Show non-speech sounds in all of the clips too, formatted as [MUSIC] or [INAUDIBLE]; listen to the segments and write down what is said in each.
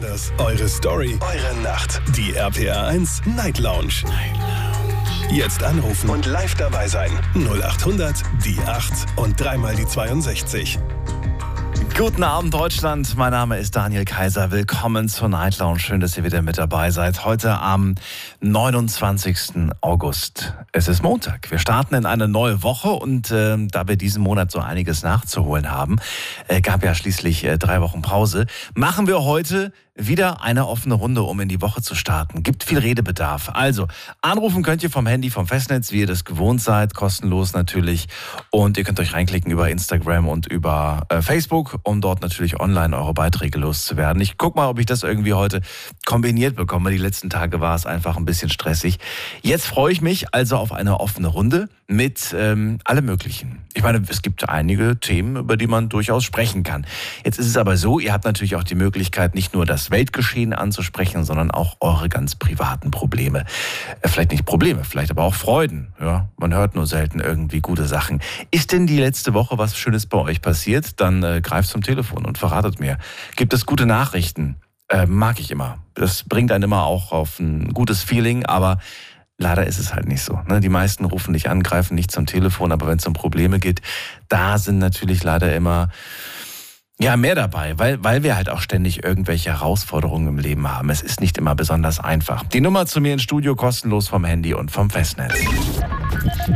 Anders. Eure Story. Eure Nacht. Die RPR 1 Night Lounge. Night Lounge. Jetzt anrufen und live dabei sein. 0800 die 8 und dreimal die 62. Guten Abend, Deutschland. Mein Name ist Daniel Kaiser. Willkommen zur Night Lounge. Schön, dass ihr wieder mit dabei seid. Heute am 29. August. Es ist Montag. Wir starten in eine neue Woche und äh, da wir diesen Monat so einiges nachzuholen haben, äh, gab ja schließlich äh, drei Wochen Pause, machen wir heute wieder eine offene Runde, um in die Woche zu starten. Gibt viel Redebedarf. Also, anrufen könnt ihr vom Handy, vom Festnetz, wie ihr das gewohnt seid, kostenlos natürlich. Und ihr könnt euch reinklicken über Instagram und über äh, Facebook, um dort natürlich online eure Beiträge loszuwerden. Ich guck mal, ob ich das irgendwie heute kombiniert bekomme. Die letzten Tage war es einfach ein bisschen stressig. Jetzt freue ich mich also auf eine offene Runde mit ähm, allem Möglichen. Ich meine, es gibt einige Themen, über die man durchaus sprechen kann. Jetzt ist es aber so, ihr habt natürlich auch die Möglichkeit, nicht nur das Weltgeschehen anzusprechen, sondern auch eure ganz privaten Probleme. Äh, vielleicht nicht Probleme, vielleicht aber auch Freuden. Ja, man hört nur selten irgendwie gute Sachen. Ist denn die letzte Woche was Schönes bei euch passiert? Dann äh, greift zum Telefon und verratet mir. Gibt es gute Nachrichten? Äh, mag ich immer. Das bringt einen immer auch auf ein gutes Feeling, aber Leider ist es halt nicht so. Ne? Die meisten rufen dich an, greifen nicht zum Telefon, aber wenn es um Probleme geht, da sind natürlich leider immer ja, mehr dabei, weil, weil wir halt auch ständig irgendwelche Herausforderungen im Leben haben. Es ist nicht immer besonders einfach. Die Nummer zu mir ins Studio kostenlos vom Handy und vom Festnetz.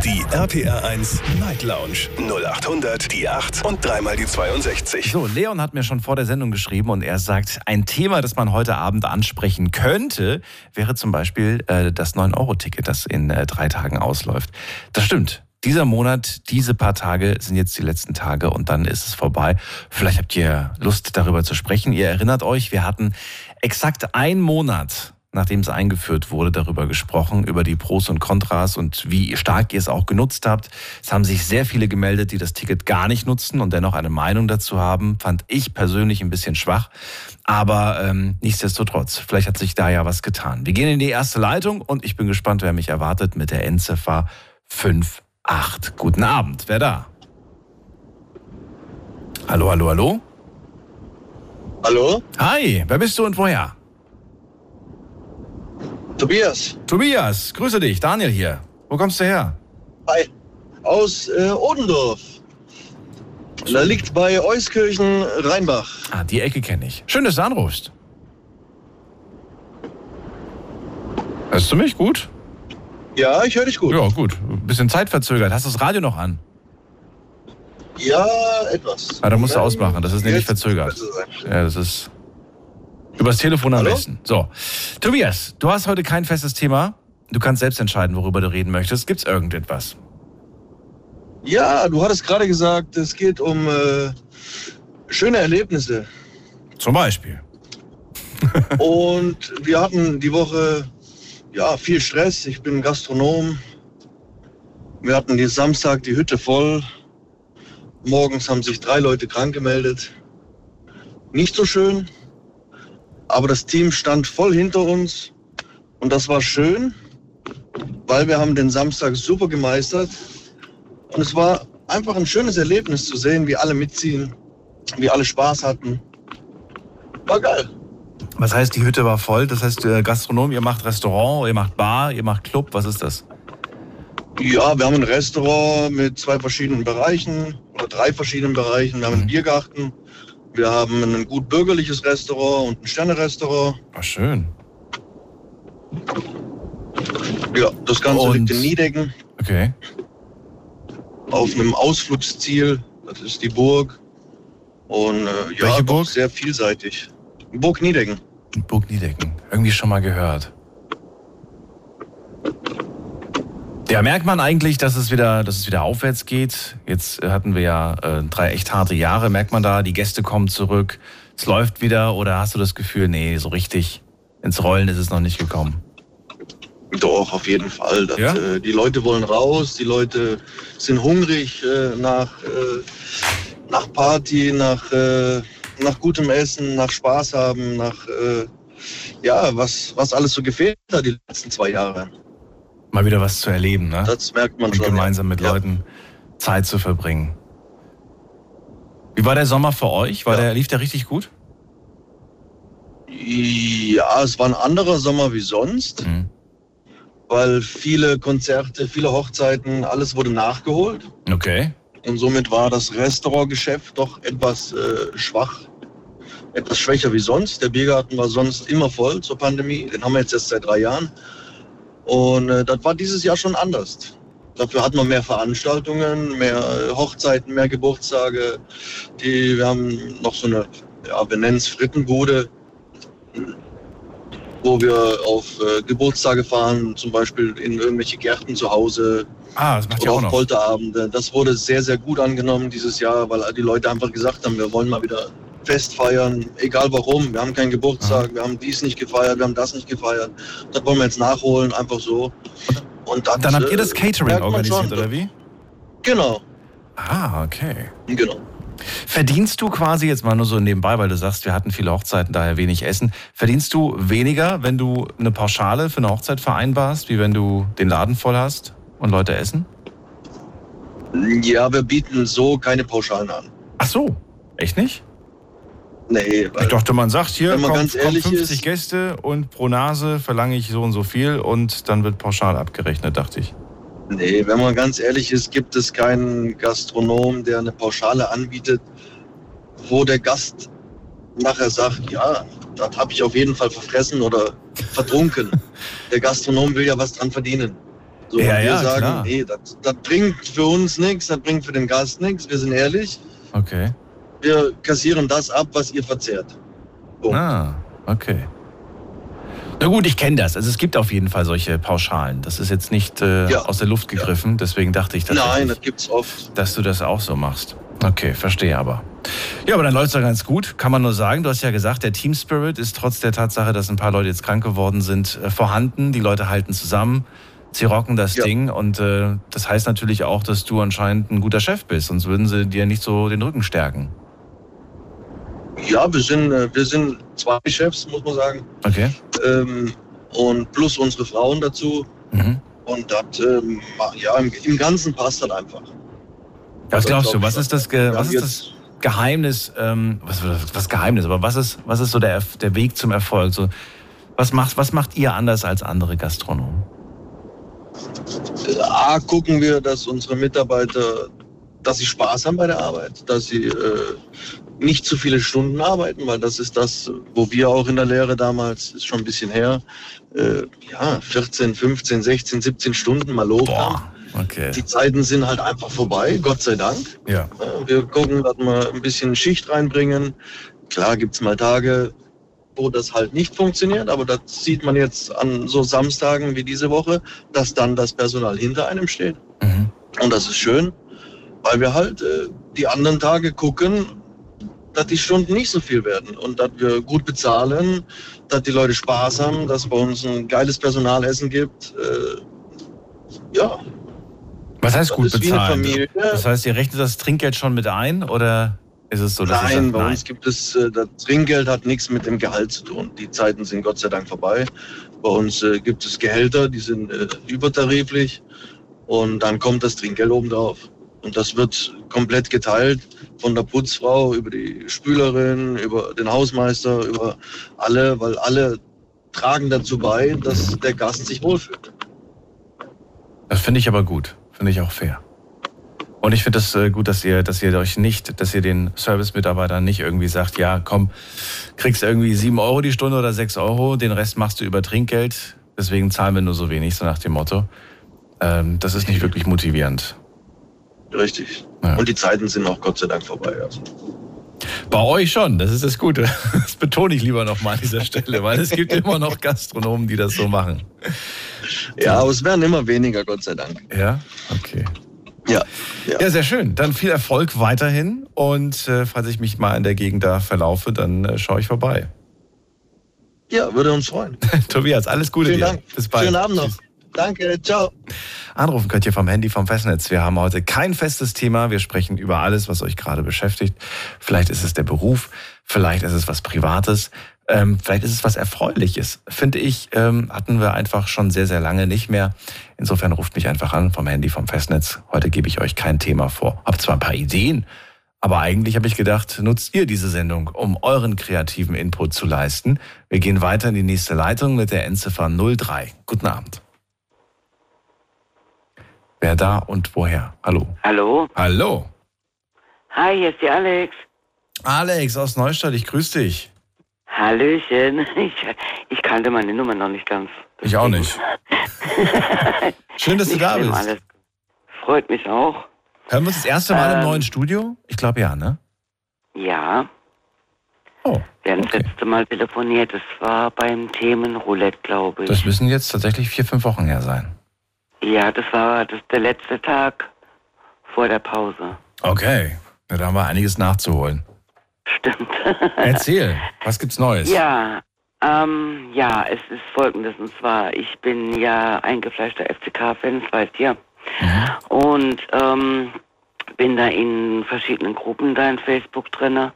Die RPR 1 Night Lounge 0800 die 8 und dreimal die 62. So, Leon hat mir schon vor der Sendung geschrieben und er sagt, ein Thema, das man heute Abend ansprechen könnte, wäre zum Beispiel äh, das 9-Euro-Ticket, das in äh, drei Tagen ausläuft. Das stimmt. Dieser Monat, diese paar Tage sind jetzt die letzten Tage und dann ist es vorbei. Vielleicht habt ihr Lust darüber zu sprechen. Ihr erinnert euch, wir hatten exakt einen Monat, nachdem es eingeführt wurde, darüber gesprochen, über die Pros und Kontras und wie stark ihr es auch genutzt habt. Es haben sich sehr viele gemeldet, die das Ticket gar nicht nutzen und dennoch eine Meinung dazu haben. Fand ich persönlich ein bisschen schwach. Aber ähm, nichtsdestotrotz, vielleicht hat sich da ja was getan. Wir gehen in die erste Leitung und ich bin gespannt, wer mich erwartet mit der Endziffer 5 8. Guten Abend, wer da? Hallo, hallo, hallo? Hallo? Hi, wer bist du und woher? Tobias. Tobias, grüße dich, Daniel hier. Wo kommst du her? Hi. Aus äh, Odendorf. Da liegt bei Euskirchen Rheinbach. Ah, die Ecke kenne ich. Schön, dass du anrufst. Hörst du mich gut? Ja, ich höre dich gut. Ja, gut. Ein bisschen zeitverzögert. Hast du das Radio noch an? Ja, etwas. Ah, da musst du ausmachen. Das ist nämlich verzögert. Ja, das ist übers Telefon am Hallo? besten. So. Tobias, du hast heute kein festes Thema. Du kannst selbst entscheiden, worüber du reden möchtest. Gibt's irgendetwas? Ja, du hattest gerade gesagt, es geht um äh, schöne Erlebnisse. Zum Beispiel. [LAUGHS] Und wir hatten die Woche ja viel Stress. Ich bin Gastronom. Wir hatten die Samstag die Hütte voll. Morgens haben sich drei Leute krank gemeldet. Nicht so schön, aber das Team stand voll hinter uns und das war schön, weil wir haben den Samstag super gemeistert und es war einfach ein schönes Erlebnis zu sehen, wie alle mitziehen, wie alle Spaß hatten. War geil. Was heißt, die Hütte war voll? Das heißt, äh, Gastronom, ihr macht Restaurant, ihr macht Bar, ihr macht Club. Was ist das? Ja, wir haben ein Restaurant mit zwei verschiedenen Bereichen oder drei verschiedenen Bereichen. Wir haben einen Biergarten, wir haben ein gut bürgerliches Restaurant und ein Sterne-Restaurant. War schön. Ja, das Ganze Und- liegt in Niedecken Okay. auf einem Ausflugsziel. Das ist die Burg. Und äh, ja, Burg? sehr vielseitig. Burg Niedecken. Burg Niedecken. Irgendwie schon mal gehört. Ja, merkt man eigentlich, dass es wieder, dass es wieder aufwärts geht. Jetzt hatten wir ja äh, drei echt harte Jahre. Merkt man da, die Gäste kommen zurück, es läuft wieder oder hast du das Gefühl, nee, so richtig ins Rollen ist es noch nicht gekommen? Doch, auf jeden Fall. Das, Ja? äh, die Leute wollen raus, die Leute sind hungrig äh, nach, äh, nach Party, nach, äh, nach gutem Essen, nach Spaß haben, nach äh, ja, was, was alles so gefehlt hat die letzten zwei Jahre. Mal wieder was zu erleben, ne? Das merkt man Und schon. gemeinsam mit ja. Leuten Zeit zu verbringen. Wie war der Sommer für euch? War Ja. der, lief der richtig gut? Ja, es war ein anderer Sommer wie sonst, mhm. weil viele Konzerte, viele Hochzeiten, alles wurde nachgeholt. Okay. Und somit war das Restaurantgeschäft doch etwas äh, schwach, etwas schwächer wie sonst. Der Biergarten war sonst immer voll zur Pandemie. Den haben wir jetzt erst seit drei Jahren. Und äh, das war dieses Jahr schon anders. Dafür hat man mehr Veranstaltungen, mehr Hochzeiten, mehr Geburtstage. Die, wir haben noch so eine, ja, wir nennen es Frittenbude, wo wir auf äh, Geburtstage fahren, zum Beispiel in irgendwelche Gärten zu Hause. Ah, das macht oder auch auf Polterabende. Das wurde sehr, sehr gut angenommen dieses Jahr, weil die Leute einfach gesagt haben, wir wollen mal wieder Fest feiern, egal warum. Wir haben keinen Geburtstag, Aha. wir haben dies nicht gefeiert, wir haben das nicht gefeiert. Das wollen wir jetzt nachholen, einfach so. Und das, dann habt ihr das äh, Catering organisiert, oder wie? Genau. Ah, okay. Genau. Verdienst du quasi jetzt mal nur so nebenbei, weil du sagst, wir hatten viele Hochzeiten, daher wenig Essen. Verdienst du weniger, wenn du eine Pauschale für eine Hochzeit vereinbarst, wie wenn du den Laden voll hast und Leute essen? Ja, wir bieten so keine Pauschalen an. Ach so, echt nicht? Nee. Ich dachte, man sagt hier, wenn man kommt, ganz kommt 50 ist, Gäste und pro Nase verlange ich so und so viel und dann wird pauschal abgerechnet, dachte ich. Nee, wenn man ganz ehrlich ist, gibt es keinen Gastronom, der eine Pauschale anbietet, wo der Gast nachher sagt, ja, das habe ich auf jeden Fall verfressen oder vertrunken. [LAUGHS] der Gastronom will ja was dran verdienen. So, ja, wir ja, sagen, klar. nee, das, das bringt für uns nichts, das bringt für den Gast nichts, wir sind ehrlich. Okay. Wir kassieren das ab, was ihr verzehrt. Punkt. Ah, okay. Na gut, ich kenne das. Also es gibt auf jeden Fall solche Pauschalen. Das ist jetzt nicht äh, ja. aus der Luft gegriffen. Ja. Deswegen dachte ich, dass, Nein, das gibt's oft. dass du das auch so machst. Okay, verstehe aber. Ja, aber dann läuft es ja ganz gut. Kann man nur sagen. Du hast ja gesagt, der Team Spirit ist trotz der Tatsache, dass ein paar Leute jetzt krank geworden sind, äh, vorhanden. Die Leute halten zusammen. Sie rocken das ja. Ding und äh, das heißt natürlich auch, dass du anscheinend ein guter Chef bist, sonst würden sie dir nicht so den Rücken stärken. Ja, wir sind, äh, wir sind zwei Chefs, muss man sagen. Okay. Ähm, und plus unsere Frauen dazu. Mhm. Und das, ähm, ja, im, im, Ganzen passt das einfach. Was also, glaubst du, was ist das, was ist das Geheimnis, ähm, was, was Geheimnis, aber was ist, was ist so der, der Weg zum Erfolg? So, was, macht, was macht ihr anders als andere Gastronomen? A, gucken wir, dass unsere Mitarbeiter, dass sie Spaß haben bei der Arbeit, dass sie äh, nicht zu viele Stunden arbeiten, weil das ist das, wo wir auch in der Lehre damals, ist schon ein bisschen her, äh, ja, 14, 15, 16, 17 Stunden mal hoch. Okay. Die Zeiten sind halt einfach vorbei, Gott sei Dank. Ja. Wir gucken, dass wir ein bisschen Schicht reinbringen. Klar gibt's mal Tage, wo das halt nicht funktioniert, aber das sieht man jetzt an so Samstagen wie diese Woche, dass dann das Personal hinter einem steht. Mhm. Und das ist schön, weil wir halt äh, die anderen Tage gucken, dass die Stunden nicht so viel werden und dass wir gut bezahlen, dass die Leute Spaß haben, dass es bei uns ein geiles Personalessen gibt. Äh, ja. Was heißt das gut bezahlen? Das heißt, ihr rechnet das Trinkgeld schon mit ein oder ist es so? Dass nein, sagt, bei nein. uns gibt es, äh, das Trinkgeld hat nichts mit dem Gehalt zu tun. Die Zeiten sind Gott sei Dank vorbei. Bei uns äh, gibt es Gehälter, die sind äh, übertariflich und dann kommt das Trinkgeld obendrauf. Und das wird komplett geteilt von der Putzfrau über die Spülerin, über den Hausmeister, über alle, weil alle tragen dazu bei, dass der Gast sich wohlfühlt. Das finde ich aber gut, finde ich auch fair. Und ich finde das äh, gut, dass ihr, dass ihr euch nicht, dass ihr den Service-Mitarbeitern nicht irgendwie sagt, ja, komm, kriegst irgendwie sieben Euro die Stunde oder sechs Euro, den Rest machst du über Trinkgeld, deswegen zahlen wir nur so wenig, so nach dem Motto. Ähm, das ist nicht wirklich motivierend. Richtig. Ja. Und die Zeiten sind auch Gott sei Dank vorbei. Also. Bei euch schon, das ist das Gute. [LAUGHS] Das betone ich lieber nochmal an dieser Stelle, weil es gibt immer noch Gastronomen, die das so machen. Ja, aber es werden immer weniger, Gott sei Dank. Ja, okay. Ja, ja. ja sehr schön. Dann viel Erfolg weiterhin und äh, falls ich mich mal in der Gegend da verlaufe, dann äh, schaue ich vorbei. Ja, würde uns freuen. [LAUGHS] Tobias, alles Gute Vielen dir. Dank. Bis bald. Schönen Abend noch. Tschüss. Danke, ciao. Anrufen könnt ihr vom Handy, vom Festnetz. Wir haben heute kein festes Thema. Wir sprechen über alles, was euch gerade beschäftigt. Vielleicht ist es der Beruf, vielleicht ist es was Privates, ähm, vielleicht ist es was Erfreuliches. Finde ich, ähm, hatten wir einfach schon sehr, sehr lange nicht mehr. Insofern ruft mich einfach an vom Handy, vom Festnetz. Heute gebe ich euch kein Thema vor. Hab zwar ein paar Ideen, Aber eigentlich habe ich gedacht, nutzt ihr diese Sendung, um euren kreativen Input zu leisten. Wir gehen weiter in die nächste Leitung mit der Endziffer 03. Guten Abend. Wer da und woher? Hallo. Hallo. Hallo. Hi, hier ist die Alex. Alex aus Neustadt, ich grüße dich. Hallöchen. Ich, ich kannte meine Nummer noch nicht ganz. Ich auch nicht. [LAUGHS] Schön, dass du da bist. Alles. Freut mich auch. Hören wir uns das erste Mal ähm, im neuen Studio? Ich glaube ja, ne? Ja. Oh, wir haben okay. das letzte Mal telefoniert. Das war beim Themenroulette, glaube ich. Das müssen jetzt tatsächlich vier, fünf Wochen her sein. Ja, das war das der letzte Tag vor der Pause. Okay. Ja, da haben wir einiges nachzuholen. Stimmt. [LAUGHS] Erzähl, was gibt's Neues? Ja, ähm, ja, es ist folgendes. Und zwar, ich bin ja eingefleischter FCK-Fan, das weißt ihr. Mhm. Und ähm, bin da in verschiedenen Gruppen da in Facebook drinne.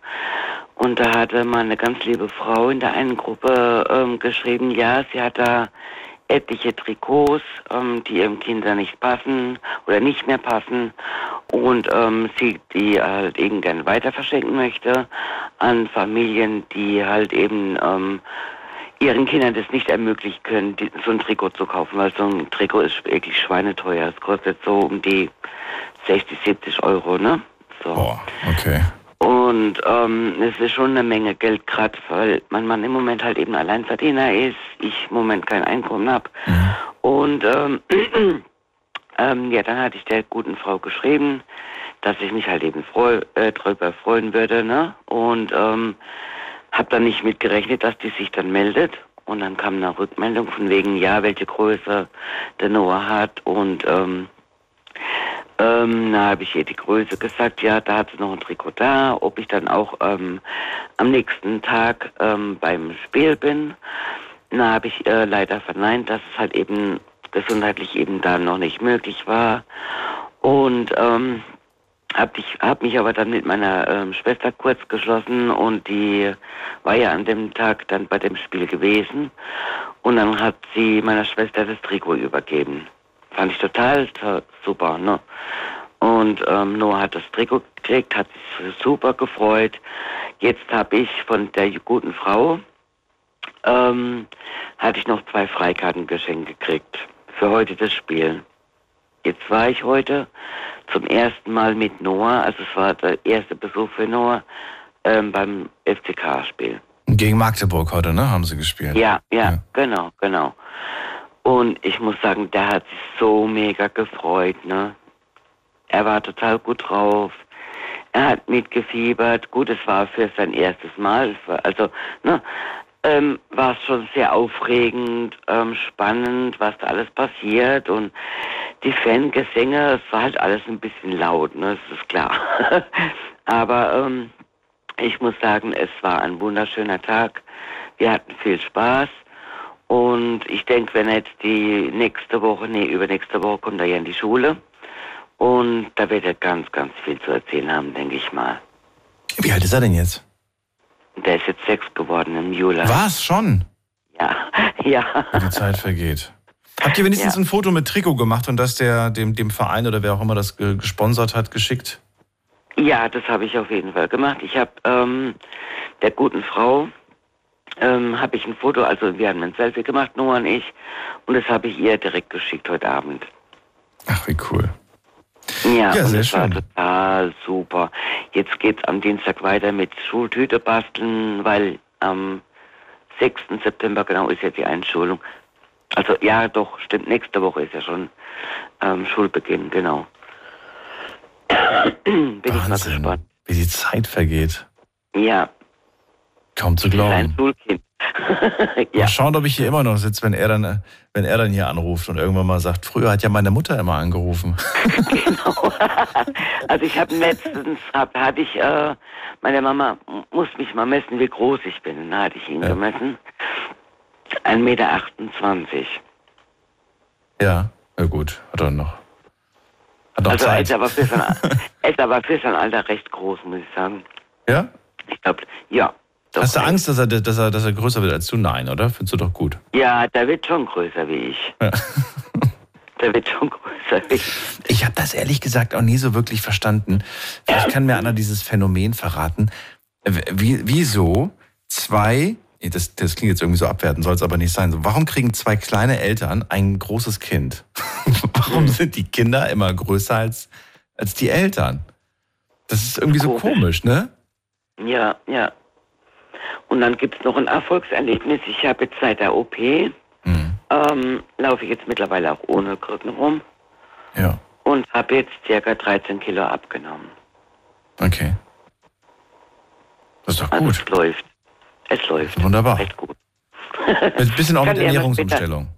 Und da hatte mal eine ganz liebe Frau in der einen Gruppe ähm, geschrieben, ja, sie hat da etliche Trikots, ähm, die ihrem Kinder nicht passen oder nicht mehr passen und ähm, sie die halt eben gerne weiter verschenken möchte an Familien, die halt eben ähm, ihren Kindern das nicht ermöglichen können, die, so ein Trikot zu kaufen, weil so ein Trikot ist wirklich schweineteuer. Es kostet so um die 60, 70 Euro, ne? So. Boah, okay. Und ähm, es ist schon eine Menge Geld, gerade weil mein Mann im Moment halt eben Alleinverdiener ist, ich im Moment kein Einkommen habe. Mhm. Und ähm, [CLEARS THROAT] ähm, ja, dann hatte ich der guten Frau geschrieben, dass ich mich halt eben freu, äh, drüber freuen würde, ne? Und ähm, habe dann nicht mitgerechnet, dass die sich dann meldet. Und dann kam eine Rückmeldung von wegen, ja, welche Größe der Noah hat. Und ähm, ähm, da habe ich ihr die Größe gesagt, ja, da hat sie noch ein Trikot da, ob ich dann auch ähm, am nächsten Tag ähm, beim Spiel bin. Da habe ich äh, leider verneint, dass es halt eben gesundheitlich eben da noch nicht möglich war. Und ähm, hab, ich, hab mich aber dann mit meiner ähm, Schwester kurz geschlossen und die war ja an dem Tag dann bei dem Spiel gewesen. Und dann hat sie meiner Schwester das Trikot übergeben. Fand ich total super, ne? Und ähm, Noah hat das Trikot gekriegt, hat sich super gefreut. Jetzt habe ich von der guten Frau, ähm, hatte ich noch zwei Freikarten geschenkt gekriegt für heute das Spiel. Jetzt war ich heute zum ersten Mal mit Noah, also es war der erste Besuch für Noah ähm, beim FCK-Spiel. Gegen Magdeburg heute, ne? Haben sie gespielt? Ja, ja, ja, genau, genau. Und ich muss sagen, der hat sich so mega gefreut, ne? Er war total gut drauf. Er hat mitgefiebert. Gut, es war für sein erstes Mal. Also, ne, ähm, war es schon sehr aufregend, ähm, spannend, was da alles passiert und die Fangesänge, es war halt alles ein bisschen laut, ne, das ist klar. [LAUGHS] Aber ähm, ich muss sagen, es war ein wunderschöner Tag. Wir hatten viel Spaß. Und ich denke, wenn jetzt die nächste Woche, nee, übernächste Woche kommt er ja in die Schule. Und da wird er ganz, ganz viel zu erzählen haben, denke ich mal. Wie alt ist er denn jetzt? Der ist jetzt sechs geworden im Juli. Was? Schon? Ja, [LAUGHS] ja. Die Zeit vergeht. Habt ihr wenigstens ja. ein Foto mit Trikot gemacht und das der dem, dem Verein oder wer auch immer das gesponsert hat, geschickt? Ja, das habe ich auf jeden Fall gemacht. Ich habe ähm, der guten Frau ähm, habe ich ein Foto, also wir haben ein Selfie gemacht, Noah und ich, und das habe ich ihr direkt geschickt heute Abend. Ach, wie cool. Ja, ja und das schön. war total super. Jetzt geht es am Dienstag weiter mit Schultüte basteln, weil am 6. September genau ist ja die Einschulung. Also ja, doch, stimmt, nächste Woche ist ja schon ähm, Schulbeginn, genau. Bin Wahnsinn, ich mal gespannt. Wie die Zeit vergeht. Ja. Kaum zu glauben. Ein Schulkind. [LAUGHS] ja. Mal schauen, ob ich hier immer noch sitze, wenn er dann, wenn er dann hier anruft und irgendwann mal sagt, früher hat ja meine Mutter immer angerufen. [LAUGHS] genau. [LAUGHS] Also ich habe letztens, hab, hatte ich, äh, meine Mama muss mich mal messen, wie groß ich bin. Da hatte ich ihn ja. gemessen. 1,28 Meter. Ja, ja gut, hat er noch. Hat noch also Zeit. Er ist, aber für sein, er ist aber für sein Alter recht groß, muss ich sagen. Ja? Ich glaube, ja. Doch, Hast du Angst, dass er, dass, er, dass er größer wird als du? Nein, oder? Findest du doch gut? Ja, der wird schon größer wie ich. Ja. [LAUGHS] der wird schon größer Ich habe das ehrlich gesagt auch nie so wirklich verstanden. Vielleicht kann mir einer dieses Phänomen verraten. Wie, wieso zwei, das, das klingt jetzt irgendwie so abwertend, soll es aber nicht sein. Warum kriegen zwei kleine Eltern ein großes Kind? [LAUGHS] Warum hm. sind die Kinder immer größer als, als die Eltern? Das ist irgendwie so komisch, ne? Ja, ja. Und dann gibt es noch ein Erfolgserlebnis. Ich habe jetzt seit der OP, mhm. ähm, laufe ich jetzt mittlerweile auch ohne Krücken rum. Ja. Und habe jetzt circa 13 Kilo abgenommen. Okay. Das ist doch also gut. es läuft. Es läuft. Wunderbar. Echt gut. Ein bisschen auch mit Ernährungsumstellung.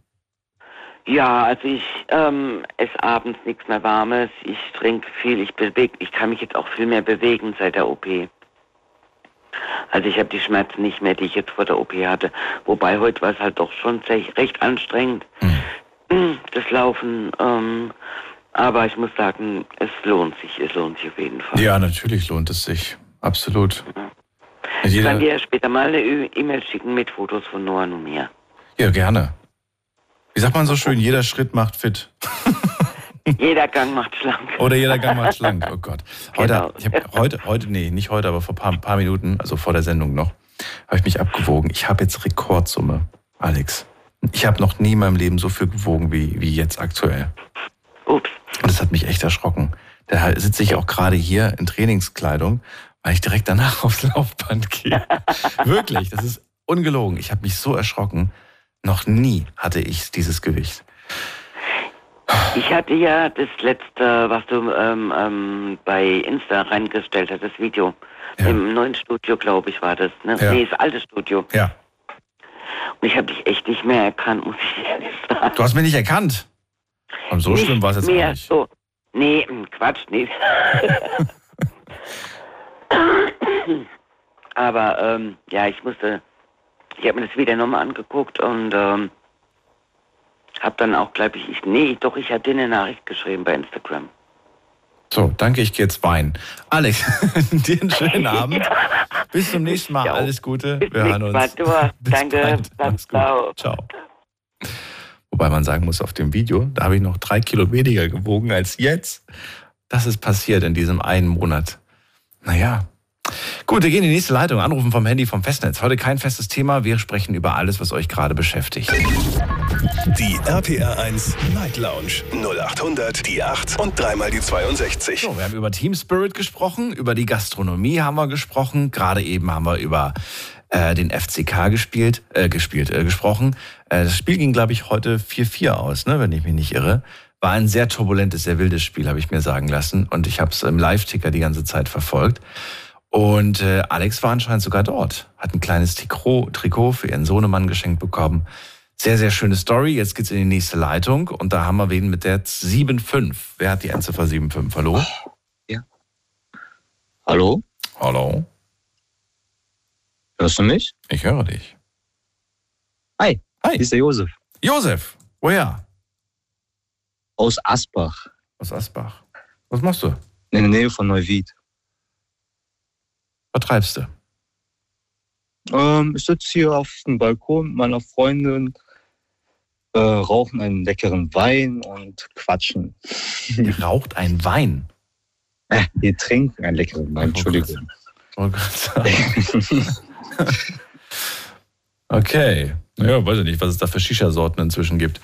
Ja, also ich ähm, esse abends nichts mehr Warmes. Ich trinke viel. Ich bewege. Ich kann mich jetzt auch viel mehr bewegen seit der OP. Also ich habe die Schmerzen nicht mehr, die ich jetzt vor der OP hatte. Wobei heute war es halt doch schon recht anstrengend, mhm. [CLEARS THROAT] das Laufen. Ähm, aber ich muss sagen, es lohnt sich. Es lohnt sich auf jeden Fall. Ja, natürlich lohnt es sich. Absolut. Ja. Ich kann dir später mal eine E-Mail schicken mit Fotos von Noah und mir. Ja, gerne. Wie sagt man so schön, jeder Schritt macht fit. [LAUGHS] Jeder Gang macht schlank. Oder jeder Gang macht schlank, oh Gott. [LAUGHS] Heute, genau. ich habe heute, heute, nee, nicht heute, aber vor ein paar, paar Minuten, also vor der Sendung noch, habe ich mich abgewogen. Ich habe jetzt Rekordsumme, Alex. Ich habe noch nie in meinem Leben so viel gewogen wie, wie jetzt aktuell. Ups. Und das hat mich echt erschrocken. Da sitze ich auch gerade hier in Trainingskleidung, weil ich direkt danach [LAUGHS] aufs Laufband gehe. [LAUGHS] Wirklich, das ist ungelogen. Ich habe mich so erschrocken. Noch nie hatte ich dieses Gewicht. Ich hatte ja das letzte, was du ähm, ähm, bei Insta reingestellt hast, das Video. Ja. Im neuen Studio, glaube ich, war das. Ne? Ja. Nee, das alte Studio. Ja. Und ich habe dich echt nicht mehr erkannt, muss ich ehrlich sagen. Du hast mich nicht erkannt? Und so nicht schlimm war es jetzt mehr, auch nicht. So. Nee, Quatsch, nee. [LAUGHS] Aber ähm, ja, ich musste, ich habe mir das Video nochmal angeguckt und ähm, hab dann auch, glaube ich, ich, nee, doch, ich hatte eine Nachricht geschrieben bei Instagram. So, danke, ich gehe jetzt weinen. Alex, [LAUGHS] dir einen schönen [LAUGHS] Abend. Bis zum nächsten Mal. Alles Gute. Wir hören uns. [LAUGHS] Danke. Ciao. Ciao. Wobei man sagen muss, auf dem Video, da habe ich noch drei Kilo weniger gewogen als jetzt. Das ist passiert in diesem einen Monat. Naja. Gut, wir gehen in die nächste Leitung. Anrufen vom Handy vom Festnetz. Heute kein festes Thema. Wir sprechen über alles, was euch gerade beschäftigt. Die RPR1 Night Lounge 0800 die 8 und dreimal die 62. So, wir haben über Team Spirit gesprochen, über die Gastronomie haben wir gesprochen, gerade eben haben wir über äh, den FCK gespielt, äh, gespielt, äh, gesprochen. Äh, das Spiel ging, glaube ich, heute 4-4 aus, ne, wenn ich mich nicht irre. War ein sehr turbulentes, sehr wildes Spiel, habe ich mir sagen lassen. Und ich habe es im Live-Ticker die ganze Zeit verfolgt. Und äh, Alex war anscheinend sogar dort, hat ein kleines Trikot, Trikot für ihren Sohnemann geschenkt bekommen. Sehr, sehr schöne Story. Jetzt geht's in die nächste Leitung und da haben wir wen mit der 7.5. Wer hat die Endziffer 7.5? Hallo? Ja. Hallo? Hallo? Hörst du mich? Ich höre dich. Hi. Hi. Hier ist der Josef. Josef, woher? Aus Asbach. Aus Asbach. Was machst du? In der Nähe von Neuwied. Was treibst du? Ähm, ich sitze hier auf dem Balkon mit meiner Freundin, äh, rauchen einen leckeren Wein und quatschen. Ihr raucht einen Wein? Äh, wir trinken einen leckeren Wein, Entschuldigung. Oh Gott. [LAUGHS] okay. Ja, weiß ich nicht, was es da für Shisha-Sorten inzwischen gibt.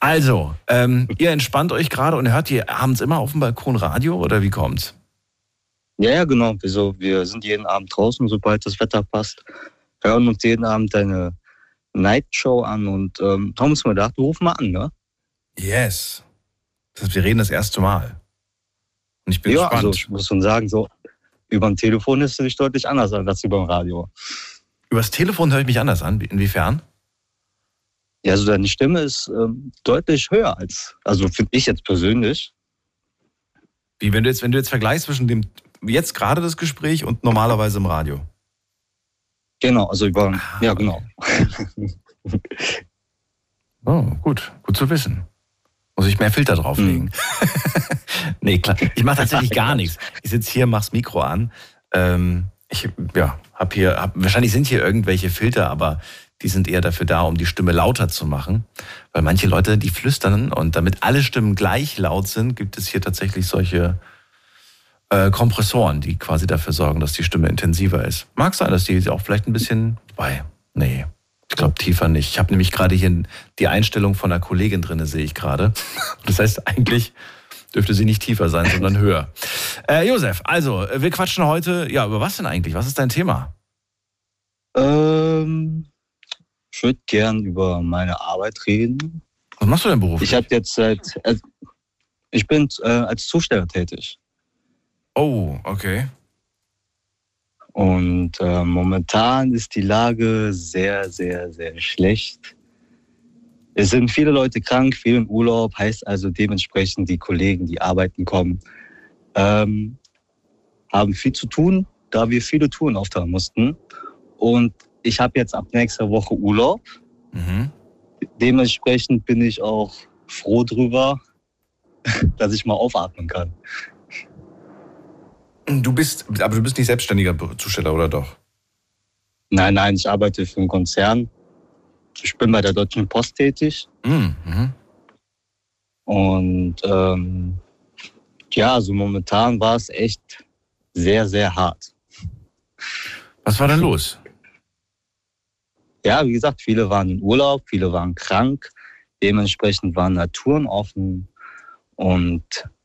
Also, ähm, ihr entspannt euch gerade und hört ihr abends immer auf dem Balkon Radio oder wie kommt's? Ja, ja, genau. Also, wir sind jeden Abend draußen, sobald das Wetter passt. Hören uns jeden Abend eine Nightshow an und ähm, haben uns mal gedacht, wir rufen mal an, ne? Yes. Das heißt, wir reden das erste Mal. Und ich bin ja, gespannt. Also ich muss schon sagen, so über ein Telefon ist es sich deutlich anders als über ein Radio. Übers Telefon höre ich mich anders an. Inwiefern? Ja, also deine Stimme ist ähm, deutlich höher als, also finde ich jetzt persönlich. Wie wenn du jetzt, wenn du jetzt vergleichst zwischen dem jetzt gerade das Gespräch und normalerweise im Radio. Genau, also über, ah, ja genau. oh, gut, gut zu wissen. Muss ich mehr Filter drauflegen? Hm. [LAUGHS] nee, klar. Ich mache tatsächlich [LAUGHS] gar nichts. Ich sitze hier, mach's Mikro an. Ähm, ich ja, hab hier, hab, wahrscheinlich sind hier irgendwelche Filter, aber die sind eher dafür da, um die Stimme lauter zu machen. Weil manche Leute, die flüstern und damit alle Stimmen gleich laut sind, gibt es hier tatsächlich solche äh, Kompressoren, die quasi dafür sorgen, dass die Stimme intensiver ist. Mag sein, dass die auch vielleicht ein bisschen, bei, nee, ich glaube tiefer nicht. Ich habe nämlich gerade hier die Einstellung von einer Kollegin drin, sehe ich gerade. [LAUGHS] Das heißt, eigentlich dürfte sie nicht tiefer sein, sondern höher. Äh, Josef, also, wir quatschen heute, ja, über was denn eigentlich? Was ist dein Thema? Ähm, ich würde gern über meine Arbeit reden. Was machst du denn beruflich? Ich habe jetzt seit, äh, ich bin äh, als Zusteller tätig. Oh, okay. Und äh, momentan ist die Lage sehr, sehr, sehr schlecht. Es sind viele Leute krank, viel im Urlaub, heißt also dementsprechend die Kollegen, die arbeiten kommen, ähm, haben viel zu tun, da wir viele Touren aufteilen mussten. Und ich habe jetzt ab nächster Woche Urlaub. Mhm. Dementsprechend bin ich auch froh drüber, [LAUGHS] dass ich mal aufatmen kann. Du bist, aber du bist nicht selbstständiger Zusteller, oder doch? Nein, nein, ich arbeite für einen Konzern ich bin bei der Deutschen Post tätig. Mhm. mhm. Und ähm, ja, also momentan war es echt sehr, sehr hart. Was war denn los? Ja, wie gesagt, viele waren in Urlaub, viele waren krank. Dementsprechend waren da Touren offen und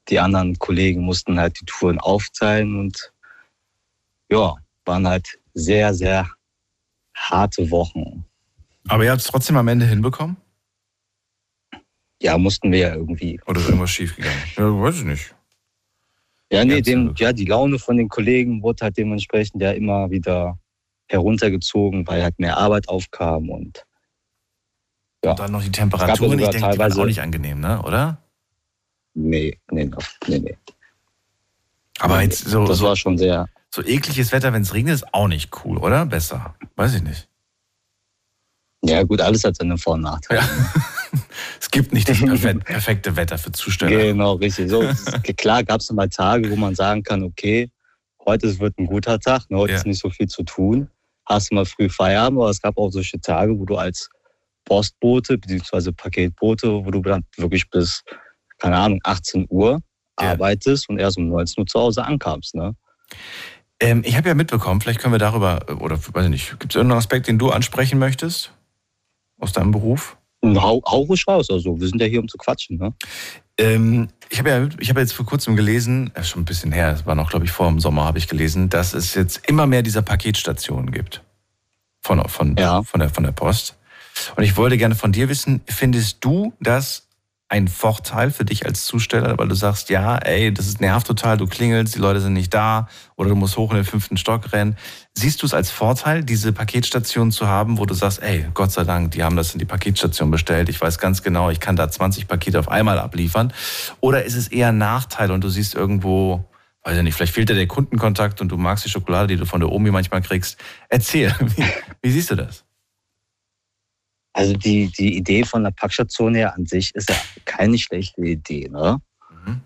die anderen Kollegen mussten halt die Touren aufteilen und ja, waren halt sehr, sehr harte Wochen. Aber ihr habt es trotzdem am Ende hinbekommen? Ja, mussten wir ja irgendwie. Oder ist irgendwas schiefgegangen? Ja, weiß ich nicht. Ja, nee, dem, ja, die Laune von den Kollegen wurde halt dementsprechend ja immer wieder heruntergezogen, weil halt mehr Arbeit aufkam und ja. Und dann noch die Temperaturen, ich denke, die waren auch nicht angenehm, ne? oder? Nee, nee, nee, nee. Aber jetzt so. Das war schon sehr. So ekliges Wetter, wenn es regnet, ist auch nicht cool, oder? Besser. Weiß ich nicht. Ja, gut, alles hat seine Vor- und Nachteile. Ja. [LAUGHS] es gibt nicht das perfekte Wetter für Zusteller. Genau, richtig. So, [LAUGHS] klar gab es mal Tage, wo man sagen kann, okay, heute wird ein guter Tag, ne, heute ja. ist nicht so viel zu tun. Hast du mal früh Feierabend, aber es gab auch solche Tage, wo du als Postbote bzw. Paketbote, wo du dann wirklich bis, keine Ahnung, 18 Uhr ja. arbeitest und erst um 19 Uhr zu Hause ankamst. Ne? Ähm, ich habe ja mitbekommen, vielleicht können wir darüber, oder weiß ich nicht, gibt es irgendeinen Aspekt, den du ansprechen möchtest? aus deinem Beruf? Hau, hau ruhig raus, also wir sind ja hier, um zu quatschen. Ne? Ähm, ich habe ja, ich habe jetzt vor kurzem gelesen, äh, schon ein bisschen her, das war noch, glaube ich, vor dem Sommer, habe ich gelesen, dass es jetzt immer mehr dieser Paketstationen gibt. Von, von, ja. von, der, von der Post. Und ich wollte gerne von dir wissen, findest du das ein Vorteil für dich als Zusteller, weil du sagst, ja, ey, das ist nervt total, du klingelst, die Leute sind nicht da oder du musst hoch in den fünften Stock rennen. Siehst du es als Vorteil, diese Paketstation zu haben, wo du sagst, ey, Gott sei Dank, die haben das in die Paketstation bestellt, ich weiß ganz genau, ich kann da 20 Pakete auf einmal abliefern? Oder ist es eher ein Nachteil und du siehst irgendwo, weiß ich nicht, vielleicht fehlt dir der Kundenkontakt und du magst die Schokolade, die du von der Omi manchmal kriegst. Erzähl, [LAUGHS] wie, wie siehst du das? Also die, die Idee von der Packstation her an sich ist ja keine schlechte Idee. Ne? Mhm.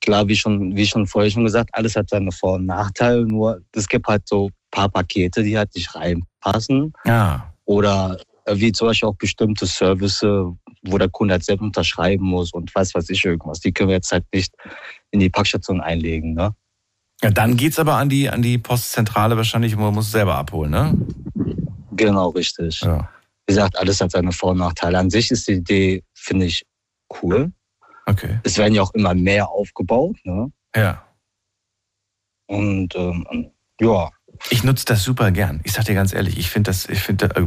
Klar, wie schon, wie schon vorher schon gesagt, alles hat seine Vor- und Nachteile. Nur es gibt halt so ein paar Pakete, die halt nicht reinpassen. Ja. Oder äh, wie zum Beispiel auch bestimmte Services, wo der Kunde halt selbst unterschreiben muss und weiß was ich irgendwas. Die können wir jetzt halt nicht in die Packstation einlegen. Ne? Ja, dann geht es aber an die, an die Postzentrale wahrscheinlich und man muss es selber abholen, ne? Genau, richtig. Ja wie gesagt, alles hat seine Vor- und Nachteile. An sich ist die Idee, finde ich, cool. Okay. Es werden ja auch immer mehr aufgebaut. Ne? Ja. Und ähm, ja. Ich nutze das super gern. Ich sag dir ganz ehrlich, ich finde das, ich finde äh,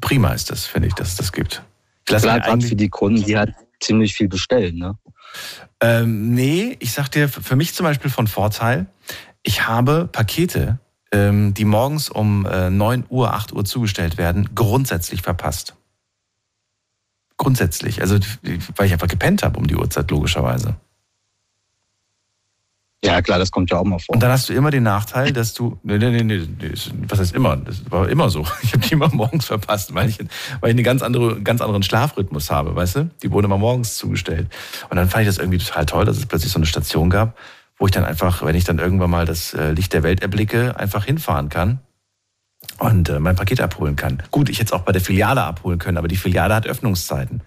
prima ist das, finde ich, dass es das gibt. Ich lasse Klar, gerade für die Kunden, die halt ziemlich viel bestellen, ne? Ähm, nee, ich sag dir, für mich zum Beispiel von Vorteil, ich habe Pakete, ähm, die morgens um äh, 9 Uhr, 8 Uhr zugestellt werden, grundsätzlich verpasst. Grundsätzlich. Also, weil ich einfach gepennt habe um die Uhrzeit, logischerweise. Ja, klar, das kommt ja auch mal vor. Und dann hast du immer den Nachteil, [LAUGHS] dass du. Nee, nee, nee, nee was heißt immer? Das war immer so. [LAUGHS] Ich habe die immer morgens verpasst, weil ich, weil ich einen ganz, andere, ganz anderen Schlafrhythmus habe, weißt du? Die wurden immer morgens zugestellt. Und dann fand ich das irgendwie total toll, dass es plötzlich so eine Station gab, wo ich dann einfach, wenn ich dann irgendwann mal das äh, Licht der Welt erblicke, einfach hinfahren kann und äh, mein Paket abholen kann. Gut, ich hätte es auch bei der Filiale abholen können, aber die Filiale hat Öffnungszeiten.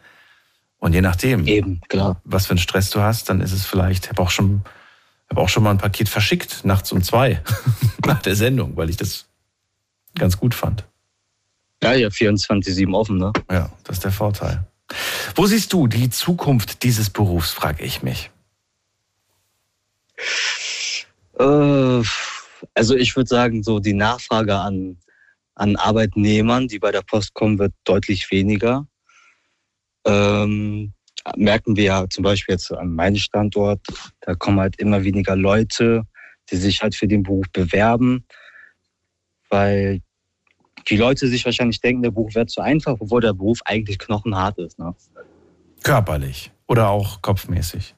Und je nachdem, Eben, klar. was für einen Stress du hast, dann ist es vielleicht, ich habe auch schon, habe auch schon mal ein Paket verschickt, nachts um zwei, [LAUGHS] nach der Sendung, weil ich das ganz gut fand. Ja, ja, 24-7 offen, ne? Ja, das ist der Vorteil. Wo siehst du die Zukunft dieses Berufs, frage ich mich. Äh, also ich würde sagen, so die Nachfrage an, an Arbeitnehmern, die bei der Post kommen, wird deutlich weniger. Ähm, merken wir ja zum Beispiel jetzt an meinem Standort, da kommen halt immer weniger Leute, die sich halt für den Beruf bewerben, weil die Leute sich wahrscheinlich denken, der Beruf wäre zu einfach, obwohl der Beruf eigentlich knochenhart ist. Ne? Körperlich oder auch kopfmäßig?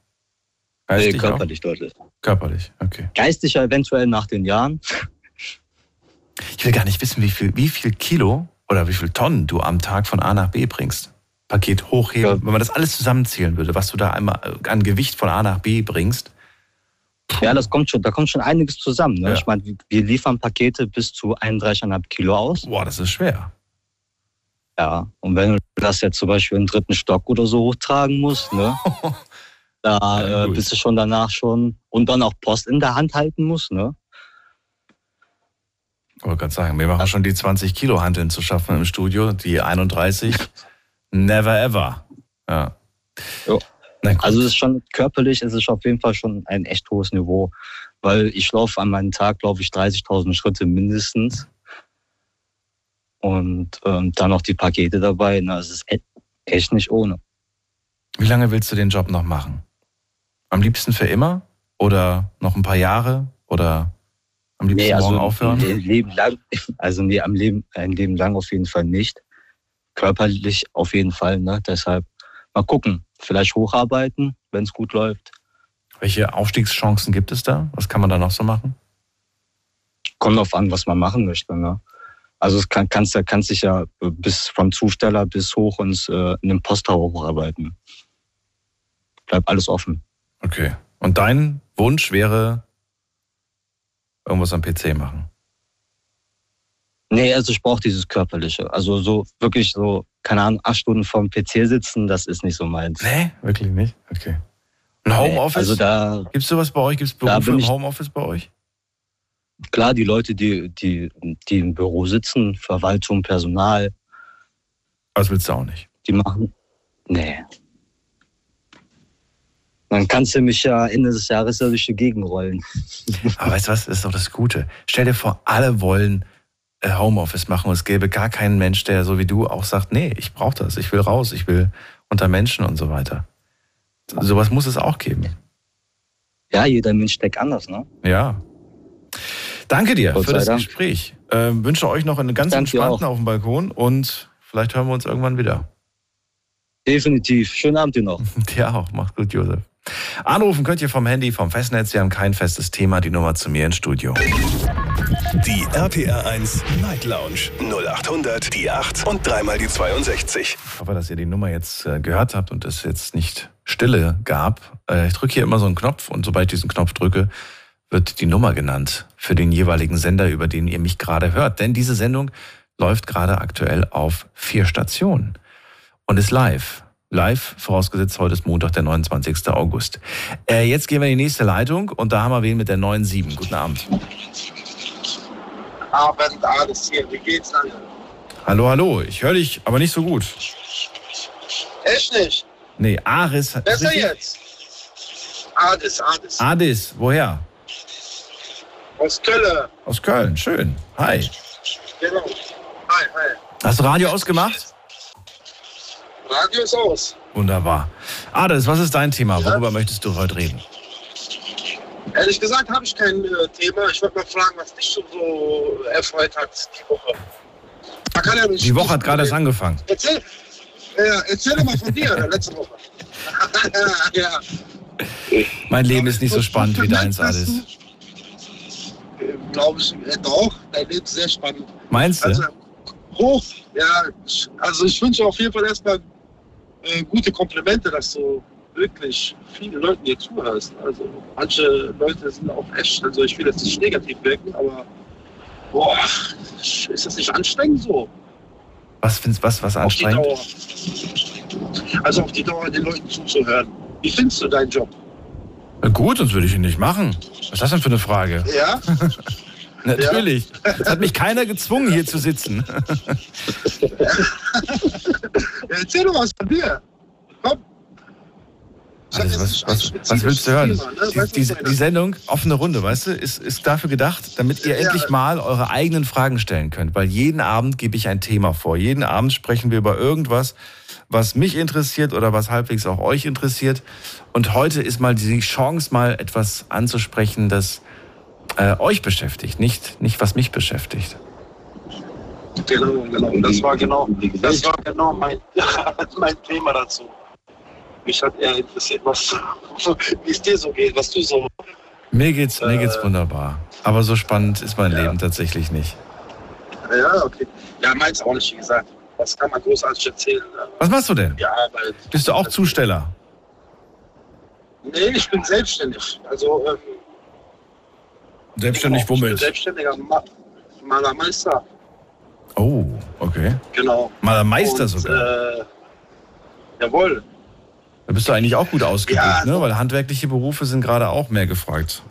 Nee, Geistig auch? körperlich deutlich. Körperlich, okay. Geistig eventuell nach den Jahren. Ich will gar nicht wissen, wie viel, wie viel Kilo oder wie viel Tonnen du am Tag von A nach B bringst. Paket hochheben, Ja. wenn man das alles zusammenzählen würde, was du da einmal an Gewicht von A nach B bringst. Ja, das kommt schon, da kommt schon einiges zusammen. Ne? Ja. Ich meine, wir liefern Pakete bis zu 31,5 Kilo aus. Boah, das ist schwer. Ja, und wenn du das jetzt zum Beispiel im dritten Stock oder so hochtragen musst, ne, [LAUGHS] da Ja, äh, bist du schon danach schon und dann auch Post in der Hand halten musst, ne? Ich wollte gerade sagen, wir machen schon die 20 Kilo Hanteln zu schaffen im Studio, die 31. [LAUGHS] Never ever. Ja. Also es ist schon körperlich, es ist auf jeden Fall schon ein echt hohes Niveau, weil ich laufe an meinem Tag, glaube ich, 30.000 Schritte mindestens. Und ähm, dann noch die Pakete dabei. Na, es ist e- echt nicht ohne. Wie lange willst du den Job noch machen? Am liebsten für immer? Oder noch ein paar Jahre? Oder am liebsten Nee, also morgen aufhören? ein Leben lang, [LAUGHS] also nee, am Leben, ein Leben lang auf jeden Fall nicht. Körperlich auf jeden Fall, ne? Deshalb mal gucken. Vielleicht hocharbeiten, wenn es gut läuft. Welche Aufstiegschancen gibt es da? Was kann man da noch so machen? Kommt drauf an, was man machen möchte, ne? Also es kann, kannst, ja- kannst dich ja bis vom Zusteller bis hoch ins äh, in den Posttower hocharbeiten. Bleibt alles offen. Okay. Und dein Wunsch wäre irgendwas am PC machen? Nee, also ich brauche dieses Körperliche. Also so wirklich so, keine Ahnung, acht Stunden vorm PC sitzen, das ist nicht so meins. Nee, wirklich nicht? Okay. Ein Homeoffice? Also da, Gibt es sowas bei euch? Gibt es Berufe im Homeoffice bei euch? klar, die Leute, die, die, die im Büro sitzen, Verwaltung, Personal, Das willst du auch nicht. die machen. Nee. Dann kannst du mich ja Ende des Jahres ja durch die Gegend rollen. [LAUGHS] Aber weißt du was? Das ist doch das Gute. Stell dir vor, alle wollen äh, Homeoffice machen und es gäbe gar keinen Mensch, der so wie du auch sagt, nee, ich brauche das, ich will raus, ich will unter Menschen und so weiter. Sowas muss es auch geben. Ja, jeder Mensch denkt anders, ne? Ja. Danke dir Gott für das Dank. Gespräch. Ähm, wünsche euch noch einen ganz Danke entspannten auf dem Balkon und vielleicht hören wir uns irgendwann wieder. Definitiv. Schönen Abend dir noch. [LAUGHS] Dir auch. Macht's gut, Josef. Anrufen könnt ihr vom Handy, vom Festnetz. Sie haben kein festes Thema. Die Nummer zu mir ins Studio. Die RPR 1 Night Lounge 0800 die 8 und dreimal die 62. Ich hoffe, dass ihr die Nummer jetzt äh, gehört habt und es jetzt nicht Stille gab. Äh, ich drücke hier immer so einen Knopf und sobald ich diesen Knopf drücke, wird die Nummer genannt für den jeweiligen Sender, über den ihr mich gerade hört. Denn diese Sendung läuft gerade aktuell auf vier Stationen und ist live. Live, vorausgesetzt, heute ist Montag, der 29. August. Äh, jetzt gehen wir in die nächste Leitung und da haben wir wen mit der 9.7. Guten Abend. Abend, alles hier. Wie geht's dann? Hallo, hallo. Ich höre dich, aber nicht so gut. Echt nicht? Nee, Aris. Besser richtig? jetzt? Ades, Ades. Adis, woher? Aus Kölle. Aus Köln, schön. Hi. Genau. Hi, hi. Hast du Radio ausgemacht? Radio ist aus. Wunderbar. Ades, was ist dein Thema? Ja. Worüber möchtest du heute reden? Ehrlich gesagt habe ich kein äh, Thema. Ich wollte mal fragen, was dich schon so erfreut hat die Woche. Ja Die Woche hat gerade erst angefangen. Erzähl, ja, erzähl doch mal von dir, letzte Woche. [LAUGHS] ja. Mein Leben ist nicht so spannend wie deins, Adis. Glaube ich, äh, doch. Dein Leben ist sehr spannend. Meinst Also du? hoch, ja. Also ich wünsche auf jeden Fall erstmal äh, gute Komplimente, dass du wirklich viele Leuten hier zuhörst. Also manche Leute sind auch echt, also ich will jetzt nicht negativ wirken, aber Boah, ist das nicht anstrengend so? Was findest was, was Auf die anstrengend? Dauer. Also auf die Dauer den Leuten zuzuhören. Wie findest du deinen Job? Na Gut, sonst würde ich ihn nicht machen. Was ist das denn für eine Frage? Ja? [LAUGHS] Natürlich. Es hat mich keiner gezwungen, hier zu sitzen. [LAUGHS] Erzähl doch was von dir. Komm. Jetzt was, was, was willst du hören? Ne? Die, die, die Sendung, offene Runde, weißt du, ist, ist dafür gedacht, damit ihr endlich mal eure eigenen Fragen stellen könnt. Weil jeden Abend gebe ich ein Thema vor. Jeden Abend sprechen wir über irgendwas, was mich interessiert oder was halbwegs auch euch interessiert. Und heute ist mal die Chance, mal etwas anzusprechen, das äh, euch beschäftigt, nicht, nicht was mich beschäftigt. Genau, genau. Das war genau, das war genau mein, [LAUGHS] mein Thema dazu. Mich hat eher interessiert, was, wie es dir so geht, was du so. Mir geht's, mir geht's Äh, wunderbar. Aber so spannend ist mein ja. Leben tatsächlich nicht. Ja, okay. Ja, meins auch nicht, wie gesagt. Was kann man großartig erzählen? ne? Was machst du denn? Ja, weil. Bist du auch Zusteller? Nee, ich bin selbstständig. Also, ähm, Selbstständig genau, Ich bin womit? selbstständiger Ma Malermeister. Oh, okay. Genau. Malermeister Und, sogar. Äh, jawohl. Da bist du eigentlich auch gut ausgebildet, Ja, ne? Weil handwerkliche Berufe sind gerade auch mehr gefragt.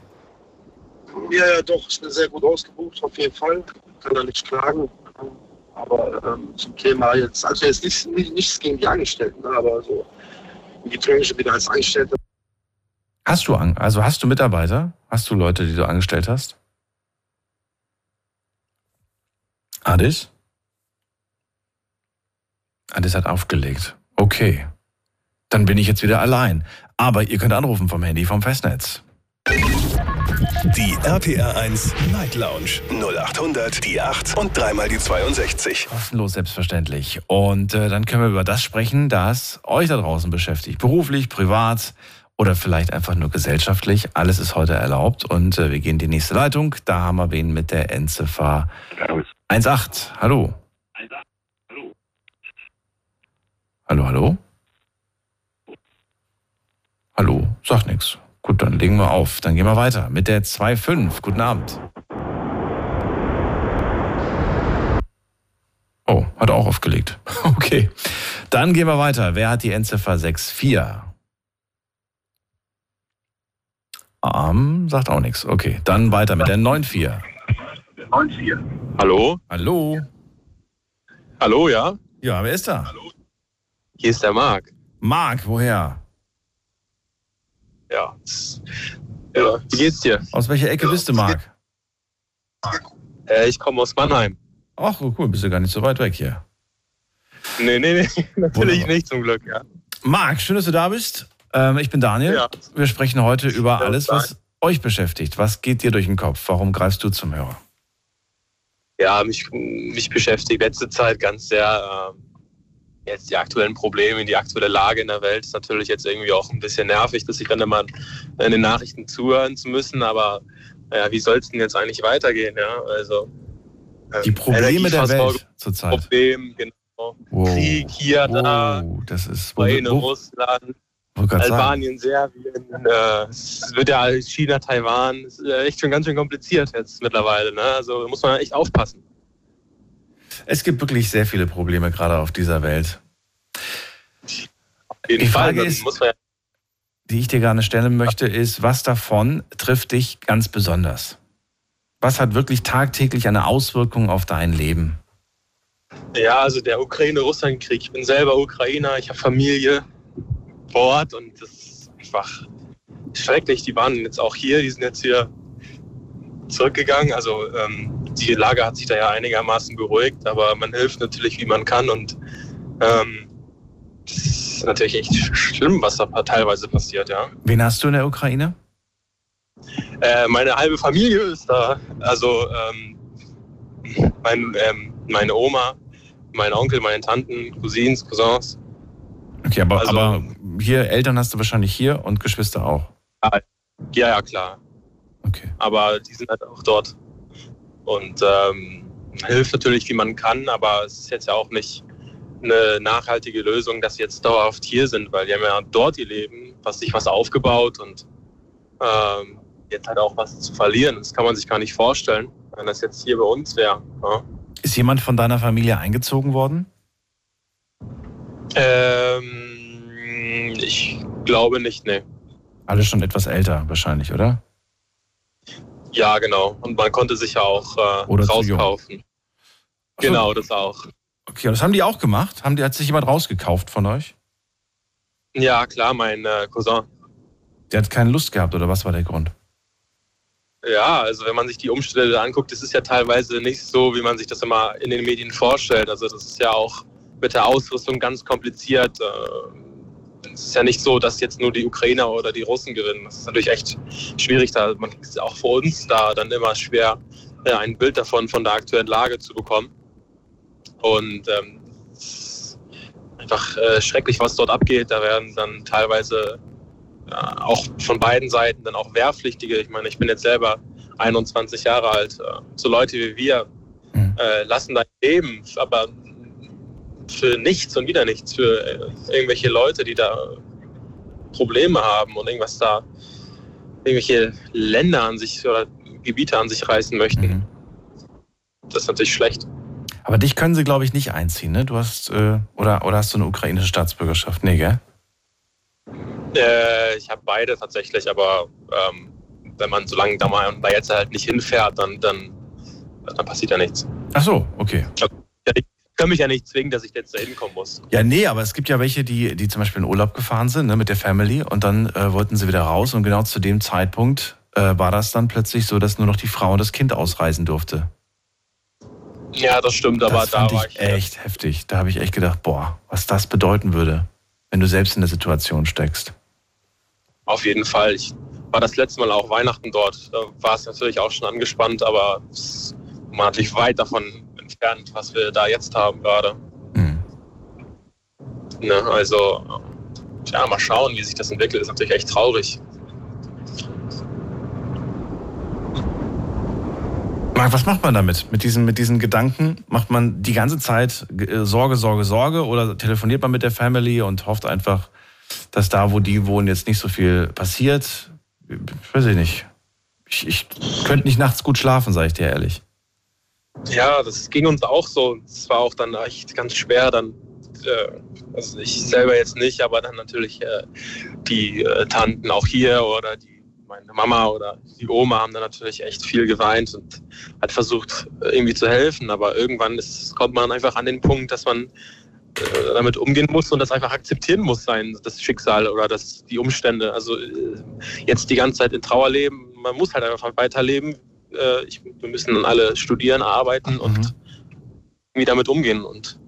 Ja, ja, doch, ich bin sehr gut ausgebucht, auf jeden Fall. Kann da nicht klagen. Aber ähm, zum Thema jetzt, also jetzt nichts, nicht, nichts gegen die Angestellten, ne, aber so in die Branche wieder als Angestellte. Hast du, also hast du Mitarbeiter? Hast du Leute, die du angestellt hast? Adis? Adis hat aufgelegt. Okay. Dann bin ich jetzt wieder allein. Aber ihr könnt anrufen vom Handy vom Festnetz. Die RPR 1 Night Lounge 0800 die 8 und dreimal die 62. Kostenlos, selbstverständlich. Und äh, dann können wir über das sprechen, das euch da draußen beschäftigt. Beruflich, privat oder vielleicht einfach nur gesellschaftlich. Alles ist heute erlaubt. Und äh, wir gehen in die nächste Leitung. Da haben wir wen mit der Endziffer 18. Hallo. Hallo, hallo? Hallo, sagt nichts. Gut, dann legen wir auf. Dann gehen wir weiter mit der 2.5. Guten Abend. Oh, hat auch aufgelegt. [LAUGHS] Okay. Dann gehen wir weiter. Wer hat die Endziffer 6.4? Ähm, sagt auch nichts. Okay, dann weiter mit der 9.4. Hallo? Hallo? Hallo, ja? Ja, wer ist da? Hier ist der Marc. Marc, woher? Ja. ja. Wie geht's dir? Aus welcher Ecke bist du, Marc? Äh, ich komme aus Mannheim. Ach, oh, cool, bist du gar nicht so weit weg hier. Nee, nee, nee, [LAUGHS] natürlich Wunderbar. nicht zum Glück, ja. Marc, schön, dass du da bist. Ähm, ich bin Daniel. Ja. Wir sprechen heute über Ja, alles, was euch beschäftigt. Was geht dir durch den Kopf? Warum greifst du zum Hörer? Ja, mich, mich beschäftigt letzte Zeit ganz sehr ähm, jetzt die aktuellen Probleme, die aktuelle Lage in der Welt. Ist natürlich jetzt irgendwie auch ein bisschen nervig, dass ich dann immer in den Nachrichten zuhören zu müssen, aber naja, wie soll es denn jetzt eigentlich weitergehen, ja? Also äh, Die Probleme der Welt zurzeit. Problem, genau. Wow. Krieg hier, da, Wow, das ist. Ukraine, Russland, grad sagen. Albanien, Serbien, äh, es wird ja China, Taiwan, es ist äh, echt schon ganz schön kompliziert jetzt mittlerweile. Ne? Also da muss man echt aufpassen. Es gibt wirklich sehr viele Probleme gerade auf dieser Welt, Auf jeden Die Fall. Frage Dann ist- muss man ja, die ich dir gerne stellen möchte, ist, was davon trifft dich ganz besonders? Was hat wirklich tagtäglich eine Auswirkung auf dein Leben? ja, also der Ukraine-Russland-Krieg. Ich bin selber Ukrainer, ich habe Familie vor Ort und das ist einfach schrecklich. Die waren jetzt auch hier, die sind jetzt hier zurückgegangen. Also ähm, die Lage hat sich da ja einigermaßen beruhigt, aber man hilft natürlich, wie man kann und ähm, das ist natürlich echt schlimm, was da teilweise passiert, ja. Wen hast du in der Ukraine? Äh, meine halbe Familie ist da. Also ähm, mein, ähm, meine Oma, mein Onkel, meine Tanten, Cousins, Cousins. Okay, aber, Also- aber hier Eltern hast du wahrscheinlich hier und Geschwister auch. Ja, ja, klar. Okay. Aber die sind halt auch dort. Und ähm, hilft natürlich, wie man kann, aber es ist jetzt ja auch nicht eine nachhaltige Lösung, dass sie jetzt dauerhaft hier sind, weil die haben ja dort ihr Leben, was sich was aufgebaut und ähm, jetzt halt auch was zu verlieren. Das kann man sich gar nicht vorstellen, wenn das jetzt hier bei uns wäre. Ja. Ist jemand von deiner Familie eingezogen worden? Ähm, ich glaube nicht, ne. Alle schon etwas älter wahrscheinlich, oder? Ja, genau. Und man konnte sich ja auch äh, Oder rauskaufen. So. Genau, das auch. Okay, und das haben die auch gemacht? Haben die, hat sich jemand rausgekauft von euch? Ja, klar, mein äh, Cousin. Der hat keine Lust gehabt, oder was war der Grund? Ja, also wenn man sich die Umstände anguckt, das ist ja teilweise nicht so, wie man sich das immer in den Medien vorstellt. Also das ist ja auch mit der Ausrüstung ganz kompliziert. Äh, Es ist ja nicht so, dass jetzt nur die Ukrainer oder die Russen gewinnen. Das ist natürlich echt schwierig. Da man ist auch für uns da dann immer schwer, äh, ein Bild davon von der aktuellen Lage zu bekommen. Und ähm, es ist einfach äh, schrecklich, was dort abgeht. Da werden dann teilweise ja, auch von beiden Seiten dann auch Wehrpflichtige. Ich meine, ich bin jetzt selber 21 Jahre alt. Äh, So Leute wie wir Mhm. äh, lassen dein Leben, aber für nichts und wieder nichts, für äh, irgendwelche Leute, die da Probleme haben und irgendwas da, irgendwelche Länder an sich oder Gebiete an sich reißen möchten. Mhm. Das ist natürlich schlecht. Aber dich können sie, glaube ich, nicht einziehen, ne? Du hast, äh, oder, oder hast du eine ukrainische Staatsbürgerschaft? Nee, gell? Äh, ich habe beide tatsächlich, aber ähm, wenn man solange da man da jetzt halt nicht hinfährt, dann, dann, dann passiert ja nichts. Ach so, okay. Ja, ich kann mich ja nicht zwingen, dass ich jetzt da hinkommen muss. Ja, nee, aber es gibt ja welche, die, die zum Beispiel in Urlaub gefahren sind, ne, mit der Family und dann äh, wollten sie wieder raus und genau zu dem Zeitpunkt äh, war das dann plötzlich so, dass nur noch die Frau und das Kind ausreisen durfte. Ja, das stimmt, aber das da fand war ich echt heftig. Da habe ich echt gedacht, boah, was das bedeuten würde, wenn du selbst in der Situation steckst. auf jeden Fall. Ich war das letzte Mal auch Weihnachten dort. Da war es natürlich auch schon angespannt, aber es war natürlich weit davon entfernt, was wir da jetzt haben gerade. Mhm. Ne? Also, ja, mal schauen, wie sich das entwickelt. Ist natürlich echt traurig. Marc, was macht man damit? Mit diesen, mit diesen Gedanken? Macht man die ganze Zeit äh, Sorge, Sorge, Sorge oder telefoniert man mit der Family und hofft einfach, dass da, wo die wohnen, jetzt nicht so viel passiert? Ich weiß ich nicht. Ich, ich könnte nicht nachts gut schlafen, sage ich dir ehrlich. Ja, das ging uns auch so. Es war auch dann echt ganz schwer, dann, äh, also ich selber jetzt nicht, aber dann natürlich äh, die äh, Tanten auch hier oder die, meine Mama oder die Oma haben dann natürlich echt viel geweint und hat versucht, irgendwie zu helfen. Aber irgendwann ist, kommt man einfach an den Punkt, dass man äh, damit umgehen muss und das einfach akzeptieren muss, sein, das Schicksal oder das, die Umstände. Also äh, jetzt die ganze Zeit in Trauer leben, man muss halt einfach weiterleben. Äh, ich, wir müssen dann alle studieren, arbeiten und irgendwie damit umgehen. Und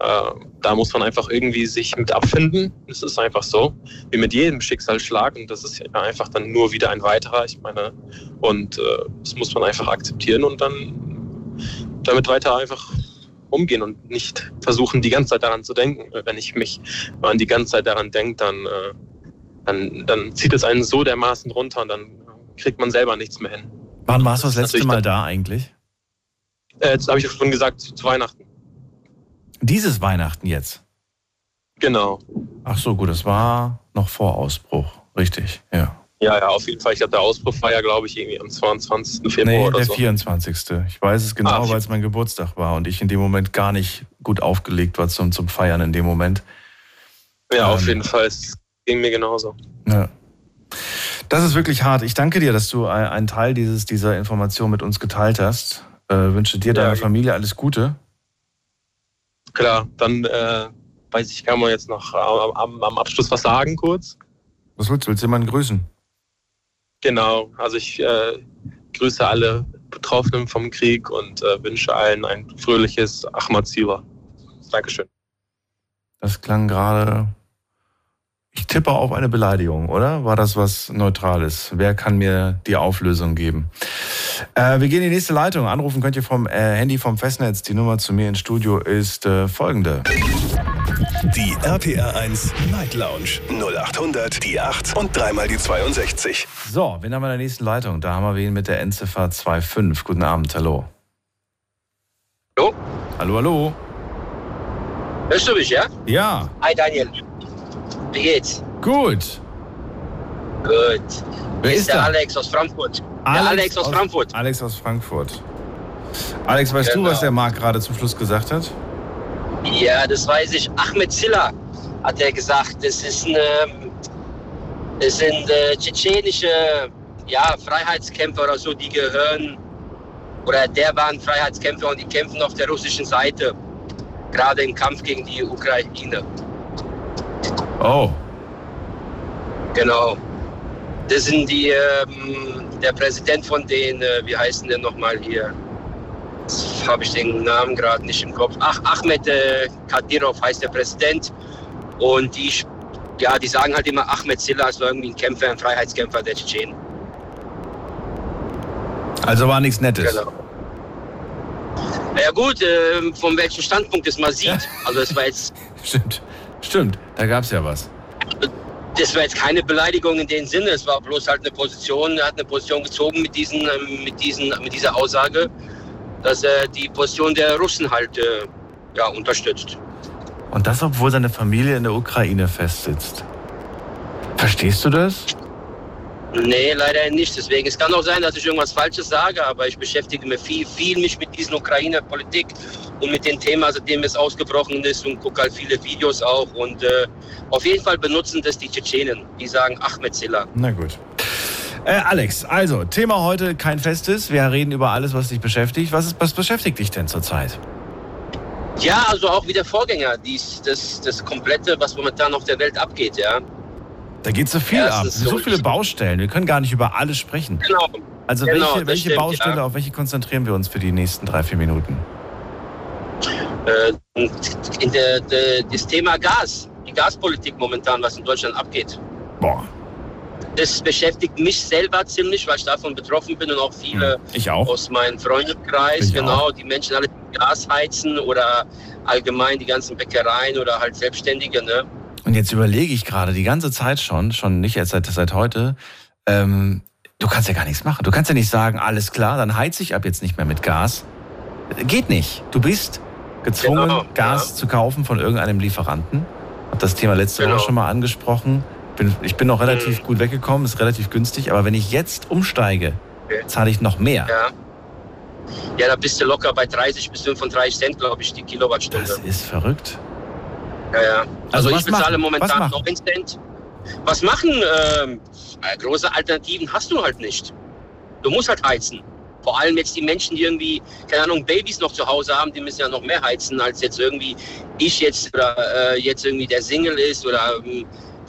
äh, da muss man einfach irgendwie sich mit abfinden. Es ist einfach so, wie mit jedem Schicksalsschlag. Und das ist ja einfach dann nur wieder ein weiterer. Ich meine, und äh, das muss man einfach akzeptieren und dann damit weiter einfach umgehen und nicht versuchen, die ganze Zeit daran zu denken. Wenn ich mich man die ganze Zeit daran denkt, dann, äh, dann, dann zieht es einen so dermaßen runter und dann kriegt man selber nichts mehr hin. Wann warst du das letzte Mal da eigentlich? Äh, jetzt habe ich schon gesagt, zu, Weihnachten. Dieses Weihnachten jetzt. Genau. Ach so, gut, das war noch vor Ausbruch. Richtig, ja. Ja, ja, auf jeden Fall. Ich glaube, der Ausbruch war ja, glaube ich, irgendwie am 22. Februar Nee, oder der so. 24. Ich weiß es genau, Ah, weil es mein Geburtstag war und ich in dem Moment gar nicht gut aufgelegt war zum, zum Feiern in dem Moment. Ja, auf Ähm. jeden Fall. Es ging mir genauso. Ja. Das ist wirklich hart. Ich danke dir, dass du ein- einen Teil dieses, dieser Information mit uns geteilt hast. Äh, wünsche dir, Ja, deiner. Familie alles Gute. Klar, dann äh, weiß ich, kann man jetzt noch am, am, Abschluss was sagen kurz. Was willst du? Willst du jemanden grüßen? Genau, also ich äh, grüße alle Betroffenen vom Krieg und äh, wünsche allen ein fröhliches Ahmad. Dankeschön. Das klang gerade. Ich tippe auf eine Beleidigung, oder? War das was Neutrales? Wer kann mir die Auflösung geben? Äh, wir gehen in die nächste Leitung. Anrufen könnt ihr vom äh, Handy vom Festnetz. Die Nummer zu mir ins Studio ist äh, folgende. Die RPR1 Night Lounge 0800 die 8 und dreimal die 62. So, wen haben wir in der nächsten Leitung? Da haben wir wen mit der Endziffer 25. Guten Abend, hallo. Hallo? Hallo, hallo. Hörst du mich, ja? Ja, Hi Daniel. Wie geht's? gut. Gut. Wer ist, ist der da? Alex aus Frankfurt. Alex der Alex aus, Frankfurt. Alex aus Frankfurt. Alex, weißt Genau. du, was der Marc gerade zum Schluss gesagt hat? Ja, das weiß ich. Ahmed Zilla hat er gesagt. Das ist eine, das sind äh, tschetschenische ja, Freiheitskämpfer oder so, die gehören, oder der waren Freiheitskämpfer und die kämpfen auf der russischen Seite. Gerade im Kampf gegen die Ukraine. Oh, Genau. Das sind die, ähm, der Präsident von denen, äh, wie heißen der nochmal hier? Jetzt habe ich den Namen gerade nicht im Kopf. Ach, Ahmed äh, Kadyrov heißt der Präsident. Und die, ja, die sagen halt immer Ahmed Zilla, also irgendwie ein Kämpfer, ein Freiheitskämpfer der Tschetschenen. also war nichts Nettes. Genau. Ja gut, äh, von welchem Standpunkt es mal sieht. Also es war jetzt [LAUGHS] Stimmt, stimmt, da gab es ja was. das war jetzt keine Beleidigung in dem Sinne, es war bloß halt eine Position, er hat eine Position gezogen mit, diesen, ähm, mit, diesen, mit dieser Aussage, dass er die Position der Russen halt äh, ja, unterstützt. Und das, obwohl seine Familie in der Ukraine festsitzt. Verstehst du das? Nee, leider nicht. Deswegen, es kann auch sein, dass ich irgendwas Falsches sage, aber ich beschäftige mich viel, viel mich mit diesen Ukraine-Politik und mit dem Thema, seitdem es ausgebrochen ist und gucke halt viele Videos auch. Und äh, auf jeden Fall benutzen das die Tschetschenen. Die sagen Ahmed Zilla. Na gut. Äh, Alex, also Thema heute kein Festes. Wir reden über alles, was dich beschäftigt. Was, ist, was beschäftigt dich denn zurzeit? Ja, also auch wie der Vorgänger, dies, das, das Komplette, was momentan auf der Welt abgeht, ja. Da geht so viel Ja, ab, so, viele. Baustellen. Wir können gar nicht über alles sprechen. Genau. Also Genau, welche, welche stimmt, Baustelle, ja. auf welche konzentrieren wir uns für die nächsten drei, vier Minuten? Äh, der, der, das Thema Gas, die Gaspolitik momentan, was in Deutschland abgeht. Boah, Das beschäftigt mich selber ziemlich, weil ich davon betroffen bin und auch viele hm, auch. aus meinem Freundeskreis, Ich genau, die Menschen alle Gas heizen oder allgemein die ganzen Bäckereien oder halt Selbstständige, ne? Und jetzt überlege ich gerade die ganze Zeit schon, schon nicht erst seit, seit heute, ähm, du kannst ja gar nichts machen. Du kannst ja nicht sagen, alles klar, dann heiz ich ab jetzt nicht mehr mit Gas. Geht nicht. Du bist gezwungen, Genau, Gas ja. zu kaufen von irgendeinem Lieferanten. Hab das Thema letzte Genau. Woche schon mal angesprochen. Bin, ich bin noch relativ Mhm. gut weggekommen, ist relativ günstig, aber wenn ich jetzt umsteige, Okay. zahle ich noch mehr. Ja. Ja, da bist du locker bei 30 bis 35 Cent, glaube ich, die Kilowattstunde. Das ist verrückt. Ja, ja. Also Also, ich bezahle momentan machen? 9 Cent. Was machen? Ähm, äh, große Alternativen hast du halt nicht. Du musst halt heizen. Vor allem jetzt die Menschen, die irgendwie, keine Ahnung, Babys noch zu Hause haben, die müssen ja noch mehr heizen, als jetzt irgendwie ich jetzt oder äh, jetzt irgendwie der Single ist oder ähm,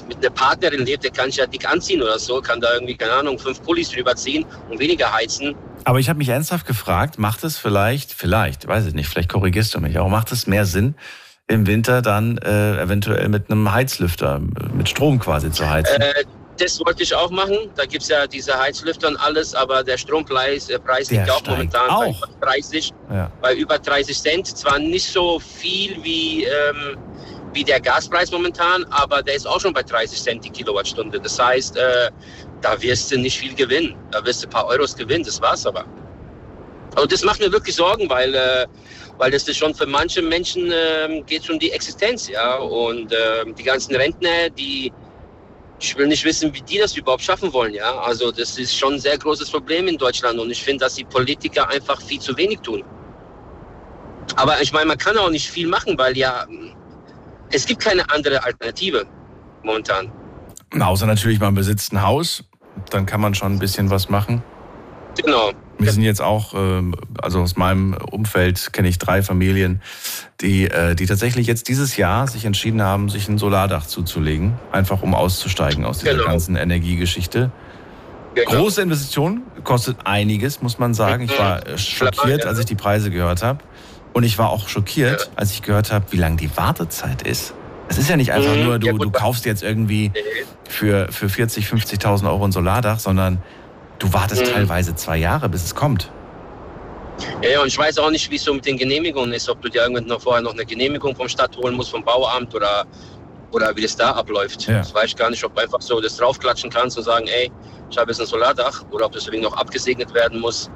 mit einer Partnerin lebt, der kann sich ja dick anziehen oder so, kann da irgendwie, keine Ahnung, fünf Pullis drüber ziehen und weniger heizen. Aber ich habe mich ernsthaft gefragt, macht es vielleicht, vielleicht, weiß ich nicht, vielleicht korrigierst du mich, aber macht es mehr Sinn, im Winter dann äh, eventuell mit einem Heizlüfter, mit Strom quasi zu heizen? Äh, das wollte ich auch machen. Da gibt es ja diese Heizlüfter und alles, aber der Strompreis äh, Preis Der liegt auch momentan bei auch. über 30, ja. bei über 30 Cent. Zwar nicht so viel wie, ähm, wie der Gaspreis momentan, aber der ist auch schon bei 30 Cent die Kilowattstunde. Das heißt, äh, da wirst du nicht viel gewinnen. Da wirst du ein paar Euros gewinnen, das war's aber. Also das macht mir wirklich Sorgen, weil, äh, weil das ist schon für manche Menschen ähm, geht um die Existenz, ja. Und ähm, die ganzen Rentner, die ich will nicht wissen, wie die das überhaupt schaffen wollen, ja. Also das ist schon ein sehr großes Problem in Deutschland und ich finde, dass die Politiker einfach viel zu wenig tun. Aber ich meine, man kann auch nicht viel machen, weil ja es gibt keine andere Alternative momentan. Außer natürlich, man besitzt ein Haus, dann kann man schon ein bisschen was machen. Genau. Wir sind jetzt auch, ähm, also aus meinem Umfeld kenne ich drei Familien, die, äh, die tatsächlich jetzt dieses Jahr sich entschieden haben, sich ein Solardach zuzulegen, einfach um auszusteigen aus dieser Genau. ganzen Energiegeschichte. Genau. Große Investition, kostet einiges, muss man sagen. Ich war äh, schockiert, als ich die Preise gehört habe. Und ich war auch schockiert, als ich gehört habe, wie lang die Wartezeit ist. Es ist ja nicht einfach Mhm, nur, du, du kaufst jetzt irgendwie für, für 40, 50.000 Euro ein Solardach, sondern du wartest Mhm. teilweise zwei Jahre, bis es kommt. Ja, ja, und ich weiß auch nicht, wie es so mit den Genehmigungen ist, ob du dir irgendwann noch vorher noch eine Genehmigung vom Stadt holen musst, vom Bauamt oder, oder wie das da abläuft. Ja. Das weiß ich gar nicht, ob du einfach so das draufklatschen kannst und sagen, ey, ich habe jetzt ein Solardach oder ob das deswegen noch abgesegnet werden muss.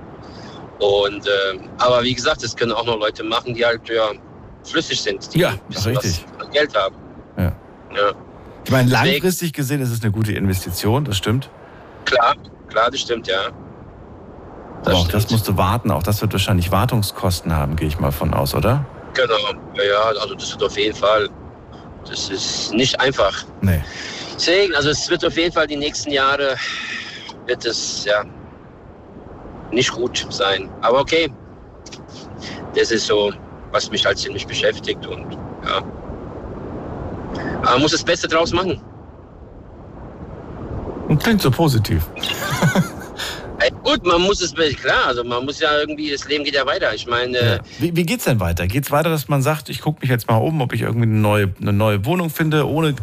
Und ähm, aber wie gesagt, das können auch noch Leute machen, die halt ja flüssig sind, die Ja, richtig. Geld haben. Ja. ja. Ich meine, langfristig gesehen ist es eine gute Investition, das stimmt. Klar, klar, das stimmt, ja. Das Aber auch stimmt. das musst du warten. Auch das wird wahrscheinlich Wartungskosten haben, gehe ich mal von aus, oder? Genau, ja, also das wird auf jeden Fall. Das ist nicht einfach. Nee. Deswegen, also es wird auf jeden Fall die nächsten Jahre wird es ja nicht gut sein. Aber okay, das ist so, was mich halt ziemlich beschäftigt und ja. Aber man muss das Beste draus machen. Und klingt so positiv. Gut, man muss es, klar, also man muss ja irgendwie, das Leben geht ja weiter. Ich meine. Ja. Wie, wie es denn weiter? Geht es weiter, dass man sagt, ich gucke mich jetzt mal um, ob ich irgendwie eine neue, eine neue Wohnung finde, ohne,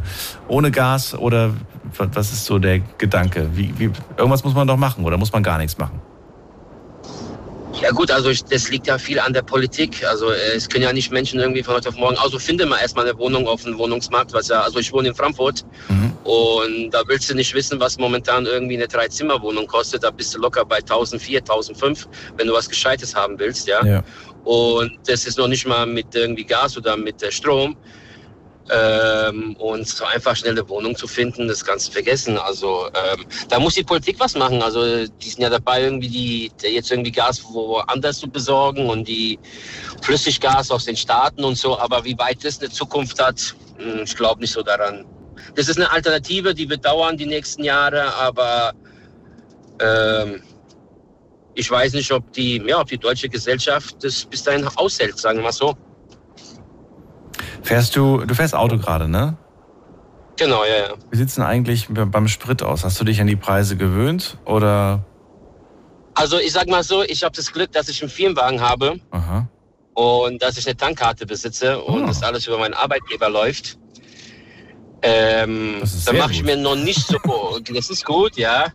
ohne Gas? Oder was ist so der Gedanke? Wie, wie, irgendwas muss man doch machen oder muss man gar nichts machen? Ja gut, also ich, das liegt ja viel an der Politik. Also äh, es können ja nicht Menschen irgendwie von heute auf morgen. Also finde mal erstmal eine Wohnung auf dem Wohnungsmarkt, was ja, also ich wohne in Frankfurt mhm. und da willst du nicht wissen, was momentan irgendwie eine Dreizimmerwohnung kostet. Da bist du locker bei 1004, 1005, wenn du was Gescheites haben willst, ja. ja. Und das ist noch nicht mal mit irgendwie Gas oder mit äh, Strom. Ähm, und so einfach schnelle Wohnung zu finden, das Ganze vergessen. Also ähm, da muss die Politik was machen. Also die sind ja dabei, irgendwie die, jetzt irgendwie Gas woanders zu besorgen und die Flüssiggas aus den Staaten und so. Aber wie weit das eine Zukunft hat, hm, ich glaube nicht so daran. Das ist eine Alternative, die wird dauern die nächsten Jahre, aber ähm, ich weiß nicht, ob die, ja, ob die deutsche Gesellschaft das bis dahin aushält, sagen wir mal so. Fährst du, du fährst Auto gerade, ne? Genau, ja, ja. Wie sieht es denn eigentlich beim Sprit aus? Hast du dich an die Preise gewöhnt oder? Also ich sag mal so, ich habe das Glück, dass ich einen Firmenwagen habe Aha. und dass ich eine Tankkarte besitze und oh. das alles über meinen Arbeitgeber läuft. Ähm, da mache ich mir noch nicht so. [LAUGHS] das ist gut, ja.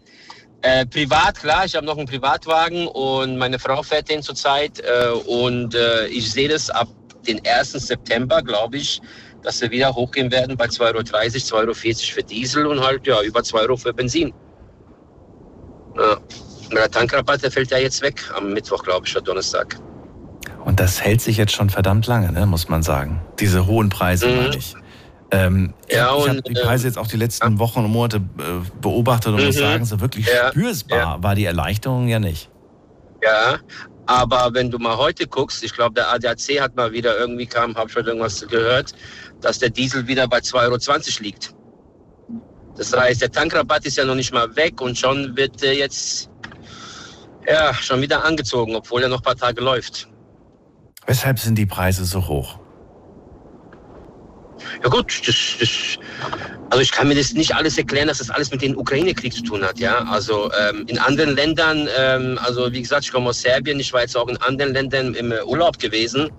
Äh, privat, klar, ich habe noch einen Privatwagen und meine Frau fährt den zurzeit äh, und äh, ich sehe das ab den 1. September, glaube ich, dass wir wieder hochgehen werden bei 2,30 Euro, 2,40 Euro für Diesel und halt ja über 2 Euro für Benzin. Ja. Der Tankrabatt, der fällt ja jetzt weg am Mittwoch, glaube ich, oder Donnerstag. Und das hält sich jetzt schon verdammt lange, ne, muss man sagen. Diese hohen Preise, mhm. meine ich. Ähm, ja, ich habe die Preise jetzt auch die letzten Wochen und Monate äh, beobachtet und mhm. muss sagen, so wirklich ja, spürbar ja. war die Erleichterung ja nicht. Ja, aber wenn du mal heute guckst, ich glaube, der ADAC hat mal wieder irgendwie kam, habe schon irgendwas gehört, dass der Diesel wieder bei 2,20 Euro liegt. Das heißt, der Tankrabatt ist ja noch nicht mal weg und schon wird jetzt ja, schon wieder angezogen, obwohl er noch ein paar Tage läuft. Weshalb sind die Preise so hoch? Ja gut, das, das, also ich kann mir das nicht alles erklären, dass das alles mit dem Ukraine-Krieg zu tun hat. Ja, also ähm, in anderen Ländern, ähm, also wie gesagt, ich komme aus Serbien, ich war jetzt auch in anderen Ländern im Urlaub gewesen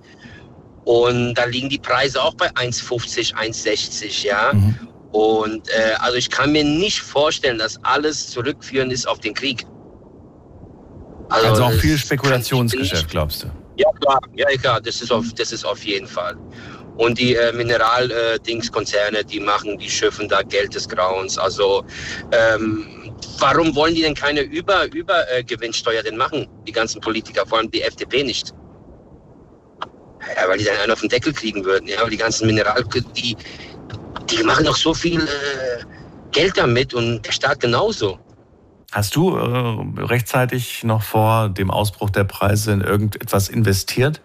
und da liegen die Preise auch bei 1,50, 1,60. Ja. Mhm. Und äh, also ich kann mir nicht vorstellen, dass alles zurückführen ist auf den Krieg. Also, also auch viel Spekulationsgeschäft, glaubst du? Ja, klar, ja, klar, das ist auf, das ist auf jeden Fall. Und die äh, Mineral-Dings-Konzerne, äh, die machen, die schiffen da Geld des Grauens. Also ähm, warum wollen die denn keine Über Übergewinnsteuer denn machen, die ganzen Politiker, vor allem die FDP nicht? Ja, weil die dann einen auf den Deckel kriegen würden. Ja, aber die ganzen Mineral, die, die machen doch so viel äh, Geld damit und der Staat genauso. Hast du äh, rechtzeitig noch vor dem Ausbruch der Preise in irgendetwas investiert?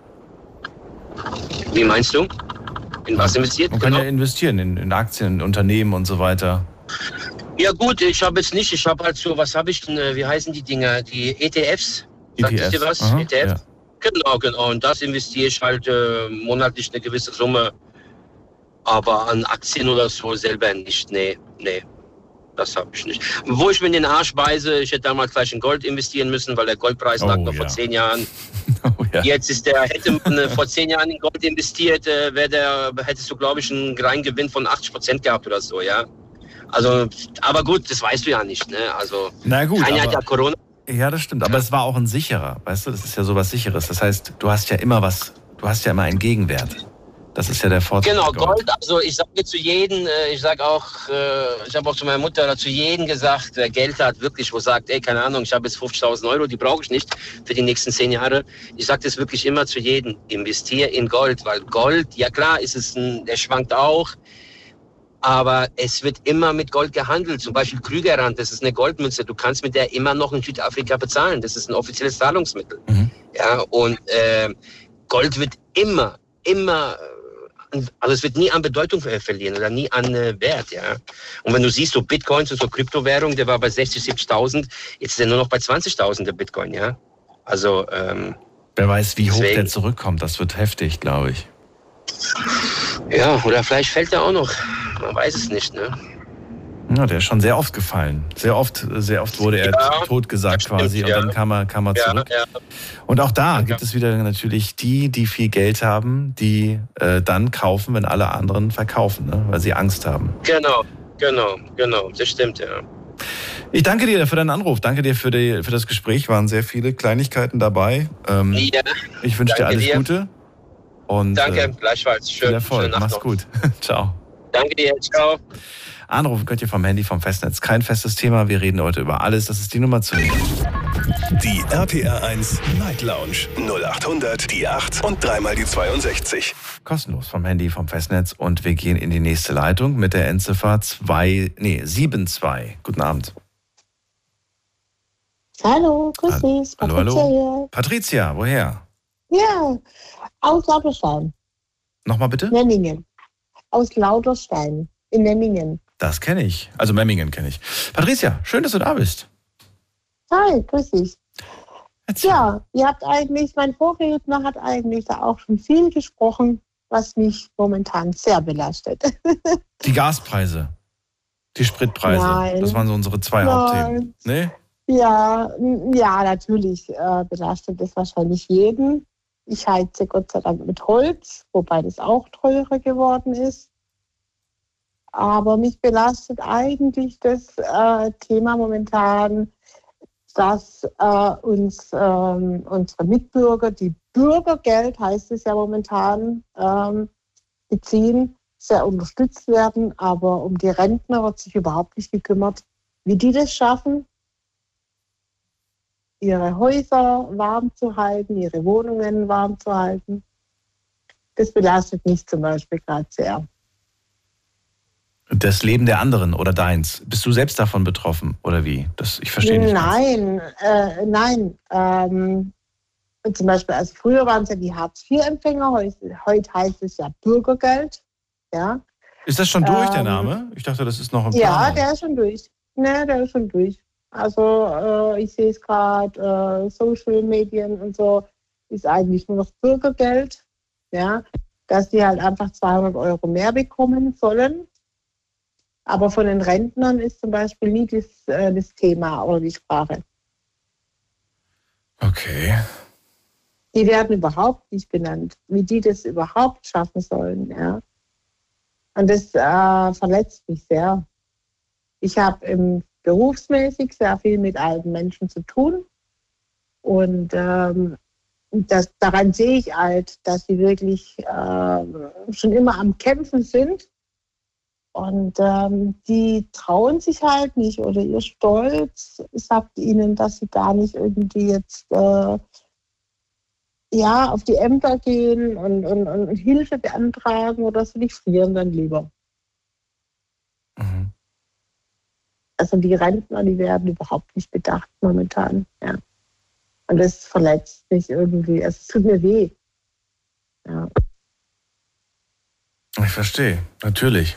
Wie meinst du? In was investiert? Man kann genau. ja investieren in, in Aktien, in Unternehmen und so weiter. Ja gut, ich habe jetzt nicht, ich habe halt so, was habe ich denn, äh, wie heißen die Dinger? Die ETFs. Sagt ETFs. dir was? Aha, ETF? Ja. Genau, genau. Und das investiere ich halt äh, monatlich eine gewisse Summe. Aber an Aktien oder so selber nicht. Nee, nee. Das habe ich nicht. Wo ich mir in den Arsch beiße, ich hätte damals gleich in Gold investieren müssen, weil der Goldpreis oh, lag noch ja. vor zehn Jahren. Ja. Jetzt ist der, hätte man äh, vor zehn Jahren in Gold investiert, äh, der, hättest du, glaube ich, einen Reingewinn von 80 Prozent gehabt oder so, ja. Also, aber gut, das weißt du ja nicht, ne? Also, Na gut, keiner hat ja Corona. Ja, das stimmt. Aber ja. es war auch ein sicherer, weißt du? Das ist ja so was Sicheres. Das heißt, du hast ja immer was, du hast ja immer einen Gegenwert. Das ist ja der Vorteil. Genau, Gold. Also ich sage zu jedem, äh, ich sage auch, äh, ich habe auch zu meiner Mutter oder zu jedem gesagt, wer Geld hat, wirklich, wo sagt, ey, keine Ahnung, ich habe jetzt 50.000 Euro, die brauche ich nicht für die nächsten zehn Jahre. Ich sage das wirklich immer zu jedem, investiere in Gold, weil Gold, ja klar, ist es ein, der schwankt auch. aber es wird immer mit Gold gehandelt. Zum Beispiel Krügerrand, das ist eine Goldmünze. Du kannst mit der immer noch in Südafrika bezahlen. Das ist ein offizielles Zahlungsmittel. Mhm. Ja, und äh, Gold wird immer, immer, also es wird nie an Bedeutung verlieren oder nie an äh, Wert. Ja. Und wenn du siehst, so Bitcoins und so Kryptowährung, der war bei 60, 70.000, jetzt ist er nur noch bei 20.000 der Bitcoin. Ja. Also ähm, Wer weiß, wie hoch der zurückkommt. Das wird heftig, glaube ich. Ja, oder vielleicht fällt er auch noch. Man weiß es nicht, ne? Ja, der ist schon sehr oft gefallen. Sehr oft, sehr oft wurde er ja, tot gesagt stimmt, quasi und ja. dann kam er, kam er zurück. Ja, und auch da gibt es wieder natürlich die, die viel Geld haben, die äh, dann kaufen, wenn alle anderen verkaufen, ne? weil sie Angst haben. Genau, genau, genau. Das stimmt, ja. Ich danke dir für deinen Anruf. Danke dir für, die, für das Gespräch. Waren sehr viele Kleinigkeiten dabei. Ähm, ich wünsche dir alles dir. Gute. Und, danke, äh, gleichfalls. Schön, viel Erfolg. Mach's gut. [LAUGHS] Ciao. Danke dir. Ciao. Anrufen könnt ihr vom Handy, vom Festnetz. Kein festes Thema. Wir reden heute über alles. Das ist die Nummer zu mir. Die RPR 1 Night Lounge 0800 die 8 und dreimal die 62. Kostenlos vom Handy, vom Festnetz. Und wir gehen in die nächste Leitung mit der Endziffer 2, nee, 72. Guten Abend. Hallo, grüß dich. Hallo, hallo. Hier. Patricia, woher? Ja, aus Lauterstein. Nochmal bitte? Memmingen. Aus Lauterstein in Memmingen. Das kenne ich. Also Memmingen kenne ich. Patricia, schön, dass du da bist. Hi, grüß dich. Erzähl. Ja, ihr habt eigentlich, mein Vorredner hat eigentlich da auch schon viel gesprochen, was mich momentan sehr belastet. [LAUGHS] Die Gaspreise, die Spritpreise, Nein. das waren so unsere zwei Nein. Hauptthemen. Nee? Ja, ja, natürlich äh, belastet es wahrscheinlich jeden. Ich heize Gott sei Dank mit Holz, wobei das auch teurer geworden ist. Aber mich belastet eigentlich das äh, Thema momentan, dass äh, uns ähm, unsere Mitbürger, die Bürgergeld heißt es ja momentan, ähm, beziehen, sehr unterstützt werden. Aber um die Rentner wird sich überhaupt nicht gekümmert, wie die das schaffen, ihre Häuser warm zu halten, ihre Wohnungen warm zu halten. Das belastet mich zum Beispiel gerade sehr. Das Leben der anderen oder deins. Bist du selbst davon betroffen oder wie? Das, ich verstehe nicht. Nein, äh, nein. Ähm, zum Beispiel, also früher waren es ja die Hartz-IV-Empfänger, heute, heute, heißt es ja Bürgergeld. Ja. Ist das schon durch, ähm, der Name? Ich dachte, das ist noch ein. Ja, der ist schon durch. Ne, der ist schon durch. Also äh, ich sehe es gerade, äh, Social Medien und so ist eigentlich nur noch Bürgergeld, ja, dass die halt einfach 200 Euro mehr bekommen sollen. Aber von den Rentnern ist zum Beispiel nie das, äh, das Thema oder die Sprache. Okay. Die werden überhaupt nicht benannt, wie die das überhaupt schaffen sollen, ja. Und das äh, verletzt mich sehr. Ich habe im berufsmäßig sehr viel mit alten Menschen zu tun. Und ähm, das, daran sehe ich halt, dass sie wirklich äh, schon immer am Kämpfen sind. Und ähm, die trauen sich halt nicht oder ihr Stolz sagt ihnen, dass sie gar nicht irgendwie jetzt äh, ja, auf die Ämter gehen und, und, und Hilfe beantragen oder so, die frieren dann lieber. Mhm. Also die Rentner, die werden überhaupt nicht bedacht momentan. Ja. Und das verletzt mich irgendwie. Es tut mir weh. Ja. Ich verstehe, natürlich.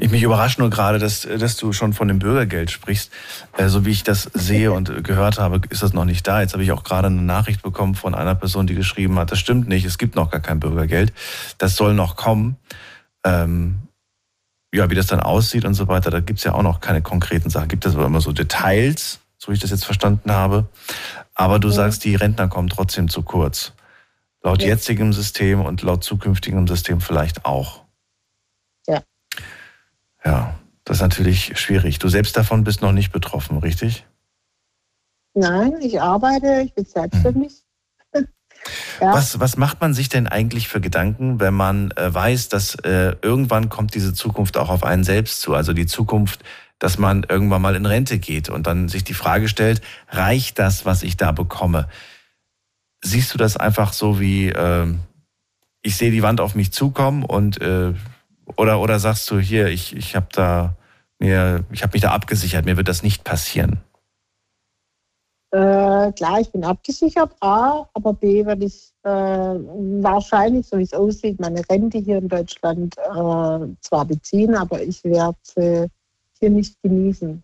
Ich mich überrascht nur gerade, dass, dass du schon von dem Bürgergeld sprichst. Äh, so wie ich das sehe und gehört habe, ist das noch nicht da. Jetzt habe ich auch gerade eine Nachricht bekommen von einer Person, die geschrieben hat, das stimmt nicht, es gibt noch gar kein Bürgergeld. Das soll noch kommen. Ähm, ja, wie das dann aussieht und so weiter, da gibt es ja auch noch keine konkreten Sachen. Gibt es aber immer so Details, so wie ich das jetzt verstanden habe. Aber du ja. sagst, die Rentner kommen trotzdem zu kurz. Laut ja. jetzigem System und laut zukünftigem System vielleicht auch. Ja. Das ist natürlich schwierig. Du selbst davon bist noch nicht betroffen, richtig? Nein, ich arbeite, ich bin selbstständig. Hm. [LAUGHS] Ja. Was, was macht man sich denn eigentlich für Gedanken, wenn man äh, weiß, dass äh, irgendwann kommt diese Zukunft auch auf einen selbst zu? Also die Zukunft, dass man irgendwann mal in Rente geht und dann sich die Frage stellt, reicht das, was ich da bekomme? Siehst du das einfach so wie, äh, ich sehe die Wand auf mich zukommen und äh, Oder, oder sagst du hier, ich, ich habe da mir, ich habe mich da abgesichert, mir wird das nicht passieren? Äh, klar, ich bin abgesichert, A, aber B werde ich äh, wahrscheinlich, so wie es aussieht, meine Rente hier in Deutschland äh, zwar beziehen, aber ich werde sie hier nicht genießen.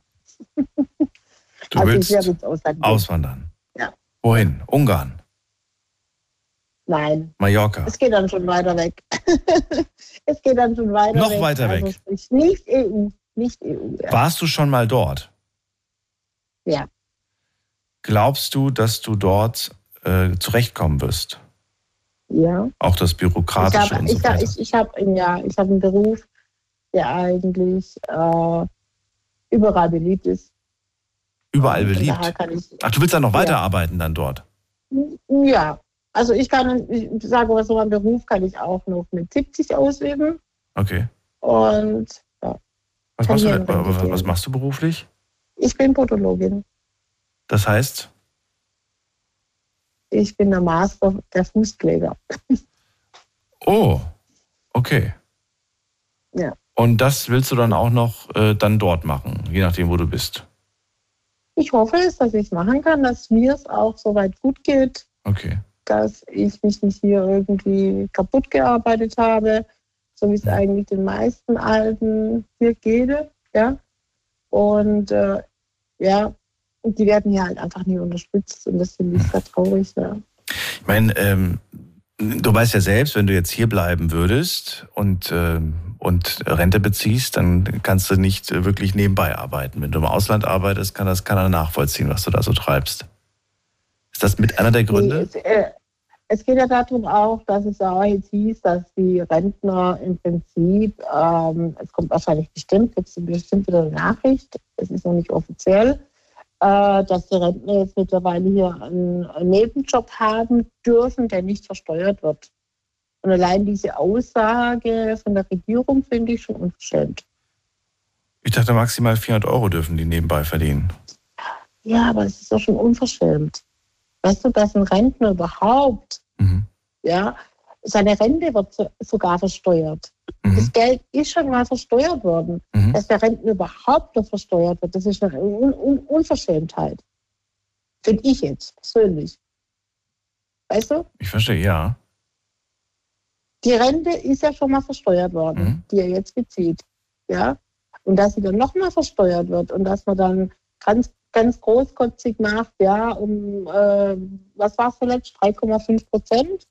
Du also willst auswandern. auswandern? Ja. Wohin? Ungarn? Nein. Mallorca? Es geht dann schon weiter weg. [LAUGHS] es geht dann schon weiter Noch weg. weiter weg? Also nicht EU. Nicht EU. Ja. Warst du schon mal dort? Ja. Glaubst du, dass du dort äh, zurechtkommen wirst? Ja. Auch das Bürokratische ich hab, und so ich weiter? ich, ich habe ja, hab einen Beruf, der eigentlich äh, überall beliebt ist. Überall beliebt? Ich, Ach, du willst dann noch weiterarbeiten dann dort? Ja. Also ich kann, ich sage mal so, einen Beruf kann ich auch noch mit 70 ausüben. Okay. Und ja. Was machst, du, was, was machst du beruflich? Ich bin Podologin. Das heißt? Ich bin der Master der Fußpfleger. Oh, okay. Ja. Und das willst du dann auch noch äh, dann dort machen, je nachdem, wo du bist? Ich hoffe es, dass ich es machen kann, dass mir es auch soweit gut geht. Okay. Dass ich mich nicht hier irgendwie kaputt gearbeitet habe, so wie es eigentlich den meisten Alten hier geht. Ja. Und äh, ja, und die werden hier halt einfach nie unterstützt und das finde ich sehr traurig. Ja. Ich meine, ähm, du weißt ja selbst, wenn du jetzt hier bleiben würdest und, äh, und Rente beziehst, dann kannst du nicht wirklich nebenbei arbeiten. Wenn du im Ausland arbeitest, kann das keiner nachvollziehen, was du da so treibst. Ist das mit einer der Gründe? Es, äh, es, geht ja darum auch, dass es ja jetzt hieß, dass die Rentner im Prinzip, ähm, es kommt wahrscheinlich bestimmt, gibt es bestimmt wieder eine Nachricht, es ist noch nicht offiziell, äh, dass die Rentner jetzt mittlerweile hier einen, Nebenjob haben dürfen, der nicht versteuert wird. Und allein diese Aussage von der Regierung finde ich schon unverschämt. Ich dachte, maximal 400 Euro dürfen die nebenbei verdienen. Ja, aber es ist doch schon unverschämt. Weißt du, dass ein Rentner überhaupt, mhm. ja, seine Rente wird sogar versteuert. Mhm. Das Geld ist schon mal versteuert worden. Mhm. Dass der Renten überhaupt noch versteuert wird, das ist eine Un Un Unverschämtheit. Finde ich jetzt persönlich. Weißt du? Ich verstehe, ja. Die Rente ist ja schon mal versteuert worden, mhm. die er jetzt bezieht. Ja? Und dass sie dann nochmal versteuert wird und dass man dann ganz, ganz großkotzig macht, ja, um, äh, was war es zuletzt, 3,5 Prozent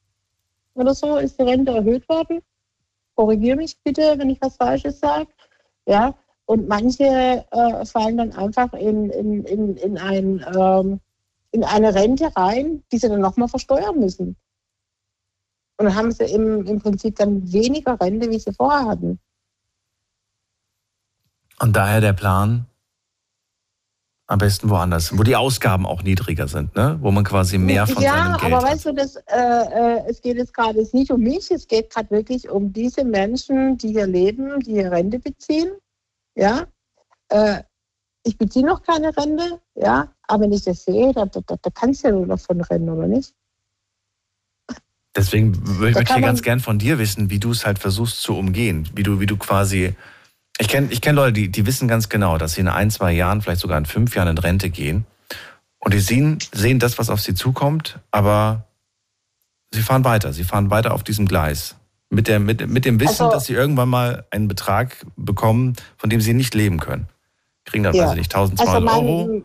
oder so ist die Rente erhöht worden korrigiere mich bitte, wenn ich was Falsches sage. Ja, und manche äh, fallen dann einfach in, in, in, in, ein, ähm, in eine Rente rein, die sie dann nochmal versteuern müssen. Und dann haben sie im, im Prinzip dann weniger Rente, wie sie vorher hatten. Und daher der Plan, am besten woanders, wo die Ausgaben auch niedriger sind, ne? wo man quasi mehr von ja, seinem Geld Ja, aber weißt du, das, äh, äh, es geht jetzt gerade nicht um mich, es geht gerade wirklich um diese Menschen, die hier leben, die hier Rente beziehen. Ja, äh, ich beziehe noch keine Rente, ja, aber wenn ich das sehe, da, da, da kannst du ja nur davon rennen, oder nicht? Deswegen möchte ich ganz gern von dir wissen, wie du es halt versuchst zu umgehen, wie du, wie du quasi ich kenne ich kenn Leute, die, die wissen ganz genau, dass sie in ein, zwei Jahren, vielleicht sogar in fünf Jahren in Rente gehen. Und die sehen, sehen das, was auf sie zukommt, aber sie fahren weiter. Sie fahren weiter auf diesem Gleis. Mit, der, mit, mit dem Wissen, also, dass sie irgendwann mal einen Betrag bekommen, von dem sie nicht leben können. Kriegen dann, ja. weiß ich nicht, 1200 also Euro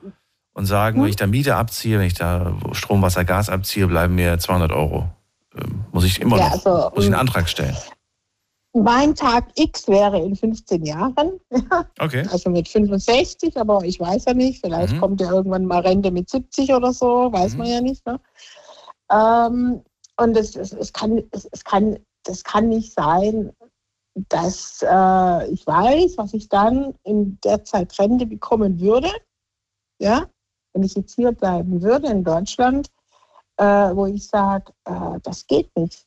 und sagen, hm? wenn ich da Miete abziehe, wenn ich da Strom, Wasser, Gas abziehe, bleiben mir 200 Euro. Ähm, muss ich immer ja, noch also, muss ich einen hm. Antrag stellen mein Tag X wäre in 15 Jahren. [LAUGHS] Okay. Also mit 65, aber ich weiß ja nicht. Vielleicht mhm. kommt ja irgendwann mal Rente mit 70 oder so, weiß mhm. man ja nicht. Ne? Ähm, und es, es, es, kann, es, es kann, das kann nicht sein, dass äh, ich weiß, was ich dann in der Zeit Rente bekommen würde. Ja, wenn ich jetzt hier bleiben würde in Deutschland, äh, wo ich sage, äh, das geht nicht.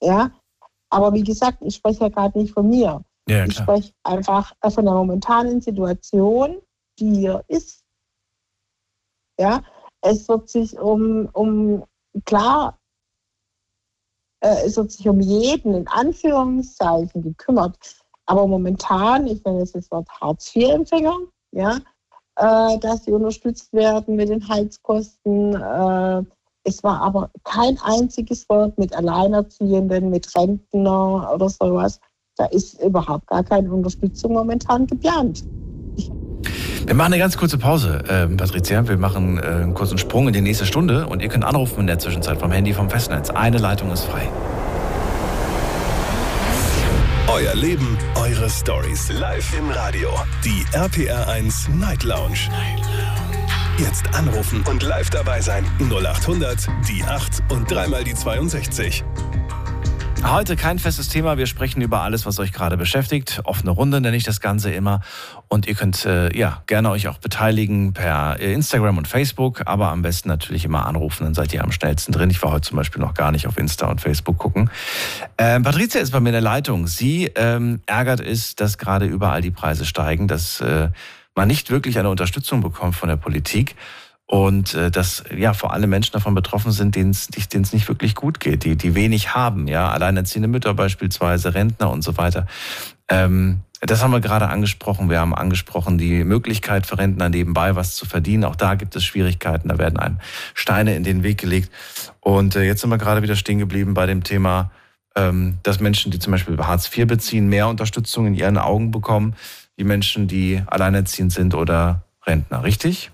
Ja, aber wie gesagt, ich spreche ja gerade nicht von mir. Ja, ich spreche einfach von der momentanen Situation, die hier ist. Ja, es wird sich um, um klar, Äh, es wird sich um jeden in Anführungszeichen gekümmert. Aber momentan, ich nenne jetzt das Wort Hartz-IV-Empfänger, ja, äh, dass sie unterstützt werden mit den Heizkosten. Äh, es war aber kein einziges Wort mit Alleinerziehenden, mit Rentner oder sowas. Da ist überhaupt gar keine Unterstützung momentan geplant. Wir machen eine ganz kurze Pause, äh, Patricia. Wir machen äh, einen kurzen Sprung in die nächste Stunde und ihr könnt anrufen in der Zwischenzeit vom Handy vom Festnetz. Eine Leitung ist frei. Euer Leben, eure Stories. Live im Radio. Die RPR1 Night Lounge. Night Lounge. Jetzt anrufen und live dabei sein. 0800 die 8 und dreimal die 62. Heute kein festes Thema. Wir sprechen über alles, was euch gerade beschäftigt. Offene Runde nenne ich das Ganze immer. Und ihr könnt äh, ja gerne euch auch beteiligen per äh, Instagram und Facebook, aber am besten natürlich immer anrufen, dann seid ihr am schnellsten drin. Ich war heute zum Beispiel noch gar nicht auf Insta und Facebook gucken. Ähm, Patricia ist bei mir in der Leitung. Sie ähm, ärgert es, dass gerade überall die Preise steigen, dass äh, man nicht wirklich eine Unterstützung bekommt von der Politik und äh, dass ja vor allem Menschen davon betroffen sind, denen es nicht wirklich gut geht, die, die wenig haben, ja, alleinerziehende Mütter beispielsweise, Rentner und so weiter. Ähm, das haben wir gerade angesprochen. Wir haben angesprochen die Möglichkeit für Rentner nebenbei was zu verdienen. Auch da gibt es Schwierigkeiten. Da werden einem Steine in den Weg gelegt. Und äh, jetzt sind wir gerade wieder stehen geblieben bei dem Thema, ähm, dass Menschen, die zum Beispiel Hartz IV beziehen, mehr Unterstützung in ihren Augen bekommen, wie Menschen, die alleinerziehend sind oder Rentner. Richtig?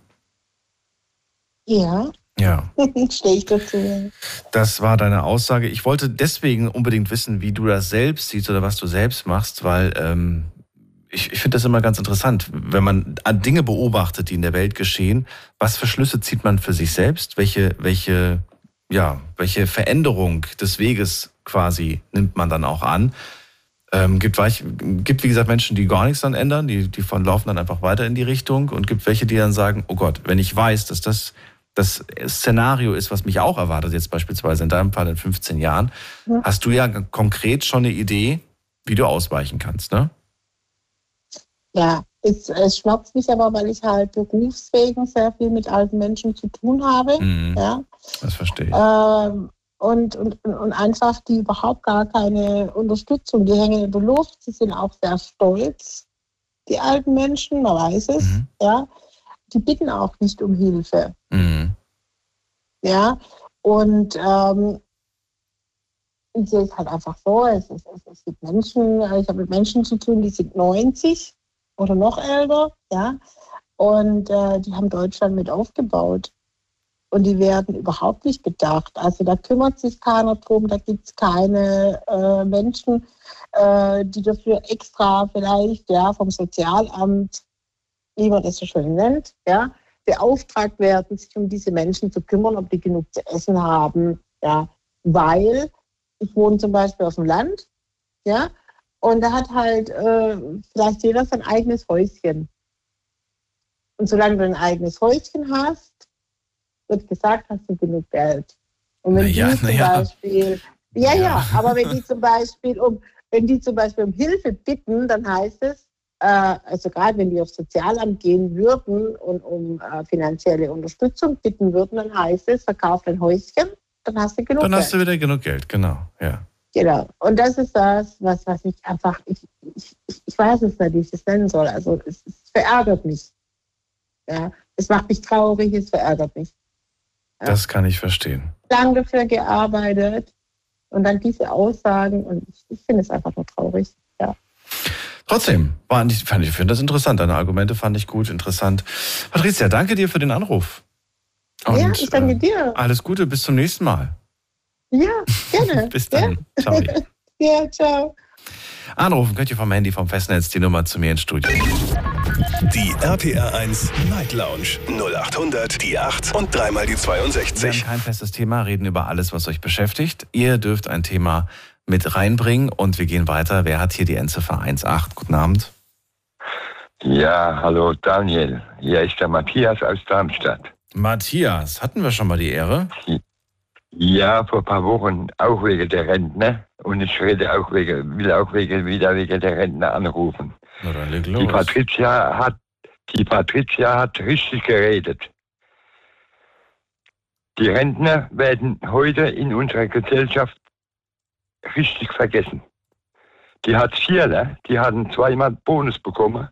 Ja. Ja. [LAUGHS] Stehe ich dazu. Das war deine Aussage. Ich wollte deswegen unbedingt wissen, wie du das selbst siehst oder was du selbst machst, weil ähm, ich, ich finde das immer ganz interessant, wenn man Dinge beobachtet, die in der Welt geschehen, was für Schlüsse zieht man für sich selbst? Welche, welche, ja, welche Veränderung des Weges quasi nimmt man dann auch an? Ähm, gibt, gibt, wie gesagt, Menschen, die gar nichts dann ändern, die, die von laufen dann einfach weiter in die Richtung und gibt welche, die dann sagen, oh Gott, wenn ich weiß, dass das das Szenario ist, was mich auch erwartet, jetzt beispielsweise in deinem Fall in 15 Jahren, ja. hast du ja konkret schon eine Idee, wie du ausweichen kannst, ne? Ja, es, es schmerzt mich aber, weil ich halt berufswegen sehr viel mit alten Menschen zu tun habe. Mhm. Ja. Das verstehe ich. Ähm, und, und, und einfach die überhaupt gar keine Unterstützung, die hängen in der Luft, sie sind auch sehr stolz, die alten Menschen, man weiß es, mhm. ja die bitten auch nicht um Hilfe. Mhm. Ja, und ähm, ich sehe es halt einfach so, es, es, es gibt Menschen, ich habe mit Menschen zu tun, die sind 90 oder noch älter, ja, und äh, die haben Deutschland mit aufgebaut. Und die werden überhaupt nicht bedacht. Also da kümmert sich keiner drum, da gibt es keine äh, Menschen, äh, die dafür extra vielleicht ja, vom Sozialamt wie man das so schön nennt, ja, beauftragt werden, sich um diese Menschen zu kümmern, ob die genug zu essen haben, ja, weil ich wohne zum Beispiel auf dem Land, ja, und da hat halt äh, vielleicht jeder sein eigenes Häuschen. Und solange du ein eigenes Häuschen hast, wird gesagt, hast du genug Geld. Und wenn naja, die zum naja. Beispiel, ja, ja, ja, aber wenn die zum Beispiel um, wenn die zum Beispiel um Hilfe bitten, dann heißt es, äh, also gerade wenn die aufs Sozialamt gehen würden und um äh, finanzielle Unterstützung bitten würden, dann heißt es, verkauf ein Häuschen, dann hast du genug Dann Geld. hast du wieder genug Geld, genau, ja. Genau. Und das ist das, was, was ich einfach, ich, ich, ich weiß es nicht, wie ich es nennen soll. Also es, es verärgert mich. Ja, es macht mich traurig, es verärgert mich. Ja. Das kann ich verstehen. Lang dafür gearbeitet und dann diese Aussagen und ich, ich finde es einfach nur traurig. Ja. Trotzdem, war nicht, fand ich finde das interessant. Deine Argumente fand ich gut, interessant. Patricia, danke dir für den Anruf. Und, ja, ich danke dir. Äh, alles Gute, bis zum nächsten Mal. Ja, gerne. [LAUGHS] bis dann. Ja. Ciao. [LAUGHS] ja, ciao. Anrufen könnt ihr vom Handy vom Festnetz die Nummer zu mir ins Studio. Die RPR 1 Night Lounge 0800 die 8 und dreimal die 62. Wir haben kein festes Thema, reden über alles, was euch beschäftigt. Ihr dürft ein Thema mit reinbringen und wir gehen weiter. Wer hat hier die Endziffer 18? Guten Abend. Ja, hallo Daniel. Hier ist der Matthias aus Darmstadt. Matthias, hatten wir schon mal die Ehre? Ja, vor ein paar Wochen auch wegen der Rentner. Und ich rede auch wegen, will auch wegen, wieder wegen der Rentner anrufen. Na dann leg los. Die Patricia hat, die Patricia hat richtig geredet. Die Rentner werden heute in unserer Gesellschaft richtig vergessen. Die Hartz-IVler, die hatten zweimal Bonus bekommen.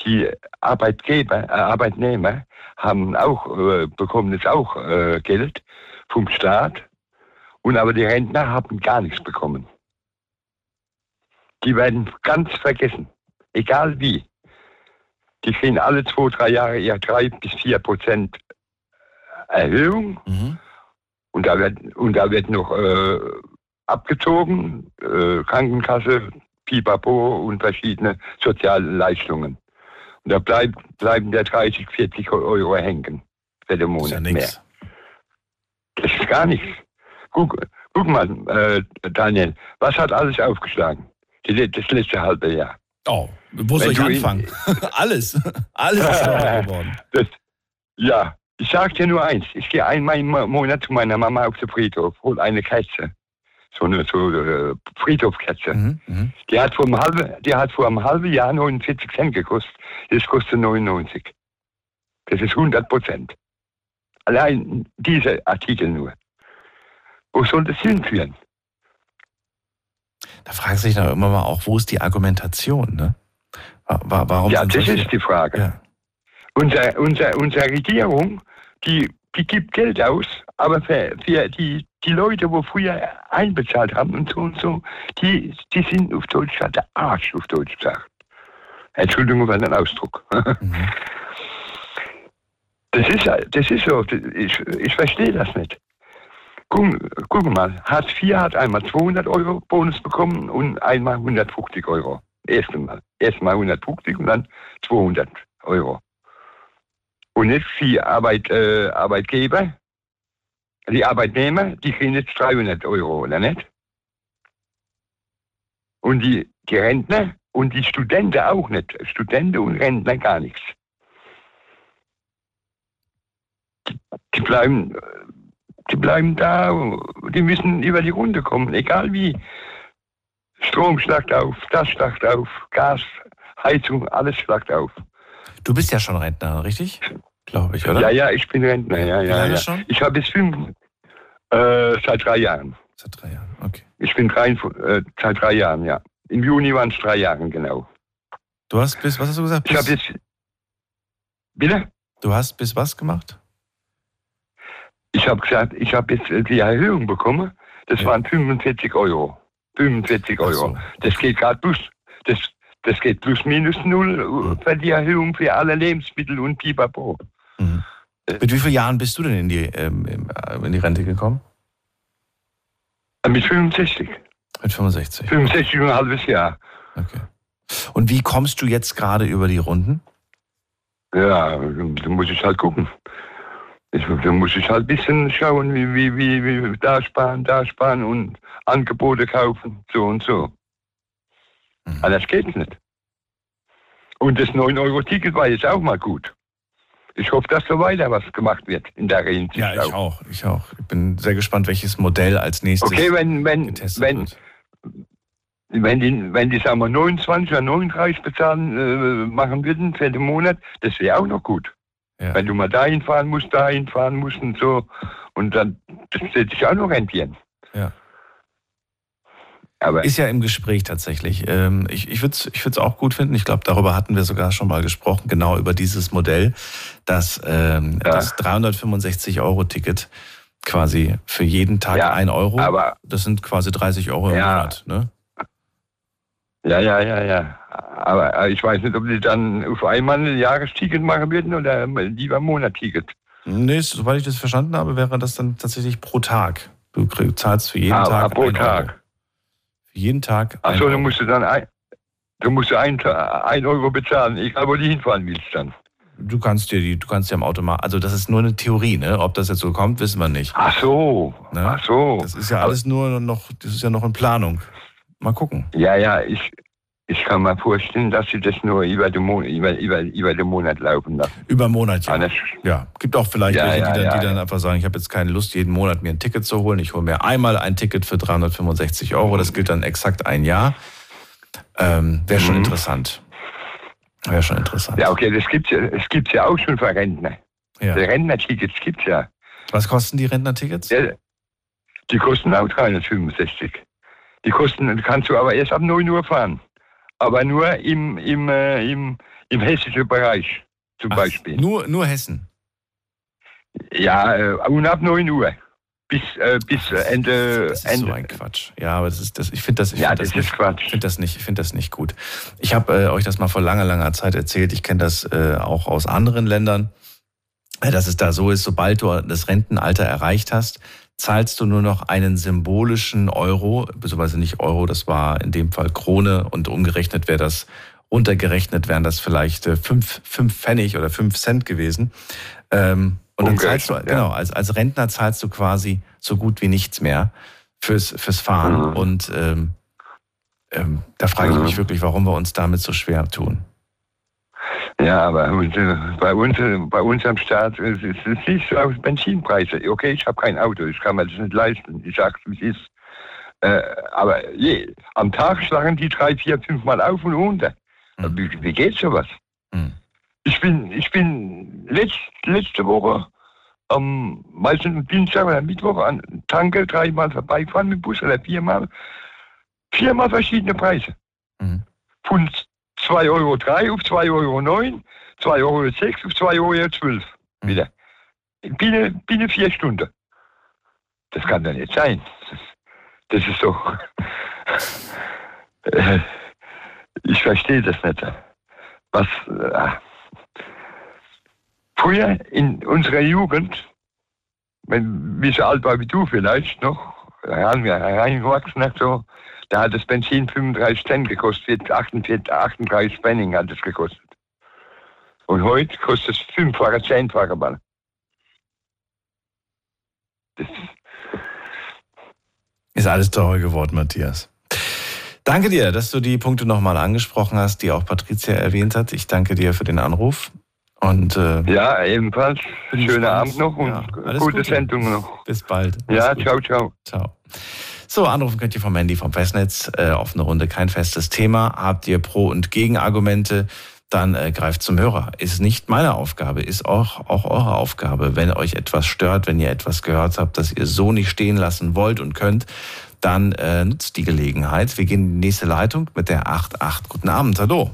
Die Arbeitgeber, äh, Arbeitnehmer haben auch, äh, bekommen jetzt auch äh, Geld vom Staat. Und aber die Rentner haben gar nichts bekommen. Die werden ganz vergessen. Egal wie. Die kriegen alle zwei, drei Jahre eher drei bis vier Prozent Erhöhung. Mhm. Und da wird, und da wird noch äh, abgezogen, äh, Krankenkasse, Pipapo und verschiedene soziale Leistungen. Und da bleib, bleiben der 30, 40 Euro hängen für den Ist ja Monat mehr. Das ist gar nichts. Guck, guck mal, äh, Daniel, was hat alles aufgeschlagen? Die, das letzte halbe Jahr. Oh, wo soll ich anfangen? [LAUGHS] alles. Alles ist [LAUGHS] teurer geworden. Das, ja, ich sag dir nur eins. Ich gehe einmal im Mo- Monat zu meiner Mama auf den Friedhof, hol eine Kerze. So eine so, äh, Friedhofkerze. Mhm. Mhm. Die hat vor einem halben, die hat vor einem halben Jahr 49 Cent gekostet. Das kostet 99. Das ist 100 Prozent. Allein diese Artikel nur. Wo soll das hinführen? Da fragt sich doch immer mal auch, wo ist die Argumentation, ne? Wa- wa- Warum ja, das ist die Frage. Ja. Unser, unser, unsere Regierung, die, die gibt Geld aus, aber für, für die, die Leute, wo früher einbezahlt haben und so und so, die, die sind auf Deutsch gesagt, der Arsch auf Deutsch gesagt. Entschuldigung für den Ausdruck. [LAUGHS] Mhm. Das ist, das ist so, ich, ich verstehe das nicht. Guck, guck mal, Hartz IV hat einmal 200 Euro Bonus bekommen und einmal 150 Euro. Erstmal. Erstmal 150 und dann 200 Euro. Und jetzt die Arbeit, äh, Arbeitgeber, die Arbeitnehmer, die kriegen jetzt 300 Euro, oder nicht? Und die, die Rentner und die Studenten auch nicht. Studenten und Rentner gar nichts. Die, bleiben, äh, die bleiben da, die müssen über die Runde kommen, egal wie. Strom schlagt auf, das schlagt auf, Gas, Heizung, alles schlagt auf. Du bist ja schon Rentner, richtig? Glaube ich, oder? Ja, ja, ich bin Rentner, ja, ja. ja. schon? Ich habe bis fünf, äh, seit drei Jahren. Seit drei Jahren, okay. Ich bin drei, äh, seit drei Jahren, ja. Im Juni waren es drei Jahre, genau. Du hast bis, was hast du gesagt? Ich habe Bis, jetzt, bitte? du hast bis was gemacht? Ich habe gesagt, ich habe jetzt äh, die Erhöhung bekommen. Das Ja. waren 45 Euro. 45 Ach Euro. so. Das geht gerade plus, das, das geht plus minus null äh, für die Erhöhung für alle Lebensmittel und Pipapo. Mhm. Mit wie vielen Jahren bist du denn in die, ähm, äh, in die Rente gekommen? Mit 65. Mit 65. 65 und ein halbes Jahr. Okay. Und wie kommst du jetzt gerade über die Runden? Ja, da muss ich halt gucken. Ich, da muss ich halt ein bisschen schauen, wie, wie, wie, wie da sparen, da sparen und Angebote kaufen, so und so. Mhm. Anders geht's nicht. Und das 9-Euro-Ticket war jetzt auch mal gut. Ich hoffe, dass so weiter was gemacht wird in der Hinsicht. Ja, ich auch. Ich auch. Ich bin sehr gespannt, welches Modell als nächstes Okay, wenn, wenn, getestet wenn, wird. wenn die, wenn die, sagen wir, 29 oder 39 bezahlen, äh, machen würden für den Monat, das wäre auch noch gut. Ja. Wenn du mal dahin fahren musst, dahin fahren musst und so. Und dann, wird sich auch noch rentieren. Ja. Aber Ist ja im Gespräch tatsächlich. Ähm, Ich, ich würde es ich würd's auch gut finden. Ich glaube, darüber hatten wir sogar schon mal gesprochen, genau über dieses Modell, dass ähm, Ja. das 365-Euro-Ticket quasi für jeden Tag Ja, ein Euro, aber das sind quasi 30 Euro im Ja. Monat. Ne? Ja, ja, ja, ja. Aber ich weiß nicht, ob die dann auf einmal ein Jahresticket machen würden oder lieber ein Monatticket. Nee, soweit ich das verstanden habe, wäre das dann tatsächlich pro Tag. Du zahlst für jeden Ah, Tag pro ein Tag. Euro. Für jeden Tag Achso, du musst dann ein, du musst ein, ein Euro bezahlen, egal wo du hinfahren willst dann. Du kannst dir die, du kannst dir am Automat, also das ist nur eine Theorie, ne? Ob das jetzt so kommt, wissen wir nicht. Ach so, Ne? ach so. Das ist ja alles nur noch, das ist ja noch in Planung. Mal gucken. Ja, ja, ich, ich kann mir vorstellen, dass sie das nur über den, Mon über, über, über den Monat laufen lassen. Über einen Monat, ja. Anders, Ja, gibt auch vielleicht Ja, welche, ja, die, dann, ja, die dann ja. einfach sagen, ich habe jetzt keine Lust, jeden Monat mir ein Ticket zu holen. Ich hole mir einmal ein Ticket für 365 Euro. Das gilt dann exakt ein Jahr. Ähm, Wäre schon Mhm. interessant. Wäre schon interessant. ja, okay, das gibt's ja, das gibt's ja auch schon für Rentner. Ja. Die Rentnertickets gibt's ja. Was kosten die Rentnertickets? ja. Die kosten auch 365. Die kosten, kannst du aber erst ab 9 Uhr fahren. Aber nur im, im, äh, im, im hessischen Bereich zum Ach, Beispiel. Nur, nur Hessen. Ja, äh, und ab 9 Uhr. Bis, äh, bis äh, Ende. Das ist Ende. so ein Quatsch. Ja, aber das ist das. Ich finde das. Ich ja, find das, das, ist nicht, Quatsch. Ich finde das nicht. Ich finde das nicht gut. Ich habe äh, euch das mal vor langer, langer Zeit erzählt. Ich kenne das äh, auch aus anderen Ländern, äh, dass es da so ist. Sobald du das Rentenalter erreicht hast, zahlst du nur noch einen symbolischen Euro, beziehungsweise nicht Euro. Das war in dem Fall Krone und umgerechnet wäre das runtergerechnet wären das vielleicht äh, fünf, fünf Pfennig oder fünf Cent gewesen. Ähm, und dann zahlst du, ja. genau, als, als Rentner zahlst du quasi so gut wie nichts mehr fürs, fürs Fahren. Mhm. Und ähm, ähm, da frage ich Mhm. mich wirklich, warum wir uns damit so schwer tun. Ja, aber unsere- bei uns, äh, bei uns am Staat äh, es ist es siehst du aus Benzinpreise. Okay, ich habe kein Auto, ich kann mir das nicht leisten. Ich sag's, wie es ist. Äh, aber je, am Tag schlagen die drei, vier, fünf Mal auf und runter. Mhm. Wie, wie geht sowas? Mhm. Ich bin, ich bin letzt, letzte Woche am meistens Dienstag oder Mittwoch an Tanke dreimal vorbeigefahren mit Bus oder viermal. Viermal verschiedene Preise. Mhm. Von 2,03 Euro auf 2,09 Euro, 2,06 Euro auf 2,12 Euro Mhm. wieder. Binnen, binnen vier Stunden. Das kann doch nicht sein. Das, ist doch. [LAUGHS] Äh, ich verstehe das nicht. Was. Äh, früher in unserer Jugend, wenn wir so alt war wie du vielleicht noch, heran- hereingewachsen hat, so, da hat das Benzin 35 Cent gekostet, 48, 38 Pfennig hat es gekostet. Und heute kostet es fünffache, zehnfache Ball. Das, Ist alles teurer geworden, Matthias. Danke dir, dass du die Punkte nochmal angesprochen hast, die auch Patricia erwähnt hat. Ich danke dir für den Anruf. Und äh, ja, ebenfalls. Schönen. Abend noch und Ja, alles gute Gute. Sendung noch. bis bald. Ja, Mach's gut. ciao, ciao. Ciao. So, anrufen könnt ihr vom Handy vom Festnetz. Äh, offene Runde, kein festes Thema. Habt ihr Pro- und Gegenargumente, dann äh, greift zum Hörer. Ist nicht meine Aufgabe, ist auch, auch eure Aufgabe. Wenn euch etwas stört, wenn ihr etwas gehört habt, das ihr so nicht stehen lassen wollt und könnt, dann äh, nutzt die Gelegenheit. Wir gehen in die nächste Leitung mit der 88. Guten Abend, hallo.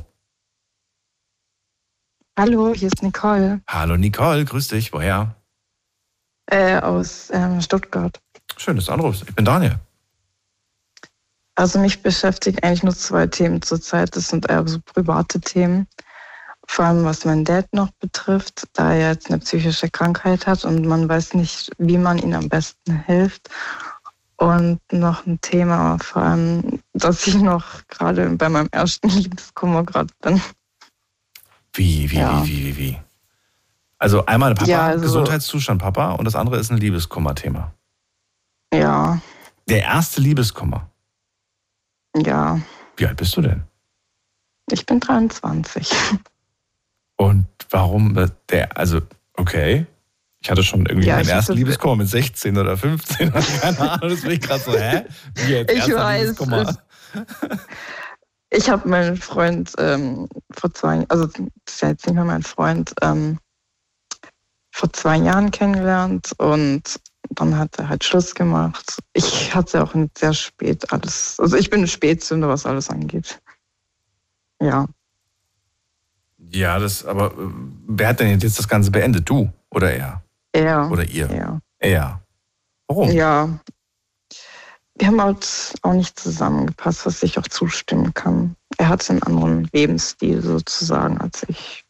Hallo, hier ist Nicole Hallo Nicole, grüß dich. Woher? äh, aus ähm, Stuttgart. Schön, dass du anrufst. Ich bin Daniel. Also mich beschäftigen eigentlich nur zwei Themen zurzeit. Das sind eher so private Themen. Vor allem was mein Dad noch betrifft, da er jetzt eine psychische Krankheit hat und man weiß nicht, wie man ihm am besten hilft. Und noch ein Thema, vor allem, dass ich noch gerade bei meinem ersten [LAUGHS] Liebeskummer gerade bin. Wie, wie, Ja. wie, wie, wie, wie? Also einmal Papa, Ja, also- Gesundheitszustand Papa und das andere ist ein Liebeskummer-Thema. Ja, Der erste Liebeskummer. Ja, Wie alt bist du denn? ich bin 23. Und warum äh, der, also, okay. Ich hatte schon irgendwie Ja, meinen ich ersten Liebeskummer mit 16 oder 15 oder [LAUGHS] keine Ahnung. Das bin ich gerade so, hä? Wie jetzt? Ich weiß, es- Ich habe meinen Freund ähm, vor zwei, also das ist ja jetzt nicht mehr mein Freund, ähm, vor zwei Jahren kennengelernt und dann hat er halt Schluss gemacht. Ich hatte auch sehr spät alles, also ich bin eine Spätzünder, was alles angeht. Ja, Ja, das, aber äh, wer hat denn jetzt das Ganze beendet? Du oder er? er. Oder ihr? Ja. Er. Warum? ja. Wir haben halt auch nicht zusammengepasst, was ich auch zustimmen kann. Er hatte einen anderen Lebensstil sozusagen als ich.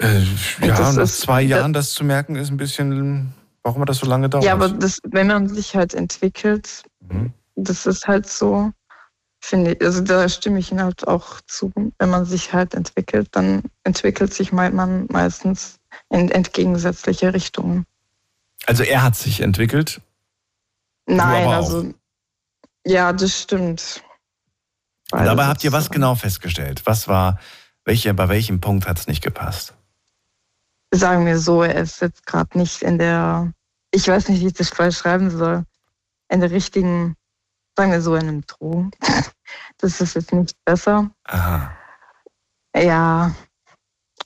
Äh, ja, Das nach ist- zwei Jahren das zu merken, ist ein bisschen, warum hat das so lange dauert? Ja, aber das, wenn man sich halt entwickelt, Mhm. das ist halt so, finde ich, also da stimme ich Ihnen halt auch zu. Wenn man sich halt entwickelt, dann entwickelt sich man meistens in entgegensätzliche Richtungen. Also er hat sich entwickelt. Nein, also ja, das stimmt. Und Beide dabei habt ihr was genau festgestellt? Was war, welche, bei welchem Punkt hat es nicht gepasst? Sagen wir so, er ist jetzt gerade nicht in der, ich weiß nicht, wie ich das beschreiben soll, in der richtigen, sagen wir so, in einem Drogen. [LAUGHS] Das ist jetzt nicht besser. Aha. Ja.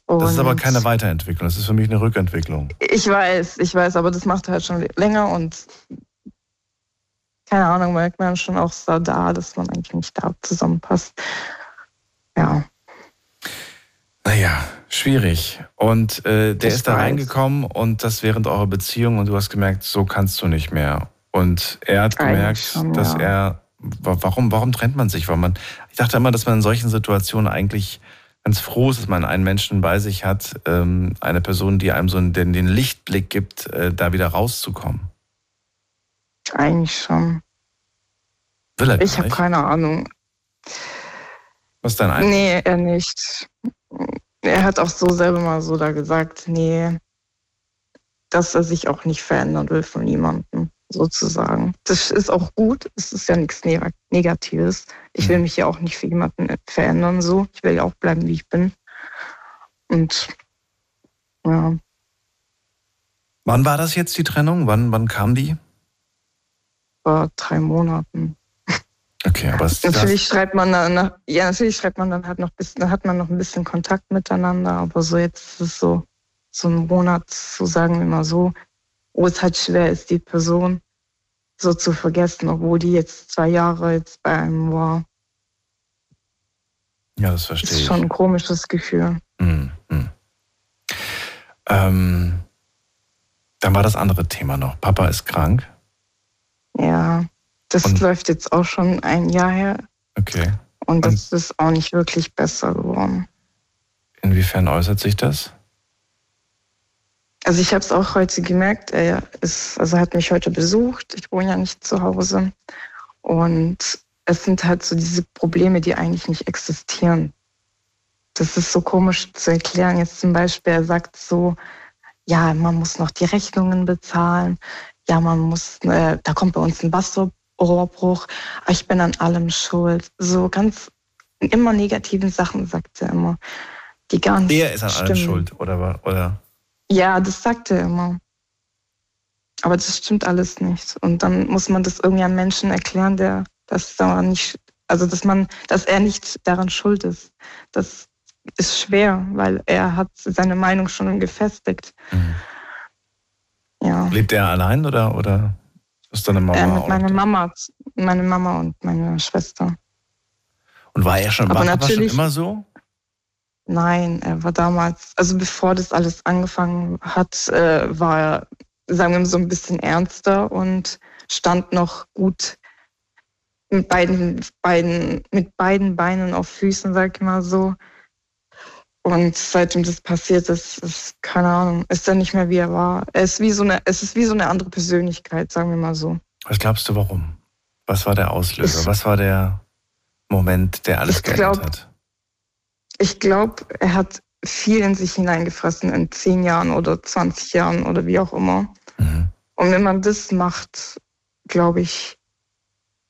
Das ist aber Und keine Weiterentwicklung, das ist für mich eine Rückentwicklung. Ich weiß, ich weiß, aber das macht er halt schon länger und keine Ahnung, merkt man schon auch so da, dass man eigentlich nicht da zusammenpasst. Ja. Naja, schwierig. Und äh, der ich ist da weiß. reingekommen und das während eurer Beziehung und du hast gemerkt, so kannst du nicht mehr. Und er hat gemerkt, schon, dass ja. er. Warum, warum trennt man sich? Weil man, ich dachte immer, dass man in solchen Situationen eigentlich ganz froh ist, dass man einen Menschen bei sich hat, ähm, eine Person, die einem so den, den Lichtblick gibt, äh, da wieder rauszukommen. Eigentlich schon. Will er ich habe keine Ahnung. Was ist dein Eindruck? Nee, er nicht. Er hat auch so selber mal so da gesagt, nee, dass er sich auch nicht verändern will von niemandem, sozusagen. Das ist auch gut, es ist ja nichts Negatives. Ich will mhm. mich ja auch nicht für jemanden verändern, so. Ich will ja auch bleiben, wie ich bin. Und ja. Wann war das jetzt die Trennung? Wann, wann kam die? Vor drei Monaten. Okay, aber es natürlich schreibt man dann, ja, natürlich schreibt man dann halt noch bisschen, dann hat man noch ein bisschen Kontakt miteinander, aber so jetzt ist es so, so ein Monat, so sagen wir mal so, wo es halt schwer ist, die Person so zu vergessen, obwohl die jetzt zwei Jahre jetzt bei einem war. Ja, das verstehe ich. Das ist schon ein komisches Gefühl. Mhm. Ähm, dann war das andere Thema noch. Papa ist krank. Ja. Das und, läuft jetzt auch schon ein Jahr her. Okay. Und das und, ist auch nicht wirklich besser geworden. Inwiefern äußert sich das? Also ich habe es auch heute gemerkt. Er ist, also hat mich heute besucht. Ich wohne ja nicht zu Hause. Und es sind halt so diese Probleme, die eigentlich nicht existieren. Das ist so komisch zu erklären. Jetzt zum Beispiel, er sagt so, ja, man muss noch die Rechnungen bezahlen. Ja, man muss, äh, da kommt bei uns ein Wasser, Rohrbruch, ich bin an allem schuld. So ganz immer negativen Sachen sagt er immer. Die gar nicht Er ist an stimmen. allem schuld, oder? oder? Ja, das sagt er immer. Aber das stimmt alles nicht. Und dann muss man das irgendwie einem Menschen erklären, der das da nicht, also dass man, dass er nicht daran schuld ist. Das ist schwer, weil er hat seine Meinung schon gefestigt. Mhm. Ja. Lebt er allein oder, oder ist deine Mama? Äh, mit meiner Mama, meine Mama und meine Schwester. Und war er schon, Aber war schon immer so? Nein, er war damals, also bevor das alles angefangen hat, äh, war er, sagen wir mal, so ein bisschen ernster und stand noch gut mit beiden, beiden, mit beiden Beinen auf Füßen, sag ich mal so. Und seitdem das passiert ist, ist, keine Ahnung, ist er nicht mehr wie er war. Er ist wie so eine, es ist wie so eine andere Persönlichkeit, sagen wir mal so. Was glaubst du, warum? Was war der Auslöser? Ich, Was war der Moment, der alles geändert glaub, hat? Ich glaube, er hat viel in sich hineingefressen in zehn Jahren oder 20 Jahren oder wie auch immer. Mhm. Und wenn man das macht, glaube ich,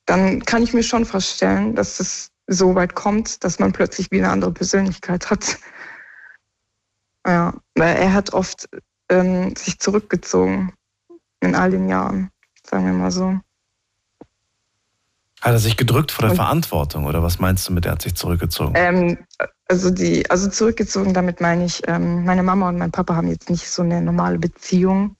dann kann ich mir schon vorstellen, dass es so weit kommt, dass man plötzlich wie eine andere Persönlichkeit hat. Ja, weil er hat oft ähm, sich zurückgezogen in all den Jahren, sagen wir mal so. Hat er sich gedrückt vor der Und, Verantwortung oder was meinst du mit, er hat sich zurückgezogen? Ähm, also, die, also zurückgezogen, damit meine ich, ähm, meine Mama und mein Papa haben jetzt nicht so eine normale Beziehung.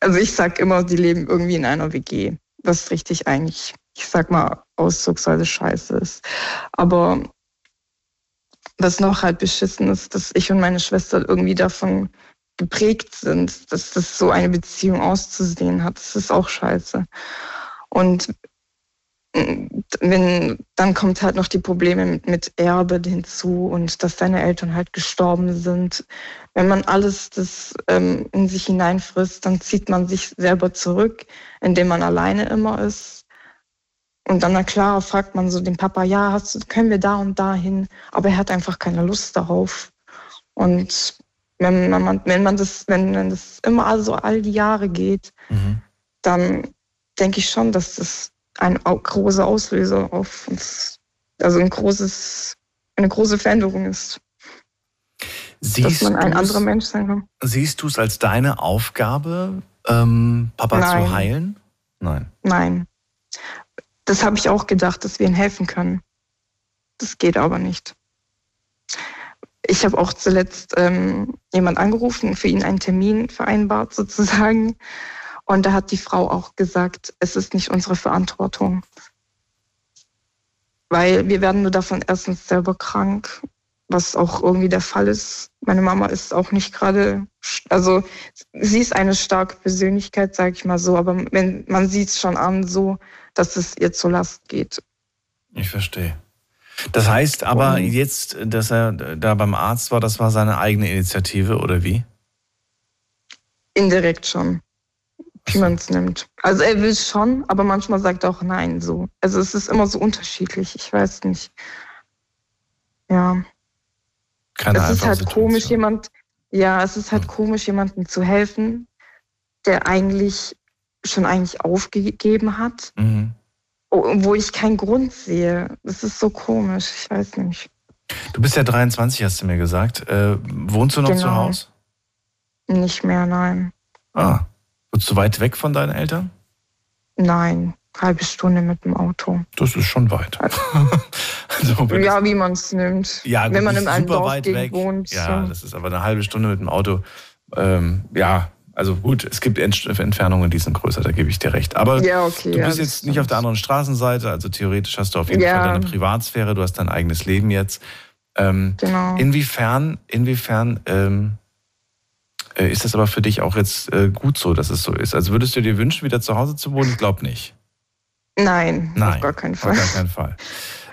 Also ich sag immer, die leben irgendwie in einer WG, was richtig eigentlich, ich sag mal, auszugsweise scheiße ist. Aber was noch halt beschissen ist, dass ich und meine Schwester irgendwie davon geprägt sind, dass das so eine Beziehung auszusehen hat. Das ist auch scheiße. Und mm, wenn, dann kommt halt noch die Probleme mit, mit Erbe hinzu und dass deine Eltern halt gestorben sind. Wenn man alles das ähm, in sich hineinfrisst, dann zieht man sich selber zurück, indem man alleine immer ist und dann, na klar, fragt man so den Papa, ja, hast, können wir da und da hin? Aber er hat einfach keine Lust darauf. Und wenn man, wenn man das, wenn, wenn das immer also all die Jahre geht, mhm. dann denke ich schon, dass das ein großer Auslöser auf uns, also ein großes, eine große Veränderung ist. Siehst dass man ein anderer Mensch sein kann. Siehst du es als deine Aufgabe, ähm, Papa Nein. zu heilen? Nein. Nein das habe ich auch gedacht, dass wir ihnen helfen können. Das geht aber nicht. Ich habe auch zuletzt ähm, jemand angerufen, für ihn einen Termin vereinbart [LAUGHS] sozusagen. Und da hat die Frau auch gesagt, es ist nicht unsere Verantwortung. Weil wir werden nur davon erstens selber krank, was auch irgendwie der Fall ist. Meine Mama ist auch nicht gerade, also sie ist eine starke Persönlichkeit, sage ich mal so, aber wenn, man sieht es schon an so, dass es ihr zur Last geht. Ich verstehe. Das heißt aber Und- jetzt, dass er da beim Arzt war, das war seine eigene Initiative oder wie? Indirekt schon, wie man es nimmt. Also er will schon, aber manchmal sagt er auch nein so. Also es ist immer so unterschiedlich, ich weiß nicht. Ja. Keine es ist halt Situation. komisch, jemand, ja, es ist halt komisch, jemandem zu helfen, der eigentlich schon eigentlich aufgegeben hat, Mhm. wo ich keinen Grund sehe. Das ist so komisch, ich weiß nicht. Du bist ja 23, hast du mir gesagt. Äh, wohnst du noch zu Genau. Hause? Nicht mehr, nein. Ah. Bist du weit weg von deinen Eltern? Nein, halbe Stunde mit dem Auto. Das ist schon weit. also, [LAUGHS] wenn Ja, wie man es nimmt. Ja, gut, Wenn man in einem Dorf wohnt. Ja, so. das ist aber eine halbe Stunde mit dem Auto. Ähm, ja, also gut, es gibt Ent- Entfernungen, die sind größer, da gebe ich dir recht. Aber Ja, okay, du ja, bist das jetzt nicht auf der anderen Straßenseite, also theoretisch hast du auf jeden Ja. Fall deine Privatsphäre, du hast dein eigenes Leben jetzt. Ähm, Genau. Inwiefern, inwiefern ähm, äh, ist das aber für dich auch jetzt äh, gut so, dass es so ist? Also würdest du dir wünschen, wieder zu Hause zu wohnen? Ich glaube nicht. Nein, Nein, auf gar keinen Auf Fall. gar keinen Fall.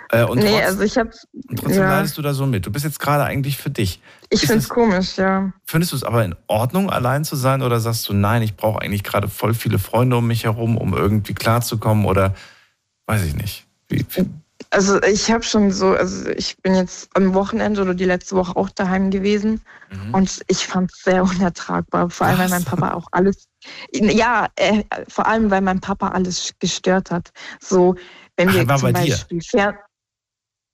Äh, und nee, trotz- also ich habe. und trotzdem Ja, leidest du da so mit. Du bist jetzt gerade eigentlich für dich. ich Ist finde es komisch, ja. Findest du es aber in Ordnung, allein zu sein? Oder sagst du, nein, ich brauche eigentlich gerade voll viele Freunde um mich herum, um irgendwie klarzukommen? Oder weiß ich nicht. Wie, Also ich habe schon so, also ich bin jetzt am Wochenende oder die letzte Woche auch daheim gewesen Mhm. und ich fand es sehr unertragbar. Vor allem, weil mein Papa auch alles, ja, äh, vor allem, weil mein Papa alles gestört hat. So, wenn Ach, wir war zum bei dir? Beispiel Fer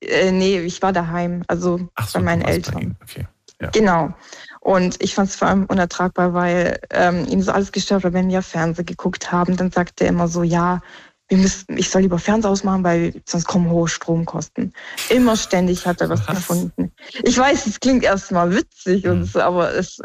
äh, nee, ich war daheim, also Ach so, bei meinen bei Eltern. ihm. Okay. Ja. Genau. Und ich fand es vor allem unertragbar, weil ähm, ihm so alles gestört war, wenn wir Fernsehen geguckt haben. Dann sagte er immer so, ja, wir müssen, ich soll lieber Fernseher ausmachen, weil sonst kommen hohe Stromkosten. Immer ständig hat er was, gefunden. Ich weiß, es klingt erstmal witzig, und so, aber es,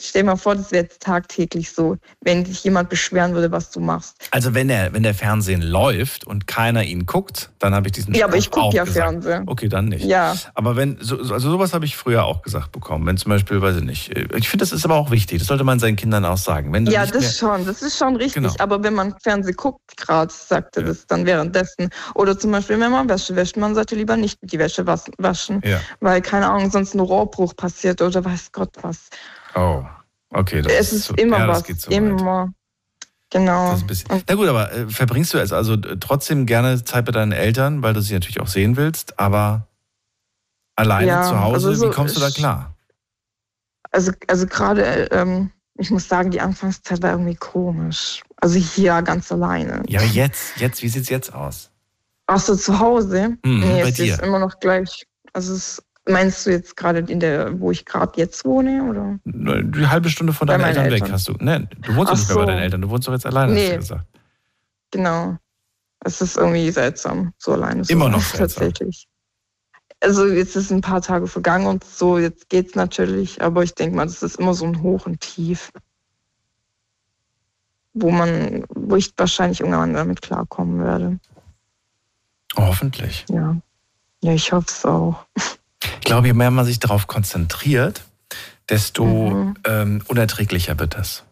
stell dir mal vor, das wäre jetzt tagtäglich so, wenn sich jemand beschweren würde, was du machst. Also wenn der, wenn der Fernsehen läuft und keiner ihn guckt, dann habe ich diesen Ja, aber ich Spruch guck auch ja gesagt. Fernsehen. Okay, dann nicht. Ja. Aber wenn, so, so- also sowas habe ich früher auch gesagt bekommen. Wenn zum Beispiel, weiß ich nicht, äh, ich finde, das ist aber auch wichtig. Das sollte man seinen Kindern auch sagen. Ja, das mehr, schon, das ist schon richtig. Genau. Aber wenn man Fernsehen guckt, gerade sagt er das dann währenddessen. Oder zum Beispiel, wenn man Wäsche wäscht, man sollte lieber nicht die Wäsche was- waschen, Ja. weil, keine Ahnung, sonst ein Rohrbruch passiert oder weiß Gott was. Oh, okay. Das es ist so- immer ja, was, geht so weit. immer. Genau. Das ist ein bisschen. Na gut, aber äh, verbringst du es also äh, trotzdem gerne Zeit bei deinen Eltern, weil du sie natürlich auch sehen willst, aber alleine Ja, zu Hause, also so- wie kommst du da klar? Also, also gerade, ähm, ich muss sagen, die Anfangszeit war irgendwie komisch. Also hier ganz alleine. Ja, jetzt, jetzt, wie sieht's jetzt aus? Ach so, zu Hause? Mhm, nee, bei es ist dir. immer noch gleich. Also es, meinst du jetzt gerade in der, wo ich gerade jetzt wohne? Oder? Die halbe Stunde von Bei deinen meinen Eltern, weg Eltern. hast du. Nein, du wohnst doch Ach nicht mehr bei so. deinen Eltern, du wohnst doch jetzt alleine, hast Nee. du gesagt. Genau. Es ist irgendwie seltsam, so alleine zu Immer noch [LAUGHS] seltsam. Tatsächlich. Also jetzt ist ein paar Tage vergangen und so, jetzt geht's natürlich, aber ich denke mal, das ist immer so ein Hoch und Tief, wo man, wo ich wahrscheinlich irgendwann damit klarkommen werde. Hoffentlich. Ja. Ja, ich hoffe es auch. Ich glaube, je mehr man sich darauf konzentriert, desto Mhm. ähm, unerträglicher wird das.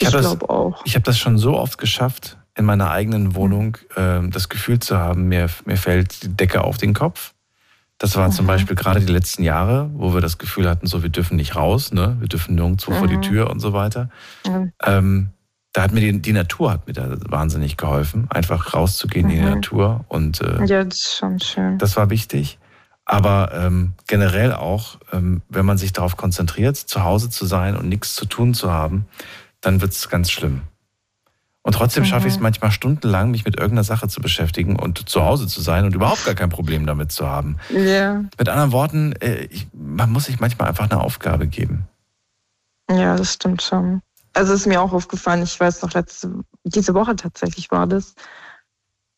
Ich das- glaube auch. Ich habe das schon so oft geschafft, in meiner eigenen Wohnung ähm, das Gefühl zu haben, mir, mir fällt die Decke auf den Kopf. Das waren zum Mhm. Beispiel gerade die letzten Jahre, wo wir das Gefühl hatten, so wir dürfen nicht raus, ne? wir dürfen nirgendwo vor die Mhm. Tür und so weiter. Ja. Ähm, da hat mir die, die Natur hat mir da wahnsinnig geholfen, einfach rauszugehen in die Mhm. Natur und äh, Ja, das ist schon schön. das war wichtig. Aber ähm, generell auch, ähm, wenn man sich darauf konzentriert, zu Hause zu sein und nichts zu tun zu haben, dann wird es ganz schlimm. Und trotzdem schaffe ich es Mhm. manchmal stundenlang, mich mit irgendeiner Sache zu beschäftigen und zu Hause zu sein und überhaupt gar kein Problem damit zu haben. Ja, Mit anderen Worten, äh, ich, man muss sich manchmal einfach eine Aufgabe geben. ja, das stimmt schon. Also ist mir auch aufgefallen, ich weiß noch, letzte, diese Woche tatsächlich war das.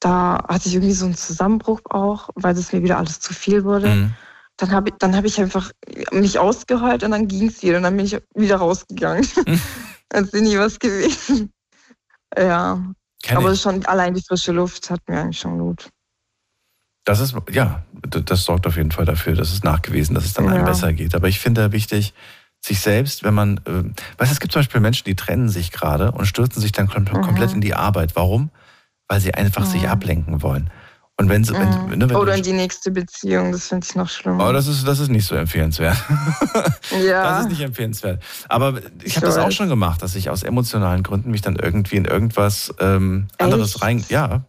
Da hatte ich irgendwie so einen Zusammenbruch auch, weil es mir wieder alles zu viel wurde. Mhm. Dann habe ich, dann hab ich einfach mich ausgeheult und dann ging es wieder und dann bin ich wieder rausgegangen. [LAUGHS] [LAUGHS] Als wäre nie was gewesen. Ja. Kenn Aber ich. schon allein die frische Luft hat mir eigentlich schon gut. Das ist, ja, das sorgt auf jeden Fall dafür, dass es nachgewiesen, dass es dann einem Ja. besser geht. Aber ich finde wichtig, sich selbst, wenn man, äh, weißt du, es gibt zum Beispiel Menschen, die trennen sich gerade und stürzen sich dann kom Mhm. komplett in die Arbeit. Warum? Weil sie einfach sich Mhm. ablenken wollen. Und wenn sie, wenn, Mhm. ne, wenn Oder in die nächste Beziehung, das finde ich noch schlimmer. oh, das ist, das ist nicht so empfehlenswert. [LAUGHS] ja. Das ist nicht empfehlenswert. Aber ich habe das auch schon gemacht, dass ich aus emotionalen Gründen mich dann irgendwie in irgendwas ähm, anderes Echt? rein. Ja.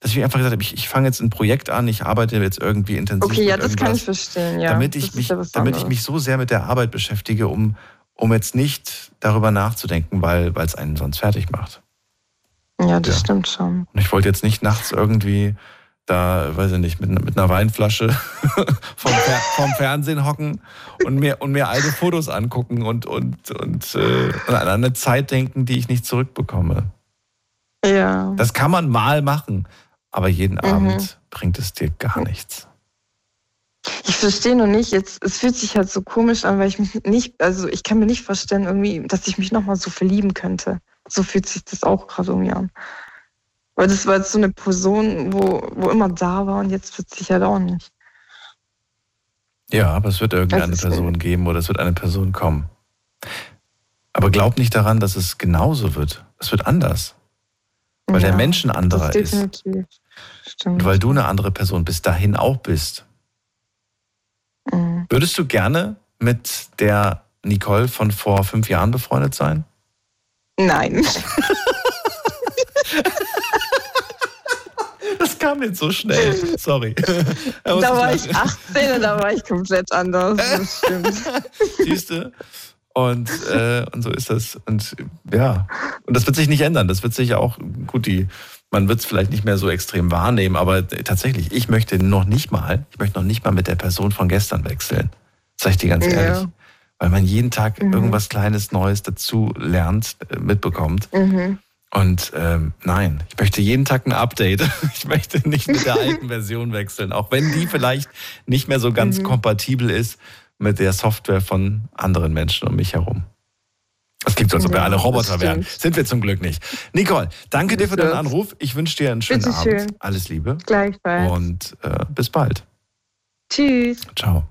Dass ich einfach gesagt habe, ich, ich fange jetzt ein Projekt an, ich arbeite jetzt irgendwie intensiv. okay, ja, das kann ich verstehen, ja. damit ich mich, ja damit ich mich so sehr mit der Arbeit beschäftige, um, um jetzt nicht darüber nachzudenken, weil weil es einen sonst fertig macht. Ja, das Ja. stimmt schon. Und ich wollte jetzt nicht nachts irgendwie da, weiß ich nicht, mit, mit einer Weinflasche [LAUGHS] vom, Fer vom Fernsehen hocken und mir, und mir alte Fotos angucken und, und, und äh, an eine Zeit denken, die ich nicht zurückbekomme. Ja. Das kann man mal machen, aber jeden Mhm. Abend bringt es dir gar nichts. Ich verstehe nur nicht, jetzt, es fühlt sich halt so komisch an, weil ich mich nicht, also ich kann mir nicht vorstellen, irgendwie, dass ich mich nochmal so verlieben könnte. So fühlt sich das auch gerade irgendwie an. Weil das war jetzt so eine Person, wo, wo immer da war und jetzt wird sich halt auch nicht. Ja, aber es wird irgendeine ist- Person geben oder es wird eine Person kommen. Aber glaub nicht daran, dass es genauso wird. Es wird anders. Weil der Ja, Mensch ein anderer ist. definitiv. Stimmt. Und weil du eine andere Person bis dahin auch bist. Mhm. Würdest du gerne mit der Nicole von vor fünf Jahren befreundet sein? Nein. [LAUGHS] Das kam jetzt so schnell. Sorry. [LAUGHS] Da Da war ich 18 und da war ich komplett anders. Das stimmt. [LAUGHS] Siehst du? Und, äh, und so ist das. Und ja, und das wird sich nicht ändern. Das wird sich auch, gut, die, man wird es vielleicht nicht mehr so extrem wahrnehmen, aber tatsächlich, ich möchte noch nicht mal, ich möchte noch nicht mal mit der Person von gestern wechseln. Sag ich dir ganz Ja. ehrlich. Weil man jeden Tag Mhm. irgendwas Kleines Neues dazu lernt, äh, mitbekommt. Mhm. Und ähm, nein, ich möchte jeden Tag ein Update. [LAUGHS] Ich möchte nicht mit der alten [LAUGHS] Version wechseln, auch wenn die vielleicht nicht mehr so ganz Mhm. kompatibel ist mit der Software von anderen Menschen um mich herum. Es klingt so, als ob wir alle Roboter wären. Sind wir zum Glück nicht. Nicole, danke dir für deinen Anruf. Ich wünsche dir einen schönen Bitteschön. Abend. Alles Liebe. Gleichfalls. Und äh, bis bald. Tschüss. Ciao.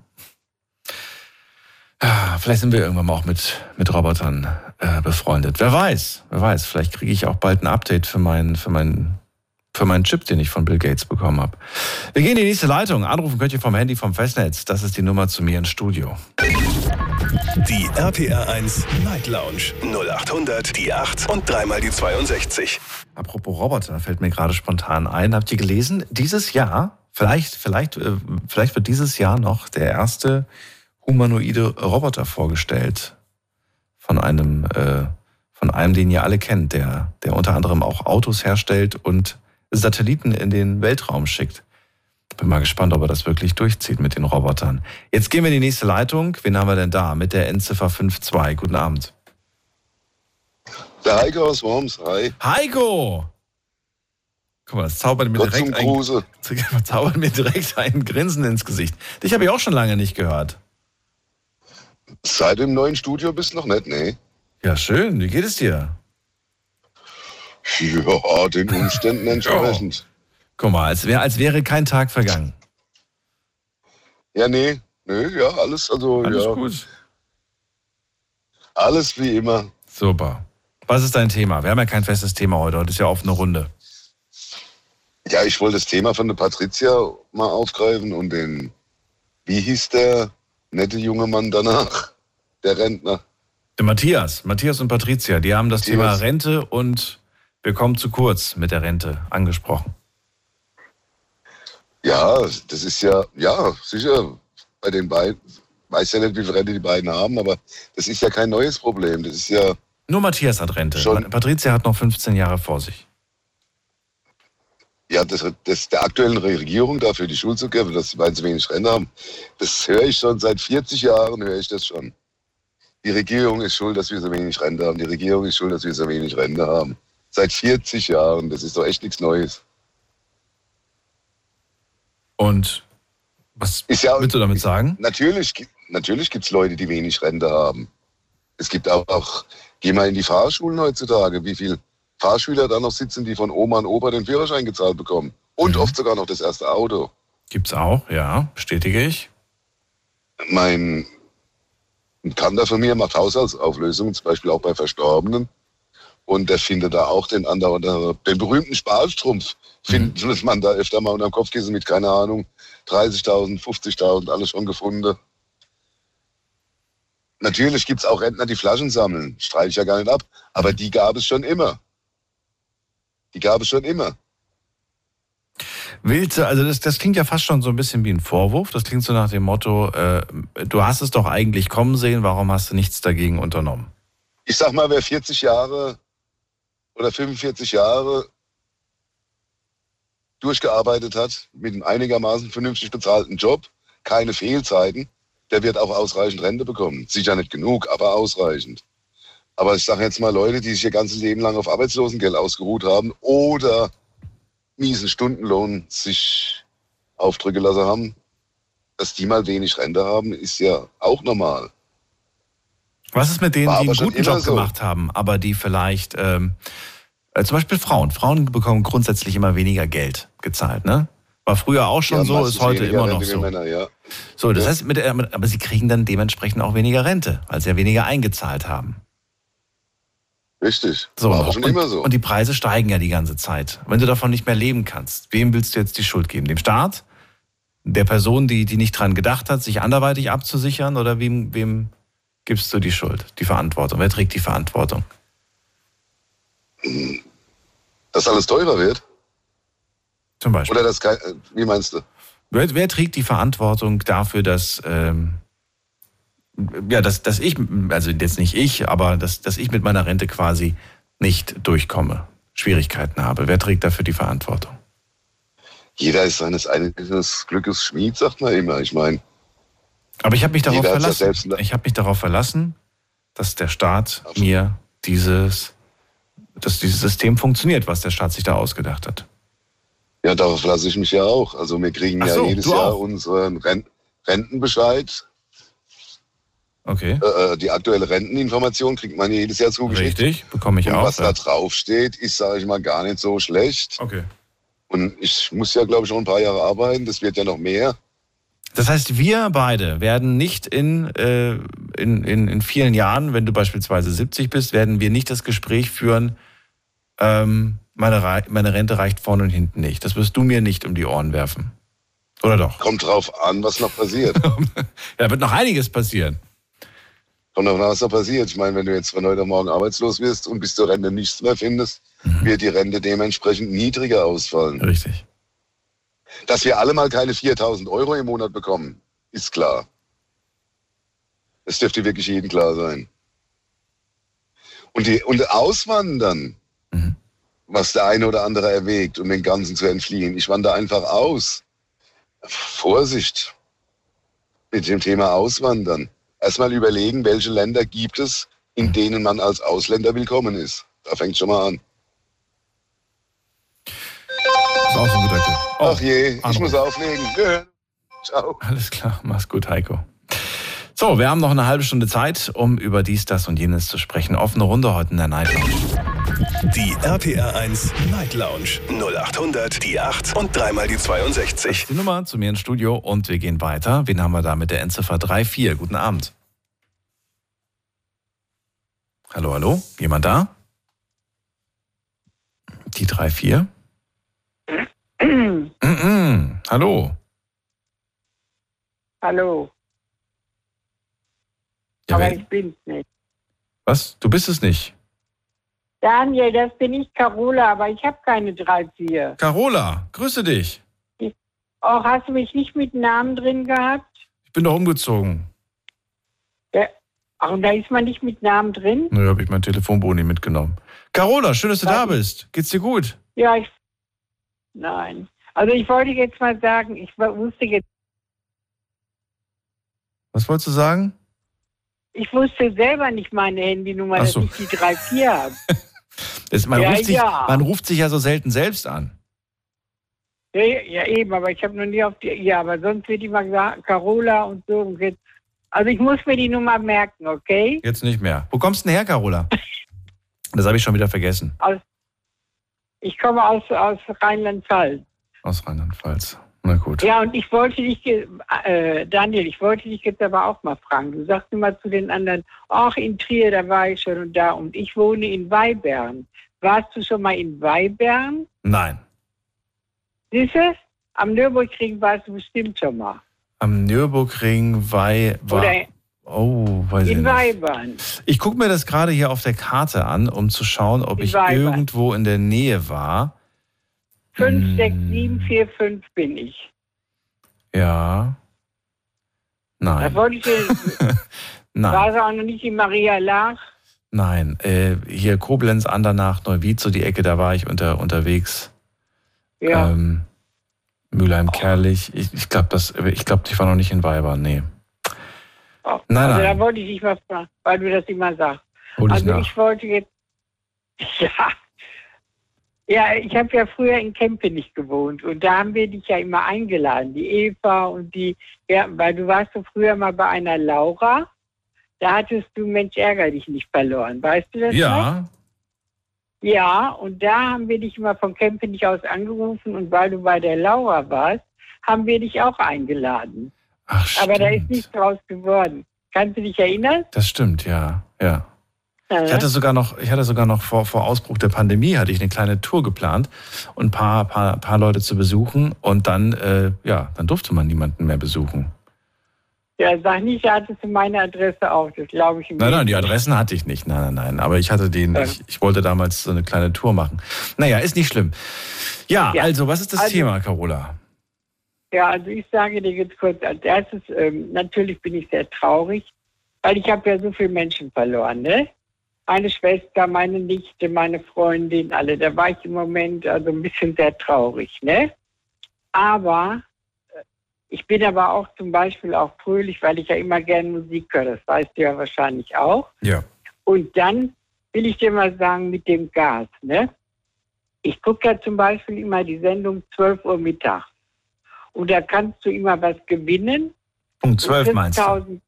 Ah, Vielleicht sind wir irgendwann mal auch mit, mit Robotern äh, befreundet. Wer weiß, wer weiß. Vielleicht kriege ich auch bald ein Update für meinen für meinen für meinen Chip, den ich von Bill Gates bekommen habe. Wir gehen in die nächste Leitung. Anrufen könnt ihr vom Handy vom Festnetz. Das ist die Nummer zu mir ins Studio. Die RPR 1 Night Lounge 0800 die 8 und dreimal die 62. Apropos Roboter, fällt mir gerade spontan ein. Habt ihr gelesen? Dieses Jahr, vielleicht, vielleicht, äh, vielleicht wird dieses Jahr noch der erste humanoide Roboter vorgestellt von einem, äh, von einem, den ihr alle kennt, der, der unter anderem auch Autos herstellt und Satelliten in den Weltraum schickt. Bin mal gespannt, ob er das wirklich durchzieht mit den Robotern. Jetzt gehen wir in die nächste Leitung. Wen haben wir denn da? Mit der Endziffer 52. Guten Abend. Der Heiko aus Worms, hi. Heiko! Guck mal, das zaubert mir Gott direkt ein, [LAUGHS] zaubert mir direkt ein Grinsen ins Gesicht. Dich habe ich auch schon lange nicht gehört. Seit dem neuen Studio bist du noch nicht, nee. Ja, schön. Wie geht es dir? Ja, den Umständen [LAUGHS] entsprechend. Guck mal, als, wär, als wäre kein Tag vergangen. Ja, nee, nee, ja, alles, also, Alles ja. gut. Alles wie immer. Super. Was ist dein Thema? Wir haben ja kein festes Thema heute. Heute ist ja offene Runde. Ja, ich wollte das Thema von der Patricia mal aufgreifen und den, wie hieß der nette junge Mann danach? Der Rentner. Der Matthias, Matthias und Patricia, die haben das Matthias. Thema Rente und wir kommen zu kurz mit der Rente angesprochen. Ja, das ist ja, ja, sicher, bei den beiden, weiß ja nicht, wie viel Rente die beiden haben, aber das ist ja kein neues Problem. Das ist ja, Nur Matthias hat Rente. Schon. Patricia hat noch 15 Jahre vor sich. Ja, das, das der aktuellen Regierung dafür die Schuld zu geben, dass die beiden zu wenig Rente haben, das höre ich schon seit 40 Jahren, höre ich das schon. Die Regierung ist schuld, dass wir so wenig Rente haben. Die Regierung ist schuld, dass wir so wenig Rente haben. Seit 40 Jahren, das ist doch echt nichts Neues. Und was ja, willst du damit sagen? Natürlich, natürlich gibt es Leute, die wenig Rente haben. Es gibt auch, auch, geh mal in die Fahrschulen heutzutage, wie viel Fahrschüler da noch sitzen, die von Oma und Opa den Führerschein gezahlt bekommen. Und Mhm. oft sogar noch das erste Auto. Gibt's auch, ja, bestätige ich. Mein Bekannter von mir macht Haushaltsauflösungen, zum Beispiel auch bei Verstorbenen. Und der findet da auch den anderen, den berühmten Sparstrumpf, findet [LAUGHS] man da öfter mal unterm Kopfkissen mit, keine Ahnung, 30.000, 50.000, alles schon gefunden. Natürlich gibt's auch Rentner, die Flaschen sammeln, streite ich ja gar nicht ab, aber die gab es schon immer. Die gab es schon immer. Willst du, also das, das klingt ja fast schon so ein bisschen wie ein Vorwurf. Das klingt so nach dem Motto, äh, du hast es doch eigentlich kommen sehen, warum hast du nichts dagegen unternommen? Ich sag mal, wer 40 Jahre oder 45 Jahre durchgearbeitet hat, mit einem einigermaßen vernünftig bezahlten Job, keine Fehlzeiten, der wird auch ausreichend Rente bekommen. Sicher nicht genug, aber ausreichend. Aber ich sage jetzt mal Leute, die sich ihr ganzes Leben lang auf Arbeitslosengeld ausgeruht haben oder miesen Stundenlohn sich aufdrücken lassen haben, dass die mal wenig Rente haben, ist ja auch normal. Was ist mit denen, War die einen guten Job so. gemacht haben, aber die vielleicht, ähm, äh, zum Beispiel Frauen. Frauen bekommen grundsätzlich immer weniger Geld gezahlt, ne? War früher auch schon Ja, so, ist heute immer noch so. Männer, ja. So, das Ja. heißt, mit- aber sie kriegen dann dementsprechend auch weniger Rente, weil sie ja weniger eingezahlt haben. Richtig. So, War und, aber schon und, immer so. und die Preise steigen ja die ganze Zeit. Wenn du davon nicht mehr leben kannst, wem willst du jetzt die Schuld geben? Dem Staat? Der Person, die, die nicht dran gedacht hat, sich anderweitig abzusichern? Oder wem, wem gibst du die Schuld, die Verantwortung? Wer trägt die Verantwortung? Dass alles teurer wird? Zum Beispiel. Oder das äh, wie meinst du? Wer, wer trägt die Verantwortung dafür, dass, ähm, ja, dass, dass ich, also jetzt nicht ich, aber dass, dass ich mit meiner Rente quasi nicht durchkomme, Schwierigkeiten habe? Wer trägt dafür die Verantwortung? Jeder ist seines eigenen Glückes Schmied, sagt man immer. Ich meine, Aber ich habe mich darauf verlassen. Ich habe mich darauf verlassen, dass der Staat mir dieses, dass dieses System funktioniert, was der Staat sich da ausgedacht hat. ja, darauf lasse ich mich ja auch. Also wir kriegen Ach ja so, jedes Jahr auch? unseren Ren Rentenbescheid. Okay. Äh, die aktuelle Renteninformation kriegt man jedes Jahr zugeschickt. Richtig, bekomme ich Und auch. was ja. da drauf steht, ist, sage ich mal, gar nicht so schlecht. Okay. Und ich muss ja, glaube ich, noch ein paar Jahre arbeiten. Das wird ja noch mehr. Das heißt, wir beide werden nicht in, äh, in, in, in vielen Jahren, wenn du beispielsweise 70 bist, werden wir nicht das Gespräch führen, ähm, meine, meine Rente reicht vorne und hinten nicht. Das wirst du mir nicht um die Ohren werfen. Oder doch? Kommt drauf an, was noch passiert. [LAUGHS] Da wird noch einiges passieren. Kommt an, was noch passiert. Ich meine, wenn du jetzt von heute auf morgen arbeitslos wirst und bis zur Rente nichts mehr findest, wird die Rente dementsprechend niedriger ausfallen. Richtig. Dass wir alle mal keine 4000 Euro im Monat bekommen, ist klar. Das dürfte wirklich jedem klar sein. Und, die, und Auswandern, was der eine oder andere erwägt, um den Ganzen zu entfliehen. Ich wandere einfach aus. Vorsicht mit dem Thema Auswandern. Erstmal überlegen, welche Länder gibt es, in denen man als Ausländer willkommen ist. Da fängt schon mal an. Das ist auch so ein Tipp. Oh, Ach je, ich Anruf. muss auflegen. Ciao. Alles klar, mach's gut, Heiko. So, wir haben noch eine halbe Stunde Zeit, um über dies, das und jenes zu sprechen. Offene Runde heute in der Night Lounge. Die RPR 1 Night Lounge 0800 die 8 und dreimal die 62. Die Nummer zu mir ins Studio und wir gehen weiter. Wen haben wir da mit der Endziffer 34? Guten Abend. Hallo, hallo? Jemand da? Die 34? Mm -mm. Hallo. Hallo, Ja, aber wer, ich bin's nicht. was? Du bist es nicht. Daniel, das bin ich Carola, aber ich habe keine 3-4. Carola, grüße dich. Oh, hast du mich nicht mit Namen drin gehabt? Ich bin doch umgezogen. Ja. Ach, und da ist man nicht mit Namen drin? Nö, habe ich mein Telefonbuch nicht mitgenommen. Carola, schön, dass du da bist. Geht's dir gut? Ja, ich. Nein. Also ich wollte jetzt mal sagen, ich wusste jetzt, Was wolltest du sagen? ich wusste selber nicht meine Handynummer, Ach dass so. ich die 3-4 habe. [LAUGHS] Das, man, Ja, ruft sich, ja. man ruft sich ja so selten selbst an. Ja, ja, eben, aber ich habe noch nie auf die. Ja, aber sonst wird immer gesagt, Carola und so. Und jetzt, also ich muss mir die Nummer merken, okay? Jetzt nicht mehr. Wo kommst du denn her, Carola? [LAUGHS] Das habe ich schon wieder vergessen. Aus, Ich komme aus, aus Rheinland-Pfalz. Aus Rheinland-Pfalz. Na gut. Ja, und ich wollte dich, äh, Daniel, ich wollte dich jetzt aber auch mal fragen. Du sagst immer zu den anderen, ach, in Trier, da war ich schon und da. Und ich wohne in Weibern. Warst du schon mal in Weibern? Nein. Siehst du? Am Nürburgring warst du bestimmt schon mal. Am Nürburgring Wei war. Oder Oh, weiß ich in nicht. Weibern. Ich gucke mir das gerade hier auf der Karte an, um zu schauen, ob In ich Weibern. irgendwo in der Nähe war. 5, 6, Hm. 7, 4, 5 bin ich. Ja. Da Nein. wollte ich [LAUGHS] Nein. war es auch noch nicht in Maria Lach? Nein. Äh, hier Koblenz, Andernach, Neuwied, so die Ecke, da war ich unter, unterwegs. Ja. Ähm, Mülheim, Kerlich. Ich, ich glaube, ich, glaub, ich war noch nicht in Weibern, nee. Oh, Nein, also nein. da wollte ich dich mal fragen, weil du das immer sagst. Hol ich also nach. ich wollte jetzt, [LAUGHS] ja, ja, ich habe ja früher in Kempenich gewohnt und da haben wir dich ja immer eingeladen, die Eva und die, ja, weil du warst so früher mal bei einer Laura, da hattest du Mensch ärger dich nicht verloren, weißt du das? noch? Ja. Ja, und da haben wir dich immer von Kempenich aus angerufen und weil du bei der Laura warst, haben wir dich auch eingeladen. Ach, Aber da ist nichts draus geworden. Kannst du dich erinnern? Das stimmt, ja. Ja. Ich hatte sogar noch, ich hatte sogar noch vor, vor Ausbruch der Pandemie hatte ich eine kleine Tour geplant und ein paar, paar, paar Leute zu besuchen und dann, äh, ja, dann durfte man niemanden mehr besuchen. Ja, sag nicht, hattest du meine Adresse auch, das glaube ich. im Nein, nein, die. Adressen hatte ich nicht. Nein, nein, nein. Aber ich hatte den, Ja. ich, ich wollte damals so eine kleine Tour machen. Naja, ist nicht schlimm. Ja, Ja. also, was ist das Also- Thema, Carola? Ja, also ich sage dir jetzt kurz als erstes, ähm, natürlich bin ich sehr traurig, weil ich habe ja so viele Menschen verloren, ne? Meine Schwester, meine Nichte, meine Freundin, alle. Da war ich im Moment also ein bisschen sehr traurig, ne? Aber äh, ich bin aber auch zum Beispiel auch fröhlich, weil ich ja immer gerne Musik höre. Das weißt du ja wahrscheinlich auch. Ja. Und dann will ich dir mal sagen mit dem Gas, ne? Ich gucke ja zum Beispiel immer die Sendung 12 Uhr mittags. Und da kannst du immer was gewinnen. Punkt 12 kriegst meinst du? 1000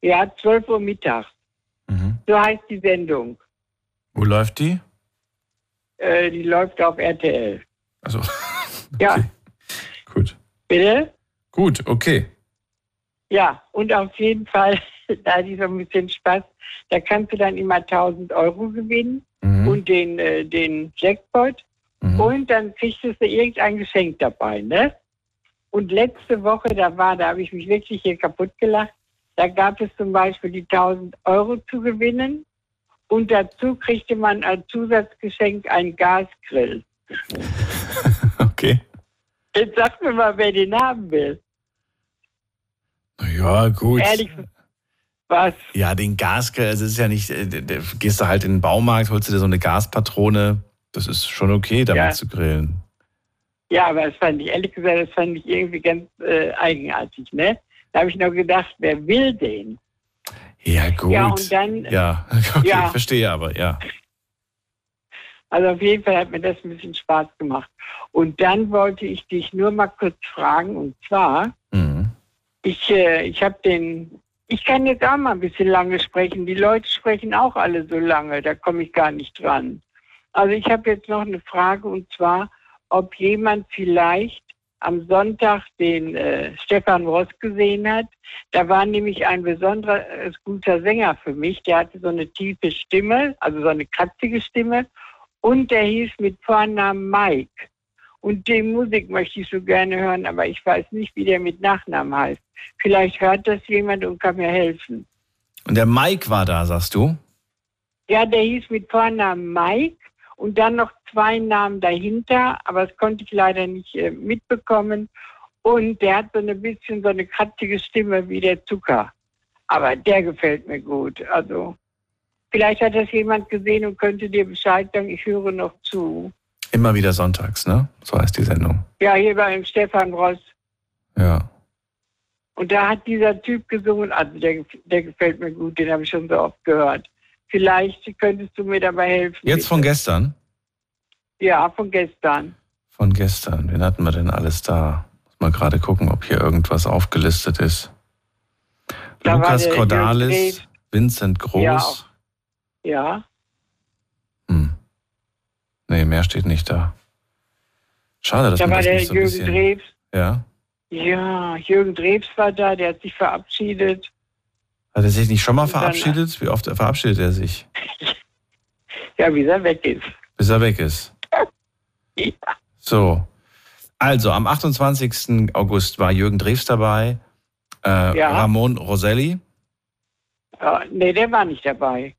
Ja, 12 Uhr mittags. Mhm. So heißt die Sendung. Wo läuft die? Äh, die läuft auf RTL. Also, [LAUGHS] Ja. Gut. Bitte? Gut, okay. Ja, und auf jeden Fall, [LAUGHS] da hatte ich so ein bisschen Spaß, da kannst du dann immer 1000 Euro gewinnen Mhm. und den, äh, den Jackpot. Und dann kriegst du irgendein Geschenk dabei, ne? Und letzte Woche, da war, da habe ich mich wirklich hier kaputt gelacht. Da gab es zum Beispiel die 1000 Euro zu gewinnen und dazu kriegte man als Zusatzgeschenk einen Gasgrill. [LAUGHS] Okay. Jetzt sag mir mal, wer den haben will. Ja, gut. Ehrlich, was? Ja, den Gasgrill, also es ist ja nicht, äh, gehst du halt in den Baumarkt, holst du dir so eine Gaspatrone. Das ist schon okay, damit Ja. zu grillen. Ja, aber das fand ich, ehrlich gesagt, das fand ich irgendwie ganz äh, eigenartig, ne? Da habe ich noch gedacht, wer will den? Ja, gut. Ja, und dann- Ja, [LAUGHS] okay, Ja. verstehe aber, ja. Also auf jeden Fall hat mir das ein bisschen Spaß gemacht. Und dann wollte ich dich nur mal kurz fragen, und zwar, Mhm. ich, äh, ich habe den, ich kann jetzt auch mal ein bisschen lange sprechen. Die Leute sprechen auch alle so lange, da komme ich gar nicht dran. Also ich habe jetzt noch eine Frage, und zwar, ob jemand vielleicht am Sonntag den äh, Stefan Ross gesehen hat. Da war nämlich ein besonderer äh, guter Sänger für mich. Der hatte so eine tiefe Stimme, also so eine kratzige Stimme. Und der hieß mit Vornamen Mike. Und die Musik möchte ich so gerne hören, aber ich weiß nicht, wie der mit Nachnamen heißt. Vielleicht hört das jemand und kann mir helfen. Und der Mike war da, sagst du? Ja, der hieß mit Vornamen Mike und dann noch zwei Namen dahinter, aber das konnte ich leider nicht äh, mitbekommen. Und der hat so ein bisschen so eine kratzige Stimme wie der Zucker. Aber der gefällt mir gut. Also vielleicht hat das jemand gesehen und könnte dir Bescheid sagen, ich höre noch zu. Immer wieder sonntags, ne? So heißt die Sendung. Ja, hier beim Stefan Ross. Ja. Und da hat dieser Typ gesungen, also der, der gefällt mir gut, den habe ich schon so oft gehört. Vielleicht könntest du mir dabei helfen. Jetzt von bitte. gestern? Ja, von gestern. Von gestern. Wen hatten wir denn alles da? Muss mal gerade gucken, ob hier irgendwas aufgelistet ist. Da war Lukas der Cordalis. Vincent Groß. Ja. Ja. Hm. Nee, mehr steht nicht da. Schade, dass Da man war das der nicht so ein Jürgen bisschen... Drews. Ja? Ja, Jürgen Drews war da, der hat sich verabschiedet. Hat er sich nicht schon mal verabschiedet? Wie oft verabschiedet er sich? [LAUGHS] Ja, bis er weg ist. Bis er weg ist. [LAUGHS] So. Also, am 28. August war Jürgen Drews dabei, äh, Ja. Ramon Roselli. Ja, nee, der war nicht dabei.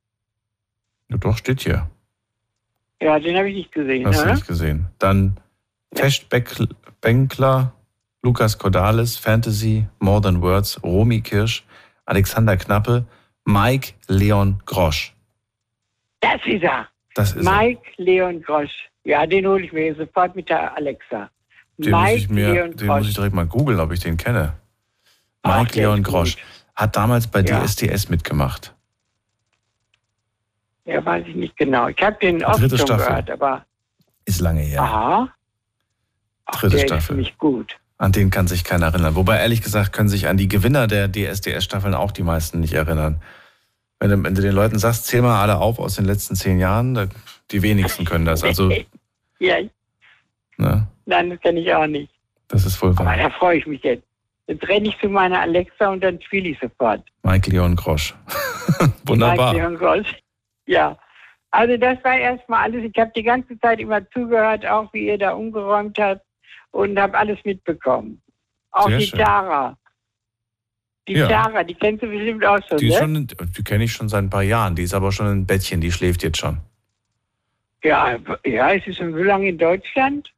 Ja, doch, steht hier. Ja, den habe ich nicht gesehen. Hast du Ne? nicht gesehen. Dann Fecht Beck- Benkler, Lukas Cordalis, Fantasy, More Than Words, Romy Kirsch, Alexander Knappe, Mike Leon Grosch. Das ist er. Das ist er. Mike Leon Grosch. Ja, den hole ich mir sofort mit der Alexa. Den, muss Mike ich, mir, Leon den muss Grosch. ich direkt mal googeln, ob ich den kenne. Ach, Mike der Leon Grosch hat damals bei Ja. DSDS mitgemacht. Ja, weiß ich nicht genau. Ich habe den oft dritte schon Staffel. gehört, aber Ist lange her. aha. Ach, Dritte der Staffel. ist nicht gut. An den kann sich keiner erinnern. Wobei, ehrlich gesagt, können sich an die Gewinner der DSDS-Staffeln auch die meisten nicht erinnern. Wenn du, wenn du den Leuten sagst, zähl mal alle auf aus den letzten zehn Jahren, die wenigsten können das. Also, [LAUGHS] Ja, ne, nein, das kenne ich auch nicht. das ist Aber wahr. da freue ich mich jetzt. Jetzt renne ich zu meiner Alexa und dann spiele ich sofort. Mike Leon Grosch. [LAUGHS] Wunderbar. Mike Leon Grosch. Ja. Also das war erstmal alles. Ich habe die ganze Zeit immer zugehört, auch wie ihr da umgeräumt habt und habe alles mitbekommen. Auch Sehr die schön. Tara. Die Ja. Tara, die kennst du bestimmt auch schon, Die, ne? schon, die kenne ich schon seit ein paar Jahren. Die ist aber schon ein Bettchen, die schläft jetzt schon. Ja, ja, ist sie schon so lange in Deutschland?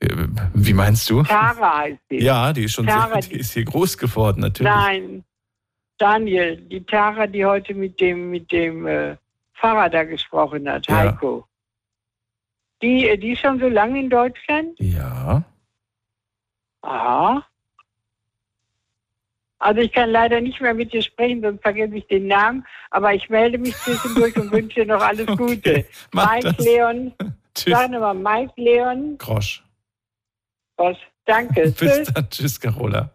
Äh, Wie meinst du? Tara heißt sie. Ja, die ist schon Tara, [LAUGHS] die ist hier groß geworden, natürlich. Nein, Daniel, die Tara, die heute mit dem, mit dem äh, Pfarrer da gesprochen hat, Ja. Heiko. Die, äh, die ist schon so lange in Deutschland? Ja. Aha. Also ich kann leider nicht mehr mit dir sprechen, sonst vergesse ich den Namen. Aber ich melde mich zwischendurch und wünsche dir noch alles [LAUGHS] Gute. mach Mike das. Leon. [LAUGHS] Tschüss. Sag nochmal, Mike Leon. Grosch. Was? Danke. [LAUGHS] Bis Tschüss. dann. Tschüss, Carola.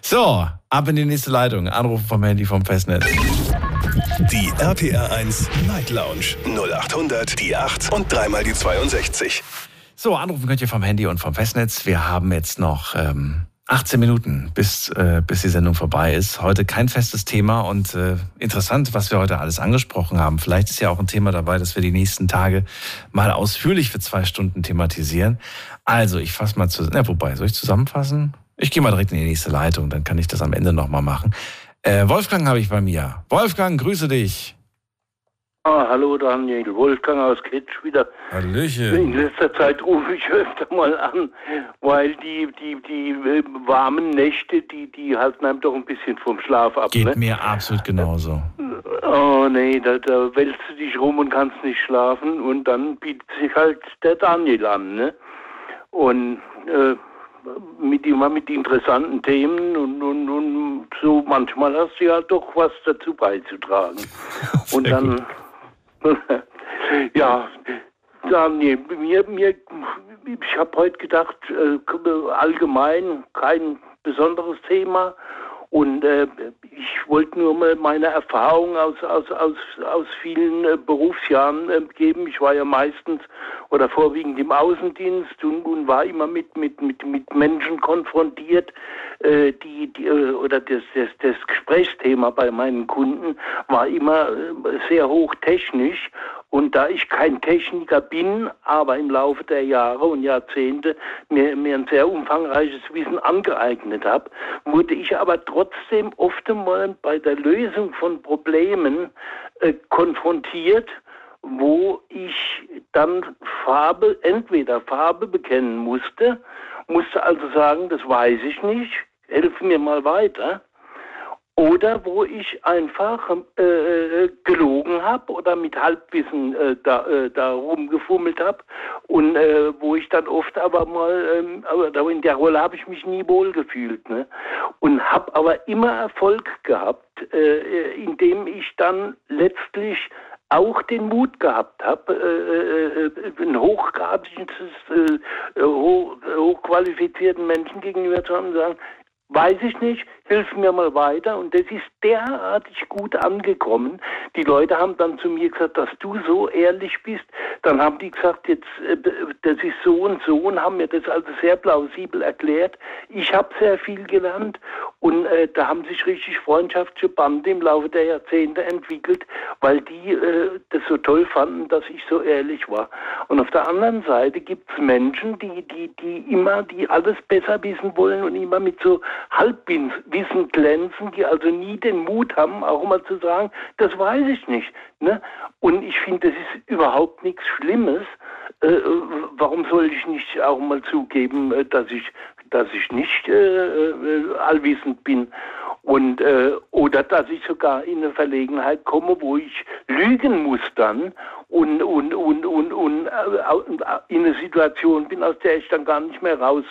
So, ab in die nächste Leitung. Anrufen vom Handy vom Festnetz. Die RPR 1 Night Lounge 0800 die 8 und dreimal die 62. So, anrufen könnt ihr vom Handy und vom Festnetz. Wir haben jetzt noch ähm, 18 Minuten, bis, äh, bis die Sendung vorbei ist. Heute kein festes Thema und äh, interessant, was wir heute alles angesprochen haben. Vielleicht ist ja auch ein Thema dabei, dass wir die nächsten Tage mal ausführlich für zwei Stunden thematisieren. Also, ich fasse mal zusammen. Ja, wobei, soll ich zusammenfassen? Ich gehe mal direkt in die nächste Leitung, dann kann ich das am Ende nochmal machen. Äh, Wolfgang habe ich bei mir. Wolfgang, grüße dich. Ah, hallo Daniel, Wolfgang aus Kitsch wieder. In Hallöchen. letzter Zeit rufe ich [LAUGHS] öfter mal an, weil die, die, die äh, warmen Nächte, die, die halten einem doch ein bisschen vom Schlaf ab. Geht ne? mir absolut genauso. Oh nee, da, da wälzt du dich rum und kannst nicht schlafen und dann bietet sich halt der Daniel an, ne? Und äh, mit immer mit interessanten Themen und, und, und so manchmal hast du ja doch was dazu beizutragen. [LAUGHS] und dann [LAUGHS] ja, Daniel, mir, mir, ich habe heute gedacht, äh, allgemein kein besonderes Thema. Und äh, ich wollte nur mal meine Erfahrung aus, aus, aus, aus vielen äh, Berufsjahren äh, geben. Ich war ja meistens oder vorwiegend im Außendienst und, und war immer mit, mit, mit, mit Menschen konfrontiert, äh, die, die äh, oder das, das, das Gesprächsthema bei meinen Kunden war immer äh, sehr hochtechnisch. Und da ich kein Techniker bin, aber im Laufe der Jahre und Jahrzehnte mir, mir ein sehr umfangreiches Wissen angeeignet habe, wurde ich aber trotzdem oft einmal bei der Lösung von Problemen äh, konfrontiert, wo ich dann Farbe, entweder Farbe bekennen musste, musste also sagen, das weiß ich nicht, helf mir mal weiter. Oder wo ich einfach äh, gelogen habe oder mit Halbwissen äh, da, äh, da rumgefummelt habe und äh, wo ich dann oft aber mal, ähm, aber in der Rolle habe ich mich nie wohl gefühlt. Ne? Und habe aber immer Erfolg gehabt, äh, indem ich dann letztlich auch den Mut gehabt habe, äh, äh, einen hochgradiges, äh, hoch, hochqualifizierten Menschen gegenüber zu haben und sagen, Weiß ich nicht, hilf mir mal weiter. Und das ist derartig gut angekommen. Die Leute haben dann zu mir gesagt, dass du so ehrlich bist. Dann haben die gesagt, jetzt, äh, das ist so und so und haben mir das also sehr plausibel erklärt. Ich habe sehr viel gelernt und äh, da haben sich richtig freundschaftliche Bande im Laufe der Jahrzehnte entwickelt, weil die äh, das so toll fanden, dass ich so ehrlich war. Und auf der anderen Seite gibt es Menschen, die, die, die immer, die alles besser wissen wollen und immer mit so Halbwissen glänzen, die also nie den Mut haben, auch mal zu sagen, das weiß ich nicht. Ne? Und ich finde, das ist überhaupt nichts Schlimmes. Äh, warum soll ich nicht auch mal zugeben, äh, dass ich, dass ich nicht äh, äh, allwissend bin? Und, äh, oder dass ich sogar in eine Verlegenheit komme, wo ich lügen muss dann und, und, und, und, und äh, in eine Situation bin, aus der ich dann gar nicht mehr raus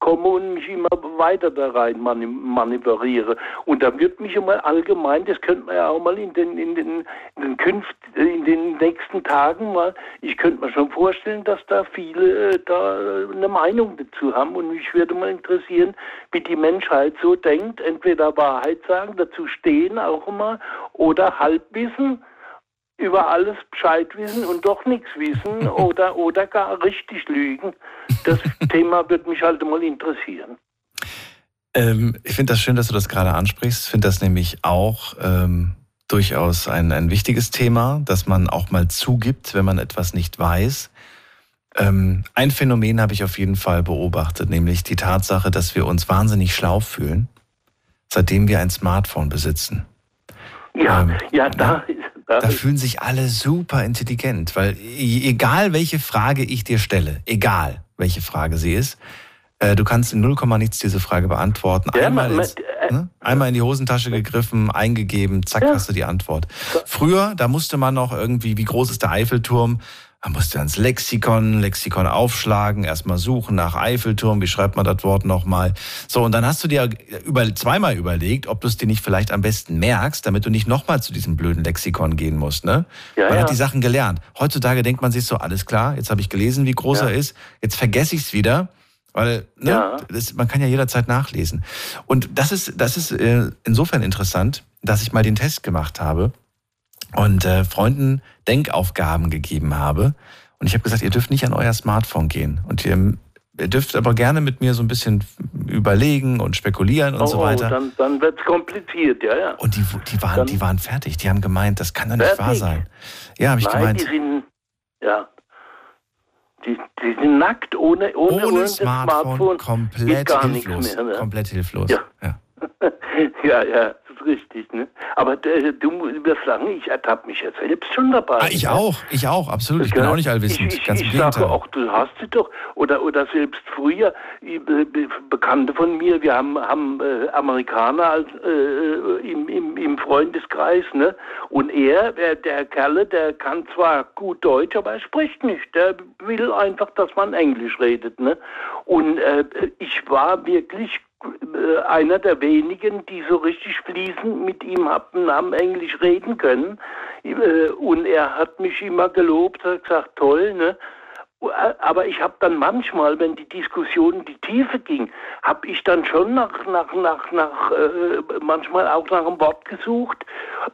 komme und mich immer weiter da rein manövriere. Und da wird mich immer allgemein, das könnte man ja auch mal in den, in den, in den, Künft, in den nächsten Tagen mal, ich könnte mir schon vorstellen, dass da viele äh, da eine Meinung dazu haben. Und mich würde mal interessieren, wie die Menschheit so denkt, entweder Wahrheit sagen, dazu stehen auch immer, oder Halbwissen über alles Bescheid wissen und doch nichts wissen [LAUGHS] oder, oder gar richtig lügen. Das [LAUGHS] Thema wird mich halt mal interessieren. Ähm, ich finde das schön, dass du das gerade ansprichst. Ich finde das nämlich auch ähm, durchaus ein, ein wichtiges Thema, dass man auch mal zugibt, wenn man etwas nicht weiß. Ähm, ein Phänomen habe ich auf jeden Fall beobachtet, nämlich die Tatsache, dass wir uns wahnsinnig schlau fühlen, seitdem wir ein Smartphone besitzen. Ja, ähm, ja, da da fühlen sich alle super intelligent, weil e-, egal welche Frage ich dir stelle, egal welche Frage sie ist, äh, du kannst in 0, nichts diese Frage beantworten. Ja, einmal, man, ins, äh, ne? einmal in die Hosentasche gegriffen, eingegeben, zack, ja. hast du die Antwort. Früher, da musste man noch irgendwie, wie groß ist der Eiffelturm? Man musste ans Lexikon, Lexikon aufschlagen, erstmal suchen nach Eiffelturm, wie schreibt man das Wort nochmal. So, und dann hast du dir über, zweimal überlegt, ob du es dir nicht vielleicht am besten merkst, damit du nicht nochmal zu diesem blöden Lexikon gehen musst. Ne? Ja, man ja. hat die Sachen gelernt. Heutzutage denkt man sich so, alles klar, jetzt habe ich gelesen, wie groß ja. er ist, jetzt vergesse ich es wieder. Weil ne, ja. das, man kann ja jederzeit nachlesen. Und das ist, das ist äh, insofern interessant, dass ich mal den Test gemacht habe und äh, Freunden Denkaufgaben gegeben habe. Und ich habe gesagt, ihr dürft nicht an euer Smartphone gehen. Und ihr, ihr dürft aber gerne mit mir so ein bisschen überlegen und spekulieren und oh, so weiter. Dann, dann wird es kompliziert, ja, ja. Und die, die, waren, die waren fertig. Die haben gemeint, das kann doch nicht fertig. wahr sein. Ja, habe ich Nein, gemeint. Die sind, ja. Die, die sind nackt, ohne, ohne, ohne Smartphone, Smartphone komplett hilflos. Mehr, ne? Komplett hilflos. Ja. ja. [LAUGHS] ja, ja richtig. Ne? Aber äh, du wirst sagen, ich ertappe mich jetzt selbst schon dabei. Ah, ich ne? auch, ich auch, absolut. Ich bin auch nicht allwissend. Ich, ich, Ganz ich sage auch, du hast sie doch. Oder, oder selbst früher, äh, Bekannte von mir, wir haben, haben äh, Amerikaner als, äh, im, im, im Freundeskreis. Ne? Und er, der, der Kerle, der kann zwar gut Deutsch, aber er spricht nicht. Der will einfach, dass man Englisch redet. Ne? Und äh, ich war wirklich äh, einer der wenigen, die so richtig fließend mit ihm hatten, haben Englisch reden können. Äh, und er hat mich immer gelobt, hat gesagt, toll, ne? aber ich habe dann manchmal, wenn die Diskussion in die Tiefe ging, habe ich dann schon nach, nach, nach, nach äh, manchmal auch nach einem Wort gesucht,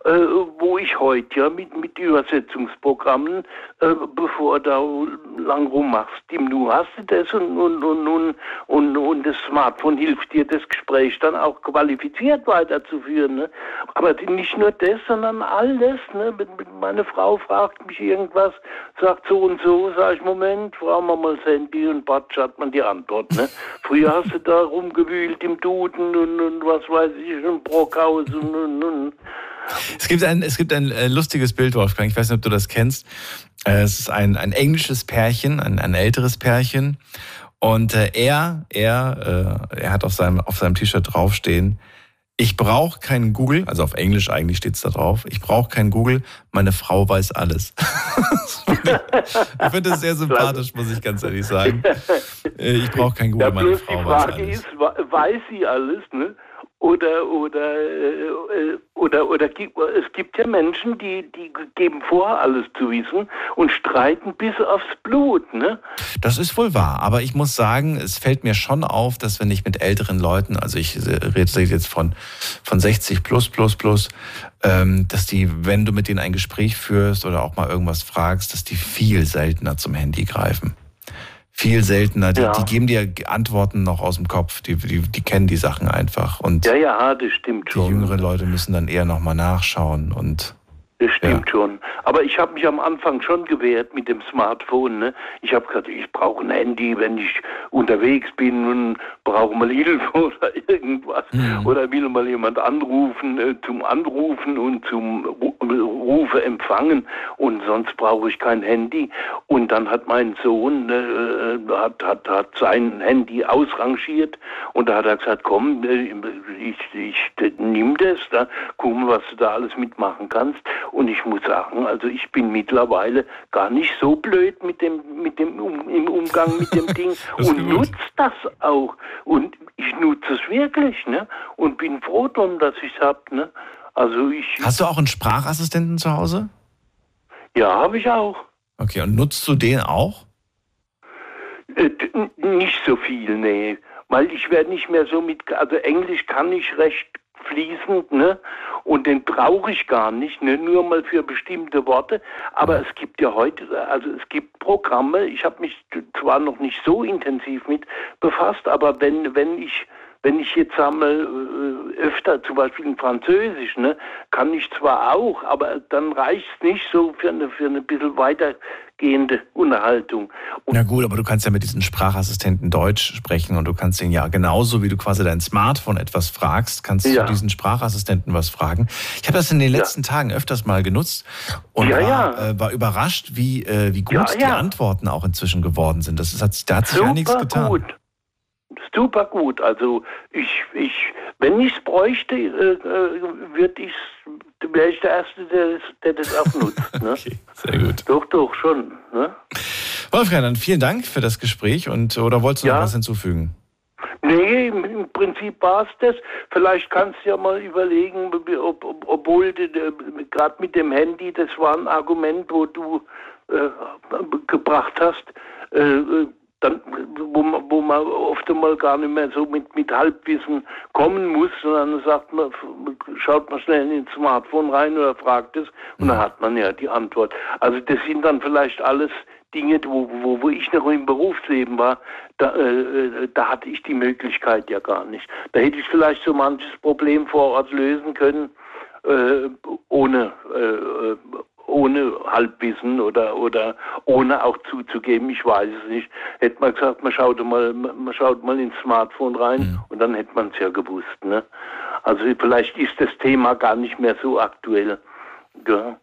äh, wo ich heute ja mit, mit Übersetzungsprogrammen, äh, bevor du lang rummachst, Nu hast du das und, und, und, und, und, und das Smartphone hilft dir, das Gespräch dann auch qualifiziert weiterzuführen. Ne? Aber nicht nur das, sondern alles. Ne? Meine Frau fragt mich irgendwas, sagt so und so, sage ich, Moment, fragen wir mal Sandy und Batsch hat man die Antwort. Ne? [LAUGHS] Früher hast du da rumgewühlt im Duden und, und was weiß ich, im Brockhaus und, und, und. Es gibt ein, es gibt ein äh, lustiges Bild, Wolfgang, ich weiß nicht, ob du das kennst. Äh, es ist ein, ein englisches Pärchen, ein, ein älteres Pärchen. Und äh, er, er, äh, er hat auf seinem, auf seinem T-Shirt draufstehen, ich brauche keinen Google, also auf Englisch eigentlich steht es da drauf. Ich brauche keinen Google, meine Frau weiß alles. [LAUGHS] ich finde das sehr sympathisch, muss ich ganz ehrlich sagen. Äh, ich brauche keinen Google, meine Frau weiß alles. Die Frage ist, weiß sie alles, ne? Oder oder äh, oder oder es gibt ja Menschen, die die geben vor, alles zu wissen und streiten bis aufs Blut, ne? Das ist wohl wahr, aber ich muss sagen, es fällt mir schon auf, dass wenn ich mit älteren Leuten, also ich rede jetzt von von 60 plus plus plus, ähm, dass die, wenn du mit denen ein Gespräch führst oder auch mal irgendwas fragst, dass die viel seltener zum Handy greifen viel seltener. Die, ja. die, geben dir Antworten noch aus dem Kopf. Die, die, die kennen die Sachen einfach. Und ja, ja, das stimmt schon. Die jüngeren Leute müssen dann eher nochmal nachschauen und das stimmt ja. schon. Aber ich habe mich am Anfang schon gewehrt mit dem Smartphone. Ne? Ich habe gesagt, ich brauche ein Handy, wenn ich unterwegs bin und brauche mal Hilfe [LAUGHS] oder irgendwas. Mhm. Oder will mal jemand anrufen, äh, zum Anrufen und zum Rufe empfangen. Und sonst brauche ich kein Handy. Und dann hat mein Sohn äh, hat, hat, hat sein Handy ausrangiert und da hat er gesagt, komm, äh, ich, ich, ich nimm das, da, guck mal, was du da alles mitmachen kannst. Und ich muss sagen, also ich bin mittlerweile gar nicht so blöd mit dem, mit dem um, im Umgang mit dem [LAUGHS] Ding und nutze das auch. Und ich nutze es wirklich, ne? Und bin froh drum, dass ich es habe, ne? Also ich. Hast du auch einen Sprachassistenten zu Hause? Ja, habe ich auch. Okay, und nutzt du den auch? Äh, nicht so viel, nee. Weil ich werde nicht mehr so mit, also Englisch kann ich recht fließend, ne? Und den brauche ich gar nicht, ne? nur mal für bestimmte Worte. Aber es gibt ja heute, also es gibt Programme, ich habe mich zwar noch nicht so intensiv mit befasst, aber wenn, wenn ich wenn ich jetzt einmal äh, öfter, zum Beispiel in Französisch, ne, kann ich zwar auch, aber dann reicht es nicht so für eine, für eine bisschen weitergehende Unterhaltung. Und Na gut, aber du kannst ja mit diesen Sprachassistenten Deutsch sprechen und du kannst ihn ja genauso, wie du quasi dein Smartphone etwas fragst, kannst ja. du diesen Sprachassistenten was fragen. Ich habe das in den letzten ja. Tagen öfters mal genutzt und ja, war, äh, war, überrascht, wie, äh, wie gut die Antworten auch inzwischen geworden sind. Das ist, hat, da hat sich ja nichts getan. Gut super gut. Also ich, ich, wenn ich es bräuchte, äh, äh würde ich wäre ich der Erste, der, der das auch nutzt. [LAUGHS] Ne? okay, sehr gut. Doch, doch, schon. Ne? Wolfgang, dann vielen Dank für das Gespräch und oder wolltest du ja. noch was hinzufügen? Nee, im Prinzip war es das. Vielleicht kannst du ja mal überlegen, ob, ob, obwohl gerade mit dem Handy, das war ein Argument, wo du äh, gebracht hast, äh, dann, wo, man, wo man oft einmal gar nicht mehr so mit, mit Halbwissen kommen muss, sondern sagt man, schaut man schnell in den Smartphone rein oder fragt es und dann hat man ja die Antwort. Also das sind dann vielleicht alles Dinge, wo, wo, wo ich noch im Berufsleben war, da, äh, da hatte ich die Möglichkeit ja gar nicht. Da hätte ich vielleicht so manches Problem vor Ort lösen können, äh, ohne, äh, ohne Halbwissen oder, oder ohne auch zuzugeben, ich weiß es nicht, hätte man gesagt, man schaut mal, man schaut mal ins Smartphone rein ja. und dann hätte man es ja gewusst. Ne? Also vielleicht ist das Thema gar nicht mehr so aktuell. Ja.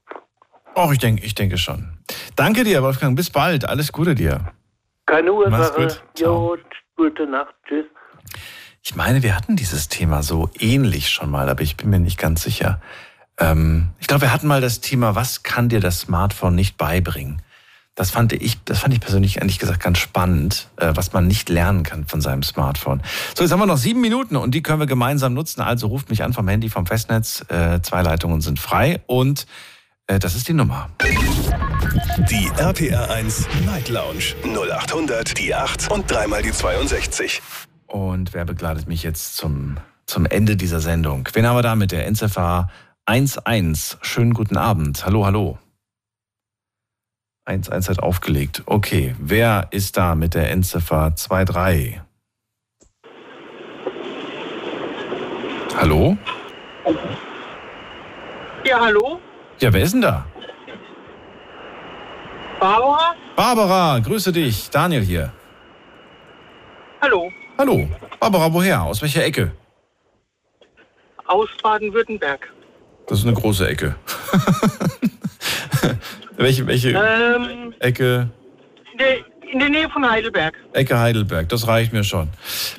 Auch ich denke, ich denke schon. Danke dir, Wolfgang. Bis bald. Alles Gute dir. Keine Ursache. Jo, gute Nacht. Tschüss. Ich meine, wir hatten dieses Thema so ähnlich schon mal, aber ich bin mir nicht ganz sicher. Ähm, ich glaube, wir hatten mal das Thema, was kann dir das Smartphone nicht beibringen? Das fand ich, das fand ich persönlich ehrlich gesagt ganz spannend, äh, was man nicht lernen kann von seinem Smartphone. So, jetzt haben wir noch sieben Minuten und die können wir gemeinsam nutzen. Also ruft mich an vom Handy, vom Festnetz. Äh, zwei Leitungen sind frei und äh, das ist die Nummer. Die RPR 1 Night Lounge 0800 die 8 und dreimal die 62. Und wer begleitet mich jetzt zum, zum Ende dieser Sendung? Wen haben wir da mit der NZFA 1-1. Schönen guten Abend. Hallo, hallo. 1-1 hat aufgelegt. Okay, wer ist da mit der Endziffer 2-3? Hallo? Ja, hallo? Ja, wer ist denn da? Barbara? Barbara, grüße dich. Daniel hier. Hallo. Hallo. Barbara, woher? Aus welcher Ecke? Aus Baden-Württemberg. Das ist eine große Ecke. [LAUGHS] welche welche ähm, Ecke? In der, Nähe von Heidelberg. Ecke Heidelberg, das reicht mir schon.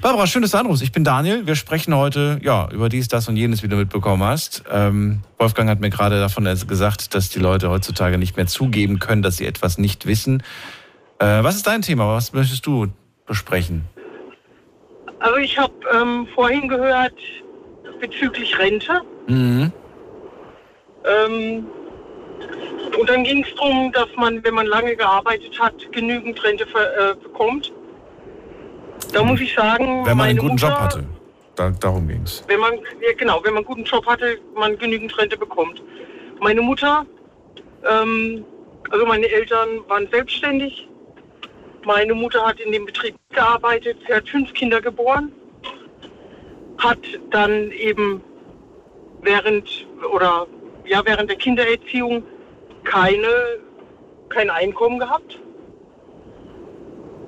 Barbara, schön, dass du anrufst. Ich bin Daniel. Wir sprechen heute ja, über dies, das und jenes, wie du mitbekommen hast. Ähm, Wolfgang hat mir gerade davon gesagt, dass die Leute heutzutage nicht mehr zugeben können, dass sie etwas nicht wissen. Äh, was ist dein Thema? Was möchtest du besprechen? Also ich habe ähm, vorhin gehört, bezüglich Rente. Mhm. Ähm, und dann ging es darum, dass man, wenn man lange gearbeitet hat, genügend Rente äh, bekommt. Da muss ich sagen, Wenn man einen guten Mutter, Job hatte. Da, darum ging es. Wenn man, ja, genau, wenn man einen guten Job hatte, man genügend Rente bekommt. Meine Mutter, ähm, also meine Eltern waren selbstständig. Meine Mutter hat in dem Betrieb gearbeitet. Sie hat fünf Kinder geboren. Hat dann eben während oder ja während der Kindererziehung keine kein Einkommen gehabt.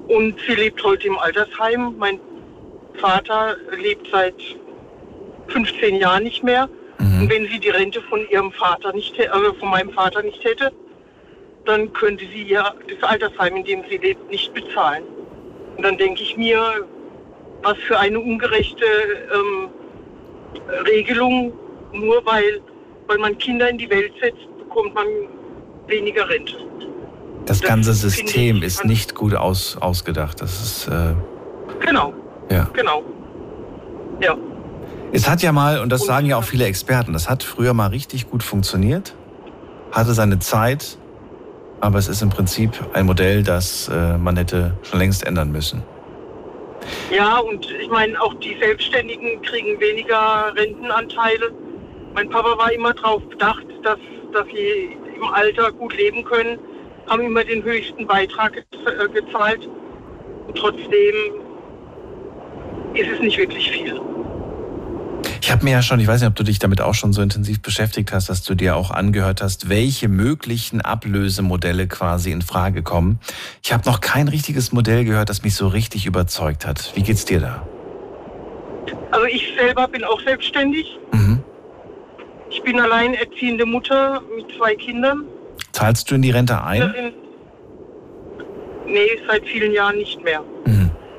Und sie lebt heute im Altersheim. Mein Vater lebt seit 15 Jahren nicht mehr. Und wenn sie die Rente von ihrem Vater nicht, also von meinem Vater nicht hätte, dann könnte sie ja das Altersheim, in dem sie lebt, nicht bezahlen. Und dann denke ich mir, was für eine ungerechte ähm, Regelung, nur weil, weil man Kinder in die Welt setzt, bekommt man weniger Rente. Das ganze finde System ist nicht gut aus, ausgedacht. Das ist, äh, Genau, ja. genau. Ja. Es hat ja mal, und das sagen ja auch viele Experten, das hat früher mal richtig gut funktioniert, hatte seine Zeit, aber es ist im Prinzip ein Modell, das äh, man hätte schon längst ändern müssen. Ja, und ich meine, auch die Selbstständigen kriegen weniger Rentenanteile. Mein Papa war immer darauf bedacht, dass, dass sie im Alter gut leben können, haben immer den höchsten Beitrag ge äh, gezahlt. Und trotzdem ist es nicht wirklich viel. Ich habe mir ja schon, ich weiß nicht, ob du dich damit auch schon so intensiv beschäftigt hast, dass du dir auch angehört hast, welche möglichen Ablösemodelle quasi in Frage kommen. Ich habe noch kein richtiges Modell gehört, das mich so richtig überzeugt hat. Wie geht's dir da? Also ich selber bin auch selbstständig. Ich bin alleinerziehende Mutter mit zwei Kindern. Zahlst du in die Rente ein? sind, nee, seit vielen Jahren nicht mehr.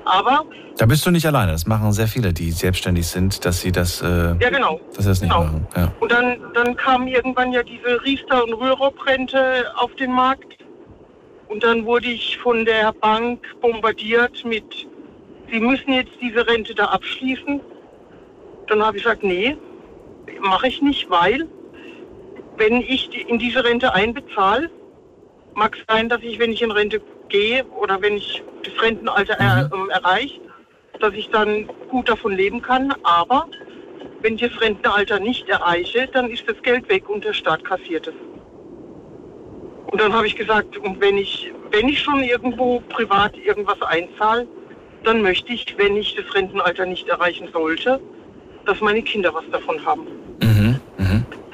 Aber, Da bist du nicht alleine. Das machen sehr viele, die selbstständig sind, dass sie das, äh, ja genau. dass sie das nicht machen. Ja. Und dann, dann kam irgendwann ja diese Riester- und Rürup-Rente auf den Markt. Und dann wurde ich von der Bank bombardiert mit, Sie müssen jetzt diese Rente da abschließen. Dann habe ich gesagt, nee, mache ich nicht, weil wenn ich in diese Rente einbezahle, mag es sein, dass ich, wenn ich in Rente gehe oder wenn ich das Rentenalter er, ähm, erreiche, dass ich dann gut davon leben kann. Aber wenn ich das Rentenalter nicht erreiche, dann ist das Geld weg und der Staat kassiert es. Und dann habe ich gesagt, und wenn ich, wenn ich schon irgendwo privat irgendwas einzahle, dann möchte ich, wenn ich das Rentenalter nicht erreichen sollte, dass meine Kinder was davon haben.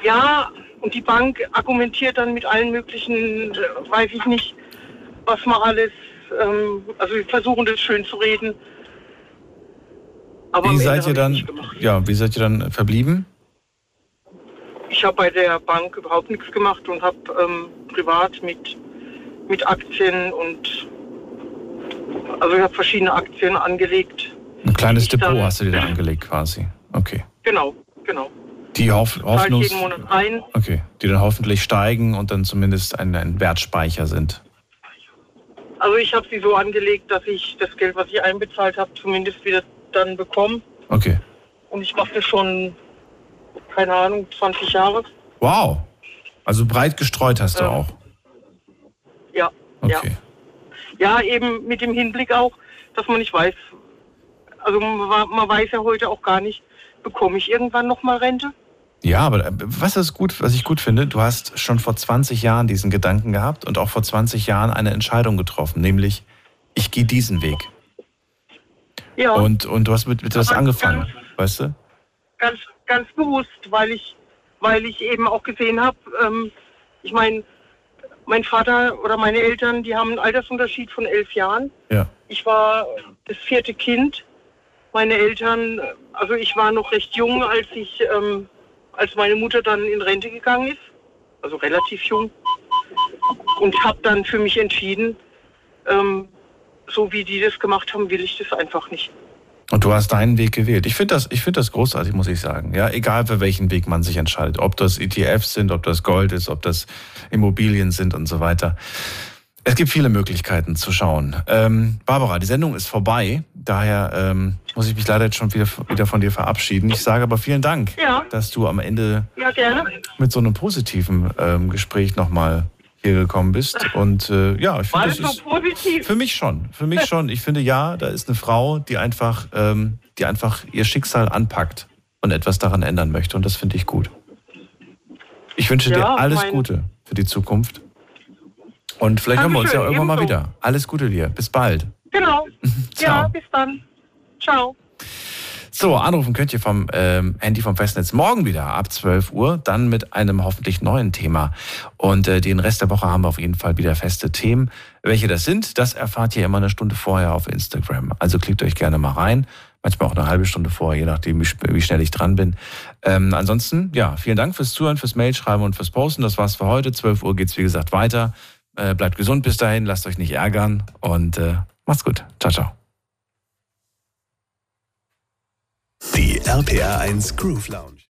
Ja, und die Bank argumentiert dann mit allen möglichen, weiß ich nicht, was man alles, ähm, also wir versuchen das schön zu reden. Aber Wie seid ihr dann, ja, wie seid ihr dann verblieben? Ich habe bei der Bank überhaupt nichts gemacht und habe ähm, privat mit, mit Aktien und also ich habe verschiedene Aktien angelegt. Ein kleines Ich dann- Depot hast du dir da angelegt quasi. Okay. Genau, genau. Die Hoff Zahle Hoffnung, ich jeden Monat ein. okay, die dann hoffentlich steigen und dann zumindest ein, ein Wertspeicher sind. Also ich habe sie so angelegt, dass ich das Geld, was ich einbezahlt habe, zumindest wieder dann bekomme. Okay. Und ich mache das schon, keine Ahnung, 20 Jahre. Wow. Also breit gestreut hast du Ähm, auch. Ja, ja. Okay. Ja, eben mit dem Hinblick auch, dass man nicht weiß, also man, man weiß ja heute auch gar nicht, bekomme ich irgendwann nochmal Rente? Ja, aber äh, was ist gut, was ich gut finde, du hast schon vor 20 Jahren diesen Gedanken gehabt und auch vor 20 Jahren eine Entscheidung getroffen, nämlich ich gehe diesen Weg. Ja. Und, und du hast mit, mit das angefangen, ganz- weißt du? Ganz, ganz bewusst, weil ich, weil ich eben auch gesehen habe, ähm, ich meine, mein Vater oder meine Eltern, die haben einen Altersunterschied von elf Jahren. Ja. Ich war das vierte Kind. Meine Eltern, also ich war noch recht jung, als ich, ähm, als meine Mutter dann in Rente gegangen ist, also relativ jung, und habe dann für mich entschieden, ähm, so wie die das gemacht haben, will ich das einfach nicht. Und du hast deinen Weg gewählt. Ich finde das, ich finde das großartig, muss ich sagen. Ja, egal für welchen Weg man sich entscheidet. Ob das ETFs sind, ob das Gold ist, ob das Immobilien sind und so weiter. Es gibt viele Möglichkeiten zu schauen. Ähm, Barbara, die Sendung ist vorbei. Daher ähm, muss ich mich leider jetzt schon wieder, wieder von dir verabschieden. Ich sage aber vielen Dank, Ja. dass du am Ende Ja, mit so einem positiven ähm, Gespräch nochmal hier gekommen bist. Und äh, ja, ich finde, das das ist positiv? für mich schon. Für mich schon. Ich finde, ja, da ist eine Frau, die einfach, ähm, die einfach ihr Schicksal anpackt und etwas daran ändern möchte. Und das finde ich gut. Ich wünsche dir Ja, alles mein- Gute für die Zukunft. Und vielleicht hören wir uns ja Dankeschön, irgendwann mal ebenso. wieder. Alles Gute dir. Bis bald. Genau. [LAUGHS] Ciao. Ja, bis dann. Ciao. So, anrufen könnt ihr vom ähm, Handy vom Festnetz morgen wieder ab 12 Uhr, dann mit einem hoffentlich neuen Thema. Und äh, den Rest der Woche haben wir auf jeden Fall wieder feste Themen. Welche das sind, das erfahrt ihr immer eine Stunde vorher auf Instagram. Also klickt euch gerne mal rein. Manchmal auch eine halbe Stunde vorher, je nachdem, wie, wie schnell ich dran bin. Ähm, ansonsten, ja, vielen Dank fürs Zuhören, fürs Mailschreiben und fürs Posten. Das war's für heute. 12 Uhr geht's wie gesagt, weiter. Äh, bleibt gesund bis dahin, lasst euch nicht ärgern und äh, macht's gut. Ciao, ciao. Die RPR 1 Groove Lounge.